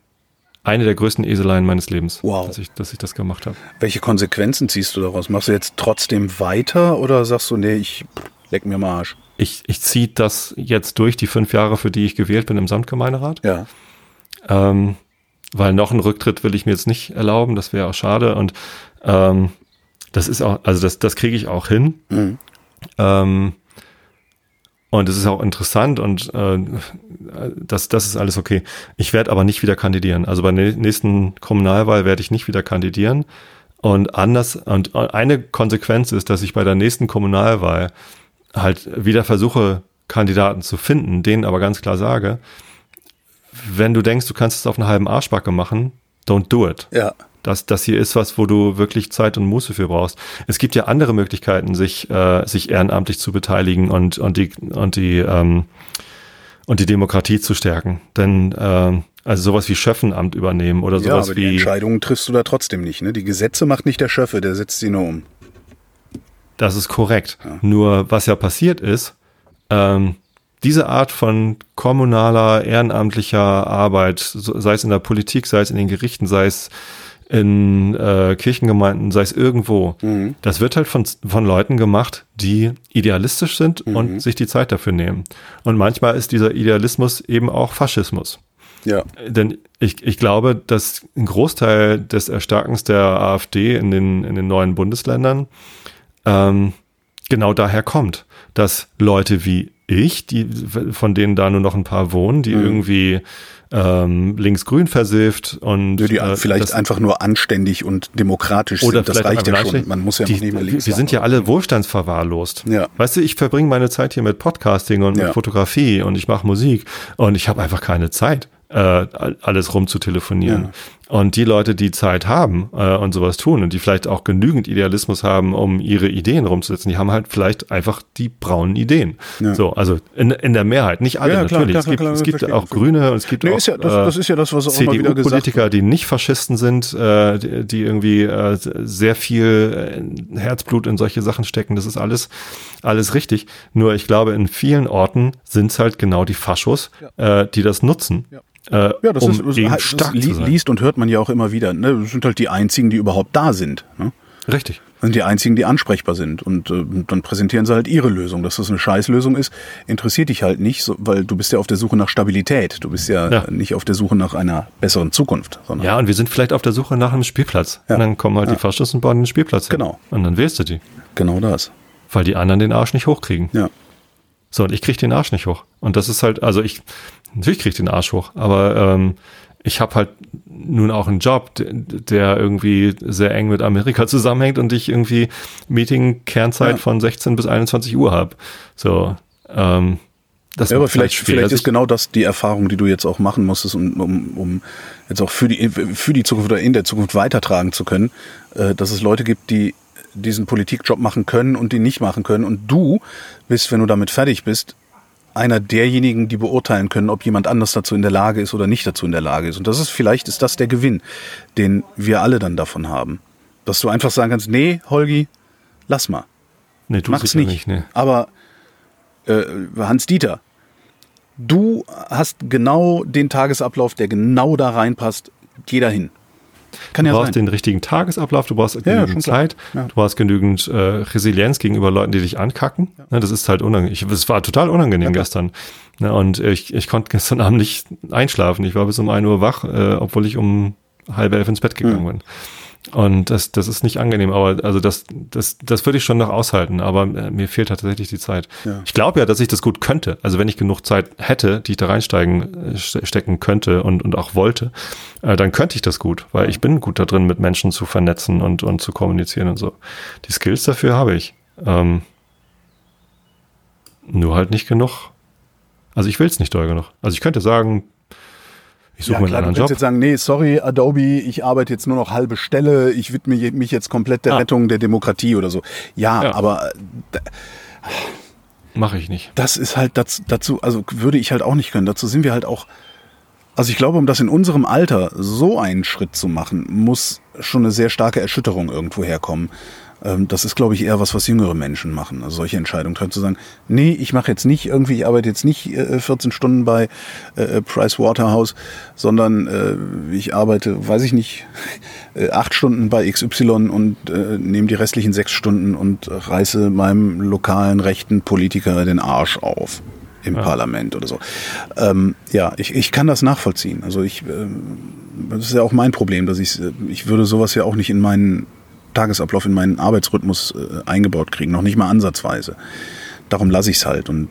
eine der größten Eseleien meines Lebens, wow. dass, ich, dass ich das gemacht habe. Welche Konsequenzen ziehst du daraus? Machst du jetzt trotzdem weiter oder sagst du, nee, ich leck mir mal Arsch? Ich, ich ziehe das jetzt durch, die fünf Jahre, für die ich gewählt bin im Samtgemeinderat. Ja. Ähm, weil noch einen Rücktritt will ich mir jetzt nicht erlauben, das wäre auch schade. Und ähm, das ist auch, also das, das kriege ich auch hin. Mhm. Ähm, und es ist auch interessant und äh, das, das ist alles okay. Ich werde aber nicht wieder kandidieren. Also bei der nächsten Kommunalwahl werde ich nicht wieder kandidieren. Und anders, und eine Konsequenz ist, dass ich bei der nächsten Kommunalwahl halt wieder versuche, Kandidaten zu finden, denen aber ganz klar sage, wenn du denkst, du kannst es auf einen halben Arschbacke machen, don't do it. Ja dass das hier ist was, wo du wirklich Zeit und Muße für brauchst. Es gibt ja andere Möglichkeiten, sich, äh, sich ehrenamtlich zu beteiligen und, und die, und die, ähm, und die Demokratie zu stärken. Denn äh, also sowas wie Schöffenamt übernehmen oder sowas ja, aber wie. Die Entscheidungen triffst du da trotzdem nicht. Ne? Die Gesetze macht nicht der Schöffe, der setzt sie nur um. Das ist korrekt. Ja. Nur was ja passiert ist, ähm, diese Art von kommunaler, ehrenamtlicher Arbeit, sei es in der Politik, sei es in den Gerichten, sei es in äh, Kirchengemeinden, sei es irgendwo. Mhm. Das wird halt von, von Leuten gemacht, die idealistisch sind mhm. und sich die Zeit dafür nehmen. Und manchmal ist dieser Idealismus eben auch Faschismus. Ja. Denn ich, ich glaube, dass ein Großteil des Erstarkens der AfD in den, in den neuen Bundesländern ähm, genau daher kommt, dass Leute wie ich, die, von denen da nur noch ein paar wohnen, die mhm. irgendwie ähm, links-grün versifft und ja, die äh, vielleicht einfach nur anständig und demokratisch oder sind. Das reicht ja schon. Man muss ja die, nicht mehr links. Wir sind ja alle wohlstandsverwahrlost. Ja. Weißt du, ich verbringe meine Zeit hier mit Podcasting und ja. mit Fotografie und ich mache Musik und ich habe einfach keine Zeit äh, alles rumzutelefonieren. Ja. Und die Leute, die Zeit haben äh, und sowas tun und die vielleicht auch genügend Idealismus haben, um ihre Ideen rumzusetzen, die haben halt vielleicht einfach die braunen Ideen. Ja. So, also in, in der Mehrheit, nicht alle ja, natürlich. Klar, es gibt, klar, es gibt auch Grüne und es gibt nee, auch ja, das, das, ist ja das, was auch CDU-Politiker, die nicht Faschisten sind, äh, die, die irgendwie äh, sehr viel äh, Herzblut in solche Sachen stecken. Das ist alles, alles richtig. Nur ich glaube, in vielen Orten sind es halt genau die Faschos, äh, die das nutzen. Ja äh, ja, das um ist, das, das, stark das li liest und hört man ja auch immer wieder. Ne? Das sind halt die einzigen, die überhaupt da sind. Ne? Richtig. Das sind die einzigen, die ansprechbar sind. Und äh, dann präsentieren sie halt ihre Lösung. Dass das eine Scheißlösung ist, interessiert dich halt nicht, so, weil du bist ja auf der Suche nach Stabilität. Du bist ja, ja, nicht auf der Suche nach einer besseren Zukunft. ja, und wir sind vielleicht auf der Suche nach einem Spielplatz. Ja. Und dann kommen halt ja. die Faschisten und bauen den Spielplatz hin. Genau. Und dann wählst du die. Genau das. Weil die anderen den Arsch nicht hochkriegen. Ja. So, und ich krieg den Arsch nicht hoch. Und das ist halt, also ich, natürlich krieg ich den Arsch hoch, aber ähm, ich habe halt nun auch einen Job, der irgendwie sehr eng mit Amerika zusammenhängt und ich irgendwie Meeting-Kernzeit ja. von 16 bis 21 Uhr habe. So, ähm, das ja, aber vielleicht, halt vielleicht ist genau das die Erfahrung, die du jetzt auch machen musstest, um, um, um jetzt auch für die, für die Zukunft oder in der Zukunft weitertragen zu können, äh, dass es Leute gibt, die diesen Politikjob machen können und den nicht machen können. Und du bist, wenn du damit fertig bist, einer derjenigen, die beurteilen können, ob jemand anders dazu in der Lage ist oder nicht dazu in der Lage ist. Und das ist vielleicht ist das der Gewinn, den wir alle dann davon haben, dass du einfach sagen kannst, nee, Holgi, lass mal, nee, du mach's nicht. nicht nee. Aber äh, Hans Dieter, du hast genau den Tagesablauf, der genau da reinpasst. jeder hin. Kann du ja brauchst sein. den richtigen Tagesablauf, du brauchst genügend ja, Zeit, ja. du brauchst genügend äh, Resilienz gegenüber Leuten, die dich ankacken. Ja. Ne, das ist halt unangenehm. Es war total unangenehm gestern. Ne, und ich, ich konnte gestern Abend nicht einschlafen. Ich war bis um 1 Uhr wach, äh, obwohl ich um halb elf ins Bett gegangen mhm. bin. Und das, das ist nicht angenehm, aber also das, das, das würde ich schon noch aushalten, aber äh, mir fehlt tatsächlich die Zeit. Ja. Ich glaube ja, dass ich das gut könnte. Also wenn ich genug Zeit hätte, die ich da reinsteigen, äh, stecken könnte und, und auch wollte, äh, dann könnte ich das gut, weil ich bin gut da drin, mit Menschen zu vernetzen und, und zu kommunizieren und so. Die Skills dafür habe ich. Ähm, nur halt nicht genug. Also ich will es nicht doll genug. Also ich könnte sagen, ich suche ja, mir einen anderen Job. jetzt sagen, nee, sorry, Adobe, ich arbeite jetzt nur noch halbe Stelle, ich widme mich jetzt komplett der ah. Rettung der Demokratie oder so. Ja, ja. aber äh, mache ich nicht. Das ist halt dazu, dazu, also würde ich halt auch nicht können. Dazu sind wir halt auch. Also ich glaube, um das in unserem Alter so einen Schritt zu machen, muss schon eine sehr starke Erschütterung irgendwo herkommen. Ähm, das ist, glaube ich, eher was, was jüngere Menschen machen. Also solche Entscheidungen treffen, zu sagen, nee, ich mache jetzt nicht irgendwie, ich arbeite jetzt nicht 14 äh, Stunden bei äh, Price Waterhouse, sondern äh, ich arbeite, weiß ich nicht, acht Stunden bei XY und nehme die restlichen sechs Stunden und reiße meinem lokalen rechten Politiker den Arsch auf im ja. Parlament oder so. Ähm, ja, ich, ich kann das nachvollziehen. Also ich, äh, das ist ja auch mein Problem, dass ich, ich würde sowas ja auch nicht in meinen Tagesablauf in meinen Arbeitsrhythmus äh, eingebaut kriegen, noch nicht mal ansatzweise. Darum lasse ich es halt und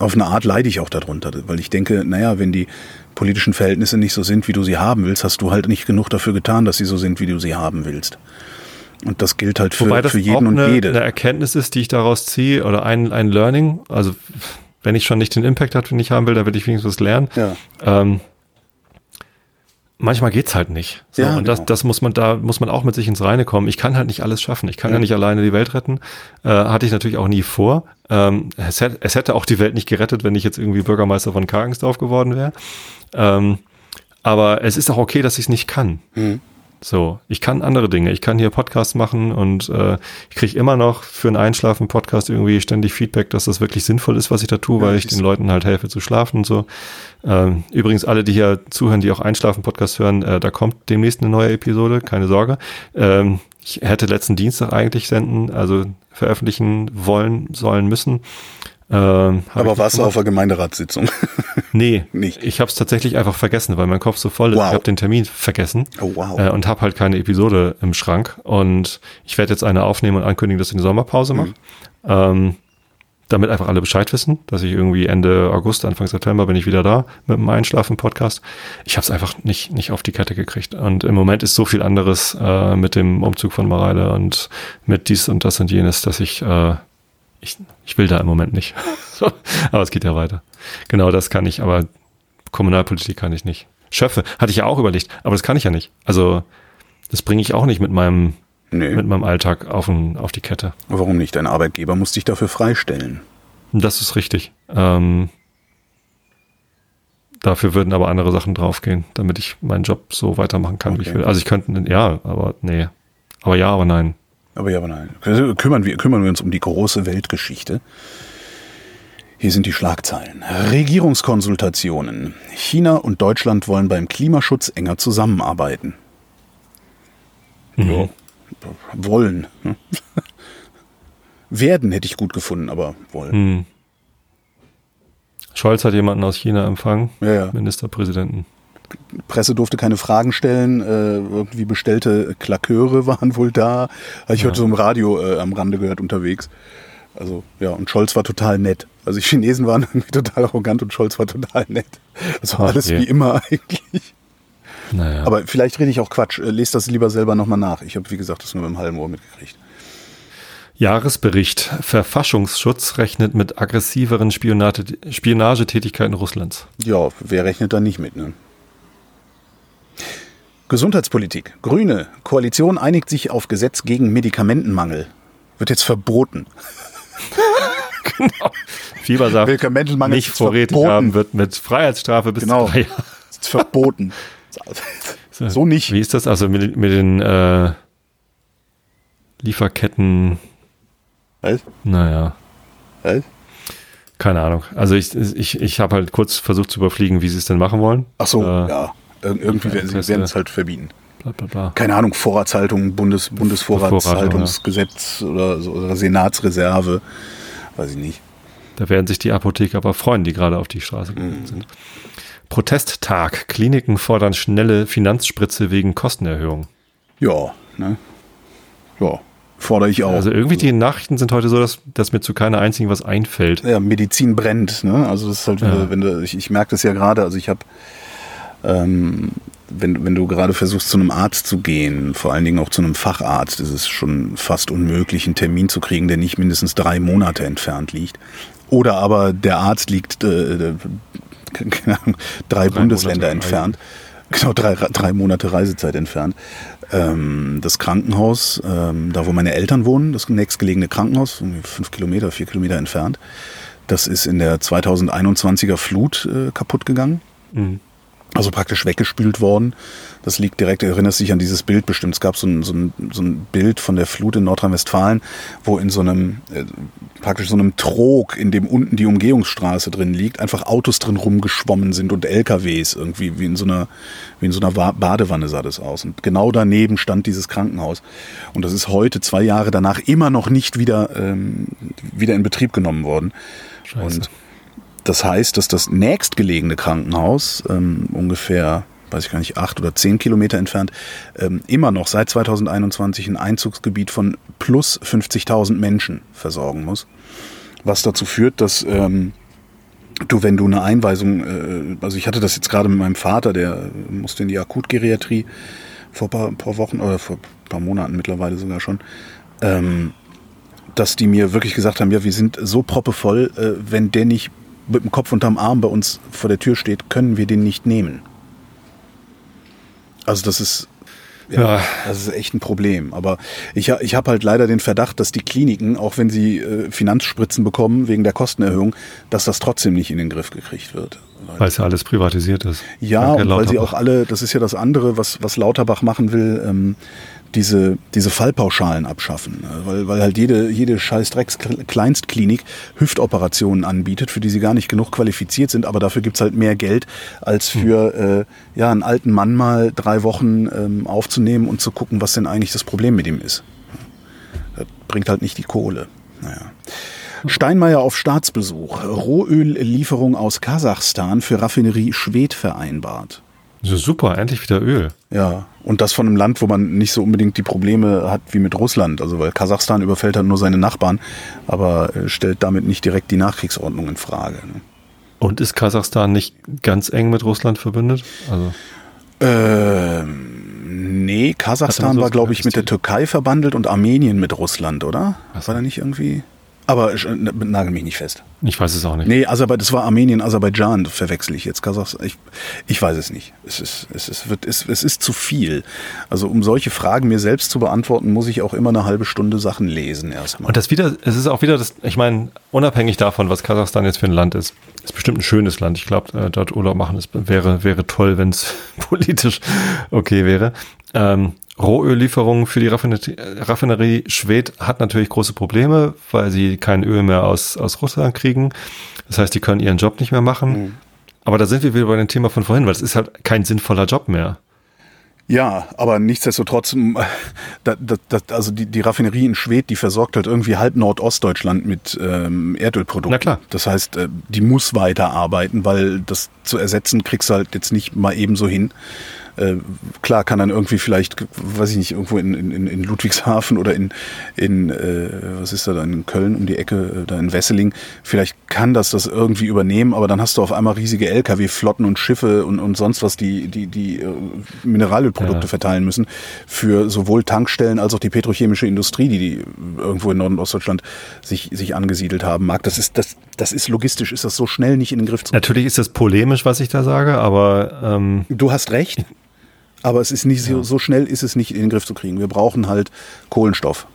auf eine Art leide ich auch darunter, weil ich denke, naja, wenn die politischen Verhältnisse nicht so sind, wie du sie haben willst, hast du halt nicht genug dafür getan, dass sie so sind, wie du sie haben willst. Und das gilt halt für, für jeden und eine, jede. Eine Erkenntnis ist, die ich daraus ziehe, oder ein, ein Learning, also wenn ich schon nicht den Impact hat, den ich haben will, dann will ich wenigstens was lernen. Ja. Ähm, manchmal geht's halt nicht. So, ja, und das, genau. das muss man, da muss man auch mit sich ins Reine kommen. Ich kann halt nicht alles schaffen. Ich kann ja, ja nicht alleine die Welt retten. Äh, hatte ich natürlich auch nie vor. Ähm, es, hätte, es hätte auch die Welt nicht gerettet, wenn ich jetzt irgendwie Bürgermeister von Kargensdorf geworden wäre. Ähm, aber es ist auch okay, dass ich es nicht kann. Mhm. So, ich kann andere Dinge. Ich kann hier Podcasts machen und äh, ich kriege immer noch für einen Einschlafen-Podcast irgendwie ständig Feedback, dass das wirklich sinnvoll ist, was ich da tue, ja, weil ich den Leuten halt helfe zu schlafen und so. Ähm, übrigens, alle, die hier zuhören, die auch Einschlafen-Podcast hören, äh, da kommt demnächst eine neue Episode, keine Sorge. Ähm, ich hätte letzten Dienstag eigentlich senden, also veröffentlichen wollen, sollen müssen. Ähm, Aber warst du auf der Gemeinderatssitzung? nee, nicht. ich habe es tatsächlich einfach vergessen, weil mein Kopf so voll ist. Wow. Ich habe den Termin vergessen oh, wow. äh, und habe halt keine Episode im Schrank. Und ich werde jetzt eine aufnehmen und ankündigen, dass ich eine Sommerpause mache. Mhm. Ähm, damit einfach alle Bescheid wissen, dass ich irgendwie Ende August, Anfang September bin ich wieder da mit dem Einschlafen-Podcast. Ich habe es einfach nicht, nicht auf die Kette gekriegt. Und im Moment ist so viel anderes äh, mit dem Umzug von Mareile und mit dies und das und jenes, dass ich äh, ich, ich will da im Moment nicht. aber es geht ja weiter. Genau das kann ich, aber Kommunalpolitik kann ich nicht. Schöffe hatte ich ja auch überlegt, aber das kann ich ja nicht. Also das bringe ich auch nicht mit meinem, nee. mit meinem Alltag auf, ein, auf die Kette. Warum nicht? Dein Arbeitgeber muss dich dafür freistellen. Das ist richtig. Ähm, dafür würden aber andere Sachen draufgehen, damit ich meinen Job so weitermachen kann, okay. wie ich will. Also ich könnte, ja, aber nee. Aber ja, aber nein. Aber ja, aber nein. Kümmern wir, kümmern wir uns um die große Weltgeschichte. Hier sind die Schlagzeilen. Regierungskonsultationen. China und Deutschland wollen beim Klimaschutz enger zusammenarbeiten. Ja, wollen. Ne? Werden hätte ich gut gefunden, aber wollen. Mhm. Scholz hat jemanden aus China empfangen. Ja, ja. Ministerpräsidenten. Presse durfte keine Fragen stellen, äh, irgendwie bestellte Klaköre waren wohl da. Habe ich ja. heute so im Radio äh, am Rande gehört unterwegs. Also ja, und Scholz war total nett. Also die Chinesen waren irgendwie total arrogant und Scholz war total nett. Also Ach, alles yeah. wie immer eigentlich. Naja. Aber vielleicht rede ich auch Quatsch. Äh, lest das lieber selber nochmal nach. Ich habe, wie gesagt, das nur im halben Ohr mitgekriegt. Jahresbericht. Verfassungsschutz rechnet mit aggressiveren Spionage Spionagetätigkeiten Russlands. Ja, wer rechnet da nicht mit, ne? Gesundheitspolitik. Grüne. Koalition einigt sich auf Gesetz gegen Medikamentenmangel. Wird jetzt verboten. genau. Fiebersaft Medikamentenmangel nicht vorrätig verboten. haben wird mit Freiheitsstrafe bis genau. drei Jahre. Ist verboten. so nicht. Wie ist das also mit, mit den äh, Lieferketten? Was? Naja. Was? Keine Ahnung. Also ich, ich, ich habe halt kurz versucht zu überfliegen, wie sie es denn machen wollen. Ach so, äh, ja. Ir irgendwie werden sie es halt verbieten. Bla, bla, bla. Keine Ahnung, Vorratshaltung, Bundes, Bundesvorratshaltungsgesetz oder, so, oder Senatsreserve. Weiß ich nicht. Da werden sich die Apotheker aber freuen, die gerade auf die Straße Mhm. gegangen sind. Protesttag. Kliniken fordern schnelle Finanzspritze wegen Kostenerhöhung. Ja, ne? Ja, fordere ich auch. Also irgendwie die Nachrichten sind heute so, dass, dass mir zu keiner einzigen was einfällt. ja, Medizin brennt. Ne? Also das ist halt, Ja. wenn du, ich, ich merke das ja gerade. Also ich habe, ähm, wenn, wenn du gerade versuchst, zu einem Arzt zu gehen, vor allen Dingen auch zu einem Facharzt, ist es schon fast unmöglich, einen Termin zu kriegen, der nicht mindestens drei Monate entfernt liegt. Oder aber der Arzt liegt äh, äh, keine Ahnung, drei, Bundesländer Monate entfernt. Genau, drei, drei Monate Reisezeit entfernt. Ähm, das Krankenhaus, ähm, da wo meine Eltern wohnen, das nächstgelegene Krankenhaus, fünf Kilometer, vier Kilometer entfernt, das ist in der 2021er Flut äh, kaputt gegangen. Mhm. Also praktisch weggespült worden. Das liegt direkt, du erinnerst dich an dieses Bild bestimmt. Es gab so ein, so ein, so ein Bild von der Flut in Nordrhein-Westfalen, wo in so einem, äh, praktisch so einem Trog, in dem unten die Umgehungsstraße drin liegt, einfach Autos drin rumgeschwommen sind und LKWs irgendwie, wie in so einer, wie in so einer Wa- Badewanne sah das aus. Und genau daneben stand dieses Krankenhaus. Und das ist heute, zwei Jahre danach, immer noch nicht wieder, ähm, wieder in Betrieb genommen worden. Scheiße. Und das heißt, dass das nächstgelegene Krankenhaus, ähm, ungefähr, weiß ich gar nicht, acht oder zehn Kilometer entfernt, ähm, immer noch seit 2021 ein Einzugsgebiet von plus 50.000 Menschen versorgen muss. Was dazu führt, dass ähm, du, wenn du eine Einweisung, äh, also ich hatte das jetzt gerade mit meinem Vater, der musste in die Akutgeriatrie vor paar, paar Wochen oder vor ein paar Monaten mittlerweile sogar schon, ähm, dass die mir wirklich gesagt haben, ja, wir sind so proppevoll, äh, wenn der nicht mit dem Kopf unterm Arm bei uns vor der Tür steht, können wir den nicht nehmen. Also das ist ja, das ist echt ein Problem. Aber ich, ich habe halt leider den Verdacht, dass die Kliniken, auch wenn sie äh, Finanzspritzen bekommen wegen der Kostenerhöhung, dass das trotzdem nicht in den Griff gekriegt wird. Weil es ja alles privatisiert ist. Ja, und weil sie auch alle, das ist ja das andere, was, was Lauterbach machen will, ähm, diese, diese Fallpauschalen abschaffen. Äh, Weil, weil halt jede, jede scheiß Kleinstklinik Hüftoperationen anbietet, für die sie gar nicht genug qualifiziert sind, aber dafür gibt's halt mehr Geld, als für äh, ja, einen alten Mann mal drei Wochen ähm, aufzunehmen und zu gucken, was denn eigentlich das Problem mit ihm ist. Das bringt halt nicht die Kohle. Naja. Steinmeier auf Staatsbesuch. Rohöllieferung aus Kasachstan für Raffinerie Schwed vereinbart. So super, endlich wieder Öl. Ja, und das von einem Land, wo man nicht so unbedingt die Probleme hat wie mit Russland. Also weil Kasachstan überfällt halt nur seine Nachbarn, aber äh, stellt damit nicht direkt die Nachkriegsordnung in Frage. Ne? Und ist Kasachstan nicht ganz eng mit Russland verbündet? Also, Ähm, nee, Kasachstan so war, glaube ich, mit der? Türkei verbandelt und Armenien mit Russland, oder? So. War da nicht irgendwie? Aber äh, nagel mich nicht fest. ich weiß es auch nicht. Nee, Aserbaidschan, das war Armenien, Aserbaidschan, verwechsel ich jetzt. Kasachstan, ich, ich weiß es nicht. Es ist, es, ist, wird, es, es ist zu viel. Also um solche Fragen mir selbst zu beantworten, muss ich auch immer eine halbe Stunde Sachen lesen erstmal. Und das wieder, es ist auch wieder das, ich meine, unabhängig davon, was Kasachstan jetzt für ein Land ist, ist bestimmt ein schönes Land. Ich glaube, äh, dort Urlaub machen ist, wäre, wäre toll, wenn es politisch okay wäre. Ähm, Rohöllieferungen für die Raffinerie, Raffinerie Schwed hat natürlich große Probleme, weil sie kein Öl mehr aus, aus Russland kriegen. Das heißt, die können ihren Job nicht mehr machen. Aber da sind wir wieder bei dem Thema von vorhin, weil es ist halt kein sinnvoller Job mehr. Ja, aber nichtsdestotrotz, da, da, da, also die, die Raffinerie in Schwedt, die versorgt halt irgendwie halb Nordostdeutschland mit ähm, Erdölprodukten. Na klar. Das heißt, äh, die muss weiterarbeiten, weil das zu ersetzen kriegst du halt jetzt nicht mal ebenso hin. Äh, klar kann dann irgendwie vielleicht, weiß ich nicht, irgendwo in, in, in Ludwigshafen oder in, in äh, was ist da, da in Köln um die Ecke, äh, da in Wesseling, vielleicht kann das das irgendwie übernehmen, aber dann hast du auf einmal riesige LKW-Flotten und Schiffe und, und sonst was, die, die, die äh, Mineralölprodukte Ja. verteilen müssen für sowohl Tankstellen als auch die petrochemische Industrie, die, die irgendwo in Nord- und Ostdeutschland sich, sich angesiedelt haben mag. Das ist, das, das ist logistisch, ist das so schnell nicht in den Griff zu Natürlich ist das polemisch, was ich da sage, aber ähm, Du hast recht, aber es ist nicht so, so schnell ist es nicht in den Griff zu kriegen. Wir brauchen halt Kohlenstoff.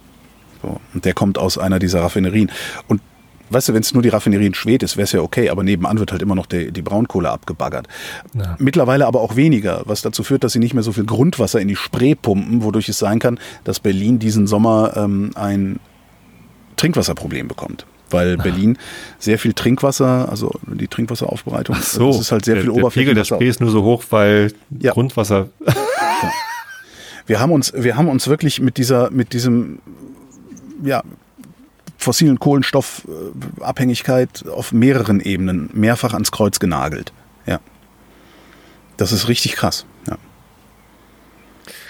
So, und der kommt aus einer dieser Raffinerien. Und weißt du, wenn es nur die Raffinerie in Schwedt ist, wäre es ja okay, aber nebenan wird halt immer noch die, die Braunkohle abgebaggert. Ja. Mittlerweile aber auch weniger, was dazu führt, dass sie nicht mehr so viel Grundwasser in die Spree pumpen, wodurch es sein kann, dass Berlin diesen Sommer ähm, ein Trinkwasserproblem bekommt. Weil Berlin sehr viel Trinkwasser, also die Trinkwasseraufbereitung, Ach so, das ist halt sehr der, viel der Pegel der. Spree ist nur so hoch, weil Ja. Grundwasser. Wir haben uns, wir haben uns wirklich mit dieser, mit diesem, ja, fossilen Kohlenstoffabhängigkeit auf mehreren Ebenen mehrfach ans Kreuz genagelt. Ja. Das ist richtig krass.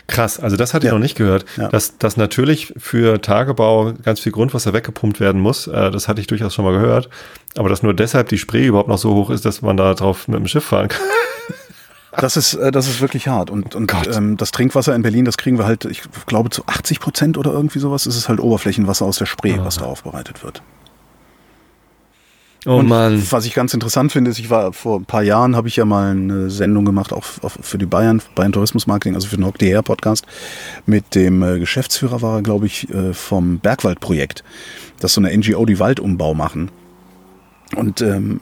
Krass, also das hatte ich Ja. noch nicht gehört, Ja. dass, dass natürlich für Tagebau ganz viel Grundwasser weggepumpt werden muss. Äh, das hatte ich durchaus schon mal gehört. Aber dass nur deshalb die Spree überhaupt noch so hoch ist, dass man da drauf mit dem Schiff fahren kann. Das ist, äh, das ist wirklich hart. Und, und Gott. ähm, das Trinkwasser in Berlin, das kriegen wir halt, ich glaube, zu 80 Prozent oder irgendwie sowas, ist es halt Oberflächenwasser aus der Spree, was da aufbereitet wird. Oh Und Mann. Was ich ganz interessant finde, ist, ich war vor ein paar Jahren, habe ich ja mal eine Sendung gemacht, auch für die Bayern, Bayern Tourismus Marketing, also für den Hock DR Podcast, mit dem äh, Geschäftsführer war er, glaube ich, äh, vom Bergwaldprojekt. Das ist so eine NGO, die Waldumbau machen. Und ähm,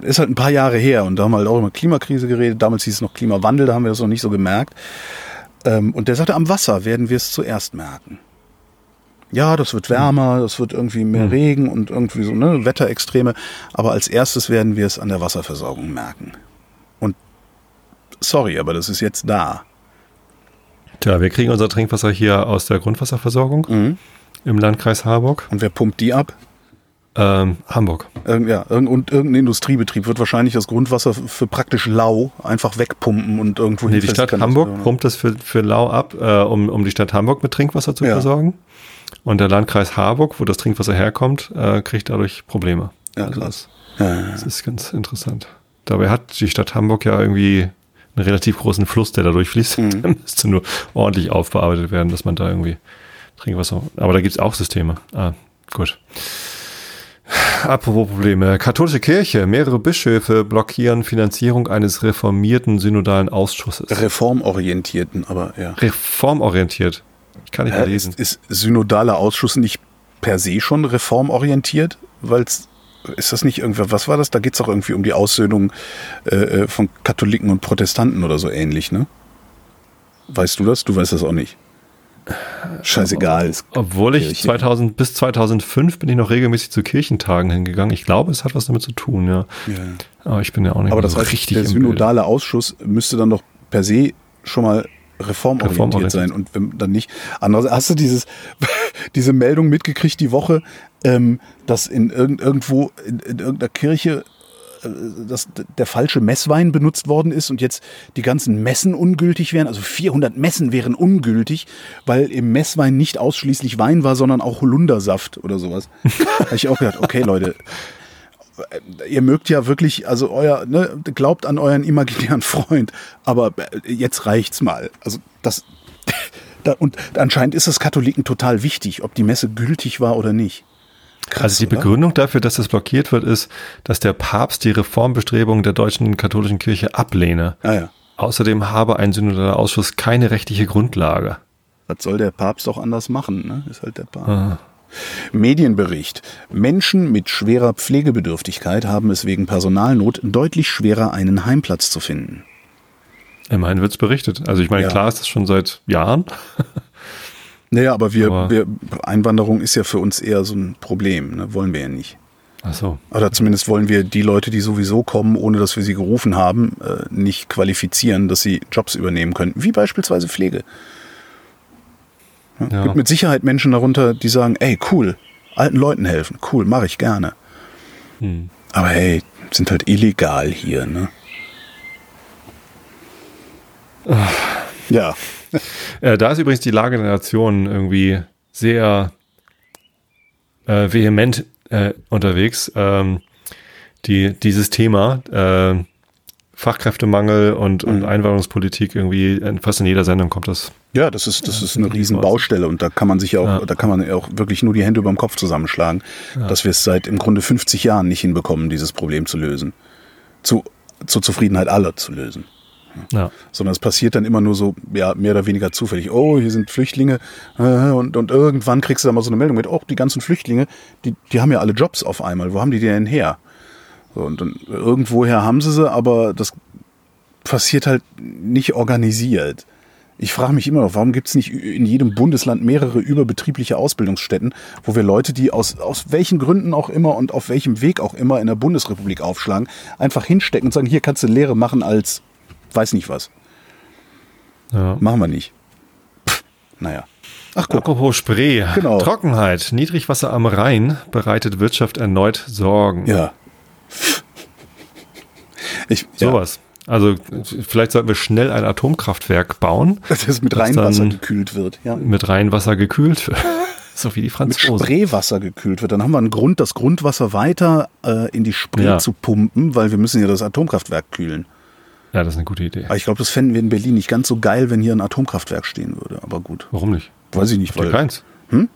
ist halt ein paar Jahre her und da haben wir halt auch über Klimakrise geredet. Damals hieß es noch Klimawandel, da haben wir das noch nicht so gemerkt. Ähm, und der sagte, am Wasser werden wir es zuerst merken. Ja, das wird wärmer, das wird irgendwie mehr Regen und irgendwie so ne, Wetterextreme. Aber als erstes werden wir es an der Wasserversorgung merken. Und sorry, aber das ist jetzt da. Tja, wir kriegen unser Trinkwasser hier aus der Grundwasserversorgung Mhm. im Landkreis Harburg. Und wer pumpt die ab? Ähm, Hamburg. Irgend, ja, irgend, und irgendein Industriebetrieb wird wahrscheinlich das Grundwasser für praktisch lau einfach wegpumpen und irgendwo Nee, die Stadt kann das- Hamburg pumpt das für, für Lau ab, äh, um, um die Stadt Hamburg mit Trinkwasser zu Ja. versorgen. Und der Landkreis Harburg, wo das Trinkwasser herkommt, äh, kriegt dadurch Probleme. Ja, also das, Ja, das ist ganz interessant. Dabei hat die Stadt Hamburg ja irgendwie einen relativ großen Fluss, der da durchfließt. Mhm. Der müsste nur ordentlich aufbearbeitet werden, dass man da irgendwie Trinkwasser. Aber da gibt's auch Systeme. Ah, gut. Apropos Probleme. Katholische Kirche. Mehrere Bischöfe blockieren Finanzierung eines reformierten synodalen Ausschusses. Reformorientierten, aber ja. Reformorientiert. Ich kann nicht mehr lesen. ist, synodaler Ausschuss nicht per se schon reformorientiert? Weil's ist das nicht irgendwer, was war das? Da geht's doch irgendwie um die Aussöhnung äh, äh, von Katholiken und Protestanten oder so ähnlich, ne? Weißt du das? Du weißt das auch nicht. Scheißegal. Obwohl ich Kirche. 2000 bis 2005 bin ich noch regelmäßig zu Kirchentagen hingegangen. Ich glaube, es hat was damit zu tun, ja. Ja. Aber ich bin ja auch nicht Aber das so heißt, richtig der synodale Ausschuss müsste dann doch per se schon mal reformorientiert, Reformorientiert. sein und wenn dann nicht. Andererseits hast du dieses, diese Meldung mitgekriegt die Woche, ähm, dass in irgend, irgendwo in, in irgendeiner Kirche äh, dass der falsche Messwein benutzt worden ist und jetzt die ganzen Messen ungültig wären. Also 400 Messen wären ungültig, weil im Messwein nicht ausschließlich Wein war, sondern auch Holundersaft oder sowas. Habe ich auch gedacht, okay Leute, ihr mögt ja wirklich, also euer, ne, glaubt an euren imaginären Freund, aber äh, jetzt reicht's mal. Also das, da, und anscheinend ist es Katholiken total wichtig, ob die Messe gültig war oder nicht. Krass, Also die oder? Begründung dafür, dass das blockiert wird, ist, dass der Papst die Reformbestrebungen der deutschen katholischen Kirche ablehne. Ah ja, Außerdem habe ein synodaler Ausschuss keine rechtliche Grundlage. was soll der Papst auch anders machen? Ne? Ist halt der Papst. Ah. Medienbericht. Menschen mit schwerer Pflegebedürftigkeit haben es wegen Personalnot deutlich schwerer, einen Heimplatz zu finden. Immerhin wird's berichtet. Also ich meine, Ja. klar ist das schon seit Jahren. Naja, aber wir, Aber- wir Einwanderung ist ja für uns eher so ein Problem. Ne? Wollen wir ja nicht. Ach so. Oder zumindest wollen wir die Leute, die sowieso kommen, ohne dass wir sie gerufen haben, äh, nicht qualifizieren, dass sie Jobs übernehmen können. Wie beispielsweise Pflege. Es Ja. gibt mit Sicherheit Menschen darunter, die sagen, ey, cool, alten Leuten helfen. Cool, mache ich gerne. Hm. Aber hey, sind halt illegal hier, ne? Ja. Äh, da ist übrigens die Lage der Nation irgendwie sehr äh, vehement äh, unterwegs. Ähm, die, dieses Thema, äh, Fachkräftemangel und, und Einwanderungspolitik irgendwie, in fast in jeder Sendung kommt das. Ja, das ist, das ist eine sieht riesen aus. Baustelle und da kann man sich ja auch, Ja. da kann man ja auch wirklich nur die Hände über dem Kopf zusammenschlagen, dass wir es seit im Grunde 50 Jahren nicht hinbekommen, dieses Problem zu lösen. Zu, zur Zufriedenheit aller zu lösen. Ja. Sondern es passiert dann immer nur so, ja, mehr oder weniger zufällig. Oh, hier sind Flüchtlinge äh, und, und irgendwann kriegst du dann mal so eine Meldung mit, oh, die ganzen Flüchtlinge, die, die haben ja alle Jobs auf einmal. Wo haben die denn her? So, und dann irgendwoher haben sie sie, aber das passiert halt nicht organisiert. Ich frage mich immer noch, warum gibt es nicht in jedem Bundesland mehrere überbetriebliche Ausbildungsstätten, wo wir Leute, die aus, aus welchen Gründen auch immer und auf welchem Weg auch immer in der Bundesrepublik aufschlagen, einfach hinstecken und sagen, hier kannst du Lehre machen als weiß nicht was. Ja. Machen wir nicht. Pff, naja. Ach, guck. Apropos Spree. Genau. Trockenheit. Niedrigwasser am Rhein bereitet Wirtschaft erneut Sorgen. Ja. Ich, Sowas. Also vielleicht sollten wir schnell ein Atomkraftwerk bauen. Das mit Rheinwasser gekühlt wird. Ja. Mit Rheinwasser gekühlt wird. so wie die Franzosen. Mit Spreewasser gekühlt wird. Dann haben wir einen Grund, das Grundwasser weiter äh, in die Spree ja. zu pumpen, weil wir müssen ja das Atomkraftwerk kühlen. Ja, das ist eine gute Idee. Aber ich glaube, das fänden wir in Berlin nicht ganz so geil, wenn hier ein Atomkraftwerk stehen würde. Aber gut. Warum nicht? Weiß ich nicht. Habt weil, keins? Hm?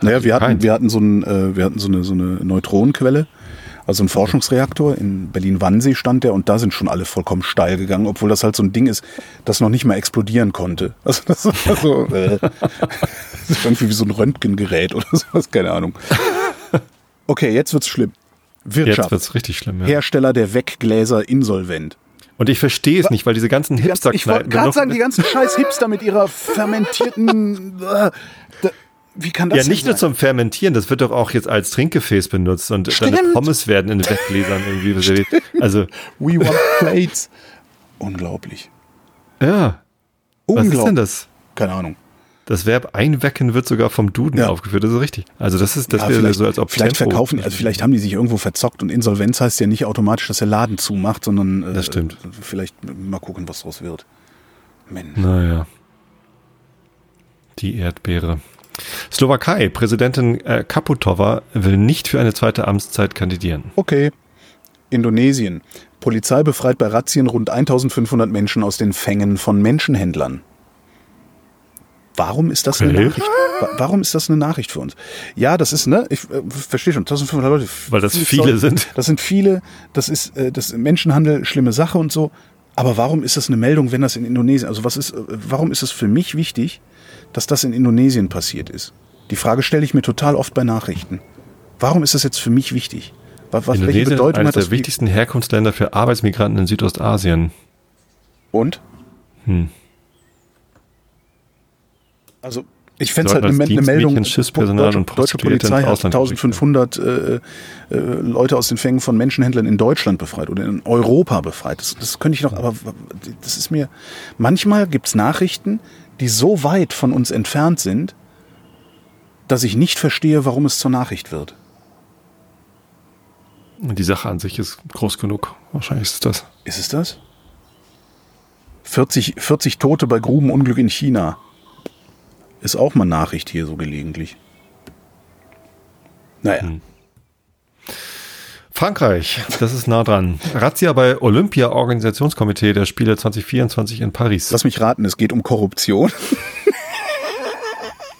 Naja, wir hatten, wir hatten so, ein, äh, wir hatten so eine, so eine Neutronenquelle, also ein Forschungsreaktor. In Berlin-Wannsee stand der und da sind schon alle vollkommen steil gegangen, obwohl das halt so ein Ding ist, das noch nicht mal explodieren konnte. Also das war so, äh, das irgendwie wie so ein Röntgengerät oder sowas, keine Ahnung. Okay, jetzt wird's schlimm. Wirtschaft. Jetzt wird's richtig schlimm, ja. Hersteller der Weggläser insolvent. Und ich verstehe es nicht, weil diese ganzen hipster Ich wollte gerade sagen, die ganzen scheiß Hipster mit ihrer fermentierten. Äh, wie kann das Ja, nicht nur zum Fermentieren, das wird doch auch jetzt als Trinkgefäß benutzt und Stimmt. deine Pommes werden in Weggläsern irgendwie. Also. We want plates. Unglaublich. Ja. Unglaublich. Was ist denn das? Keine Ahnung. Das Verb einwecken wird sogar vom Duden ja. aufgeführt, das ist richtig. Also das ist das ja, wäre so als ob vielleicht Tempo verkaufen, also vielleicht haben die sich irgendwo verzockt und Insolvenz heißt ja nicht automatisch, dass der Laden zumacht, sondern äh, das stimmt. vielleicht mal gucken, was draus wird. Mensch. Naja. Die Erdbeere. Slowakei, Präsidentin äh, Kaputova will nicht für eine zweite Amtszeit kandidieren. Okay. Indonesien. Polizei befreit bei Razzien rund 1500 Menschen aus den Fängen von Menschenhändlern. Warum ist das okay. eine Nachricht? Warum ist das eine Nachricht für uns? Ja, das ist, ne, ich äh, verstehe schon, 1500 Leute. Weil das viele Leute, sind. Das sind viele, das ist, äh, das Menschenhandel, schlimme Sache und so. Aber warum ist das eine Meldung, wenn das in Indonesien, also was ist, äh, warum ist es für mich wichtig, dass das in Indonesien passiert ist? Die Frage stelle ich mir total oft bei Nachrichten. Warum ist das jetzt für mich wichtig? Was, Indonesien welche Bedeutung ist eines der wichtigsten Herkunftsländer für Arbeitsmigranten in Südostasien. Und? Hm. Also ich fände es halt eine, eine Meldung, Schiffspersonal deutsche, und deutsche Polizei hat 1500 äh, äh, Leute aus den Fängen von Menschenhändlern in Deutschland befreit oder in Europa befreit. Das, das könnte ich noch, aber das ist mir, manchmal gibt es Nachrichten, die so weit von uns entfernt sind, dass ich nicht verstehe, warum es zur Nachricht wird. Die Sache an sich ist groß genug. Wahrscheinlich ist es das. Ist es das? 40, 40 Tote bei Grubenunglück in China. Ist auch mal Nachricht hier so gelegentlich. Naja. Hm. Frankreich, das ist nah dran. Razzia bei Olympia-Organisationskomitee der Spiele 2024 in Paris. Lass mich raten, es geht um Korruption.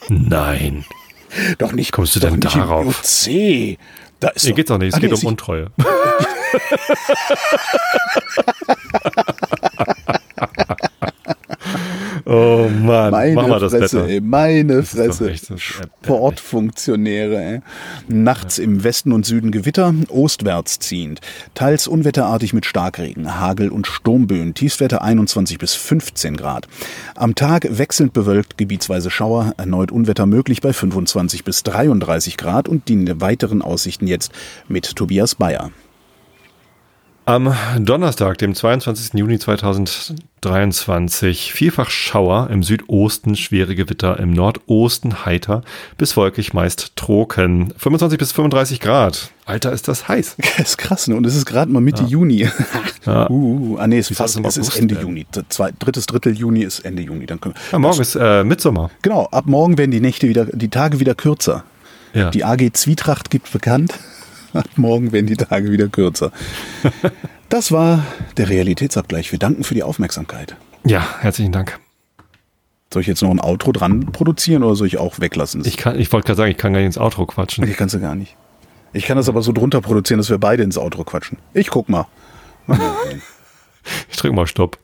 Nein. Doch nicht. Kommst du denn darauf? C. Da ist Hier geht doch nicht, es ah, geht nee, um Untreue. Oh Mann, meine mach mal das Fresse, Ey, meine Fresse. Sportfunktionäre. Ey. Nachts im Westen und Süden Gewitter, ostwärts ziehend. Teils unwetterartig mit Starkregen, Hagel und Sturmböen. Tiefstwerte 21 bis 15 Grad. Am Tag wechselnd bewölkt, gebietsweise Schauer, erneut Unwetter möglich bei 25 bis 33 Grad und die weiteren Aussichten jetzt mit Tobias Bayer. Am Donnerstag, dem 22. Juni 2023, vielfach Schauer im Südosten, schwere Gewitter im Nordosten heiter bis wolkig meist trocken. 25 bis 35 Grad. Alter, ist das heiß. Das ist krass, ne? Und es ist gerade mal Mitte ja. Juni. ja. Uh, ah, nee, es, fast, es ist Ende. Juni. Zwei, drittes Drittel Juni ist Ende Juni. Dann können, ja, morgen ist äh, Mitsommer. Genau, ab morgen werden die Nächte wieder, die Tage wieder kürzer. Ja. Die AG Zwietracht gibt bekannt. Morgen werden die Tage wieder kürzer. Das war der Realitätsabgleich. Wir danken für die Aufmerksamkeit. Ja, herzlichen Dank. Soll ich jetzt noch ein Outro dran produzieren oder soll ich auch weglassen? Ich, ich wollte gerade sagen, ich kann gar nicht ins Outro quatschen. Ich kann es gar nicht. Ich kann das aber so drunter produzieren, dass wir beide ins Outro quatschen. Ich guck mal. ich drück mal Stopp.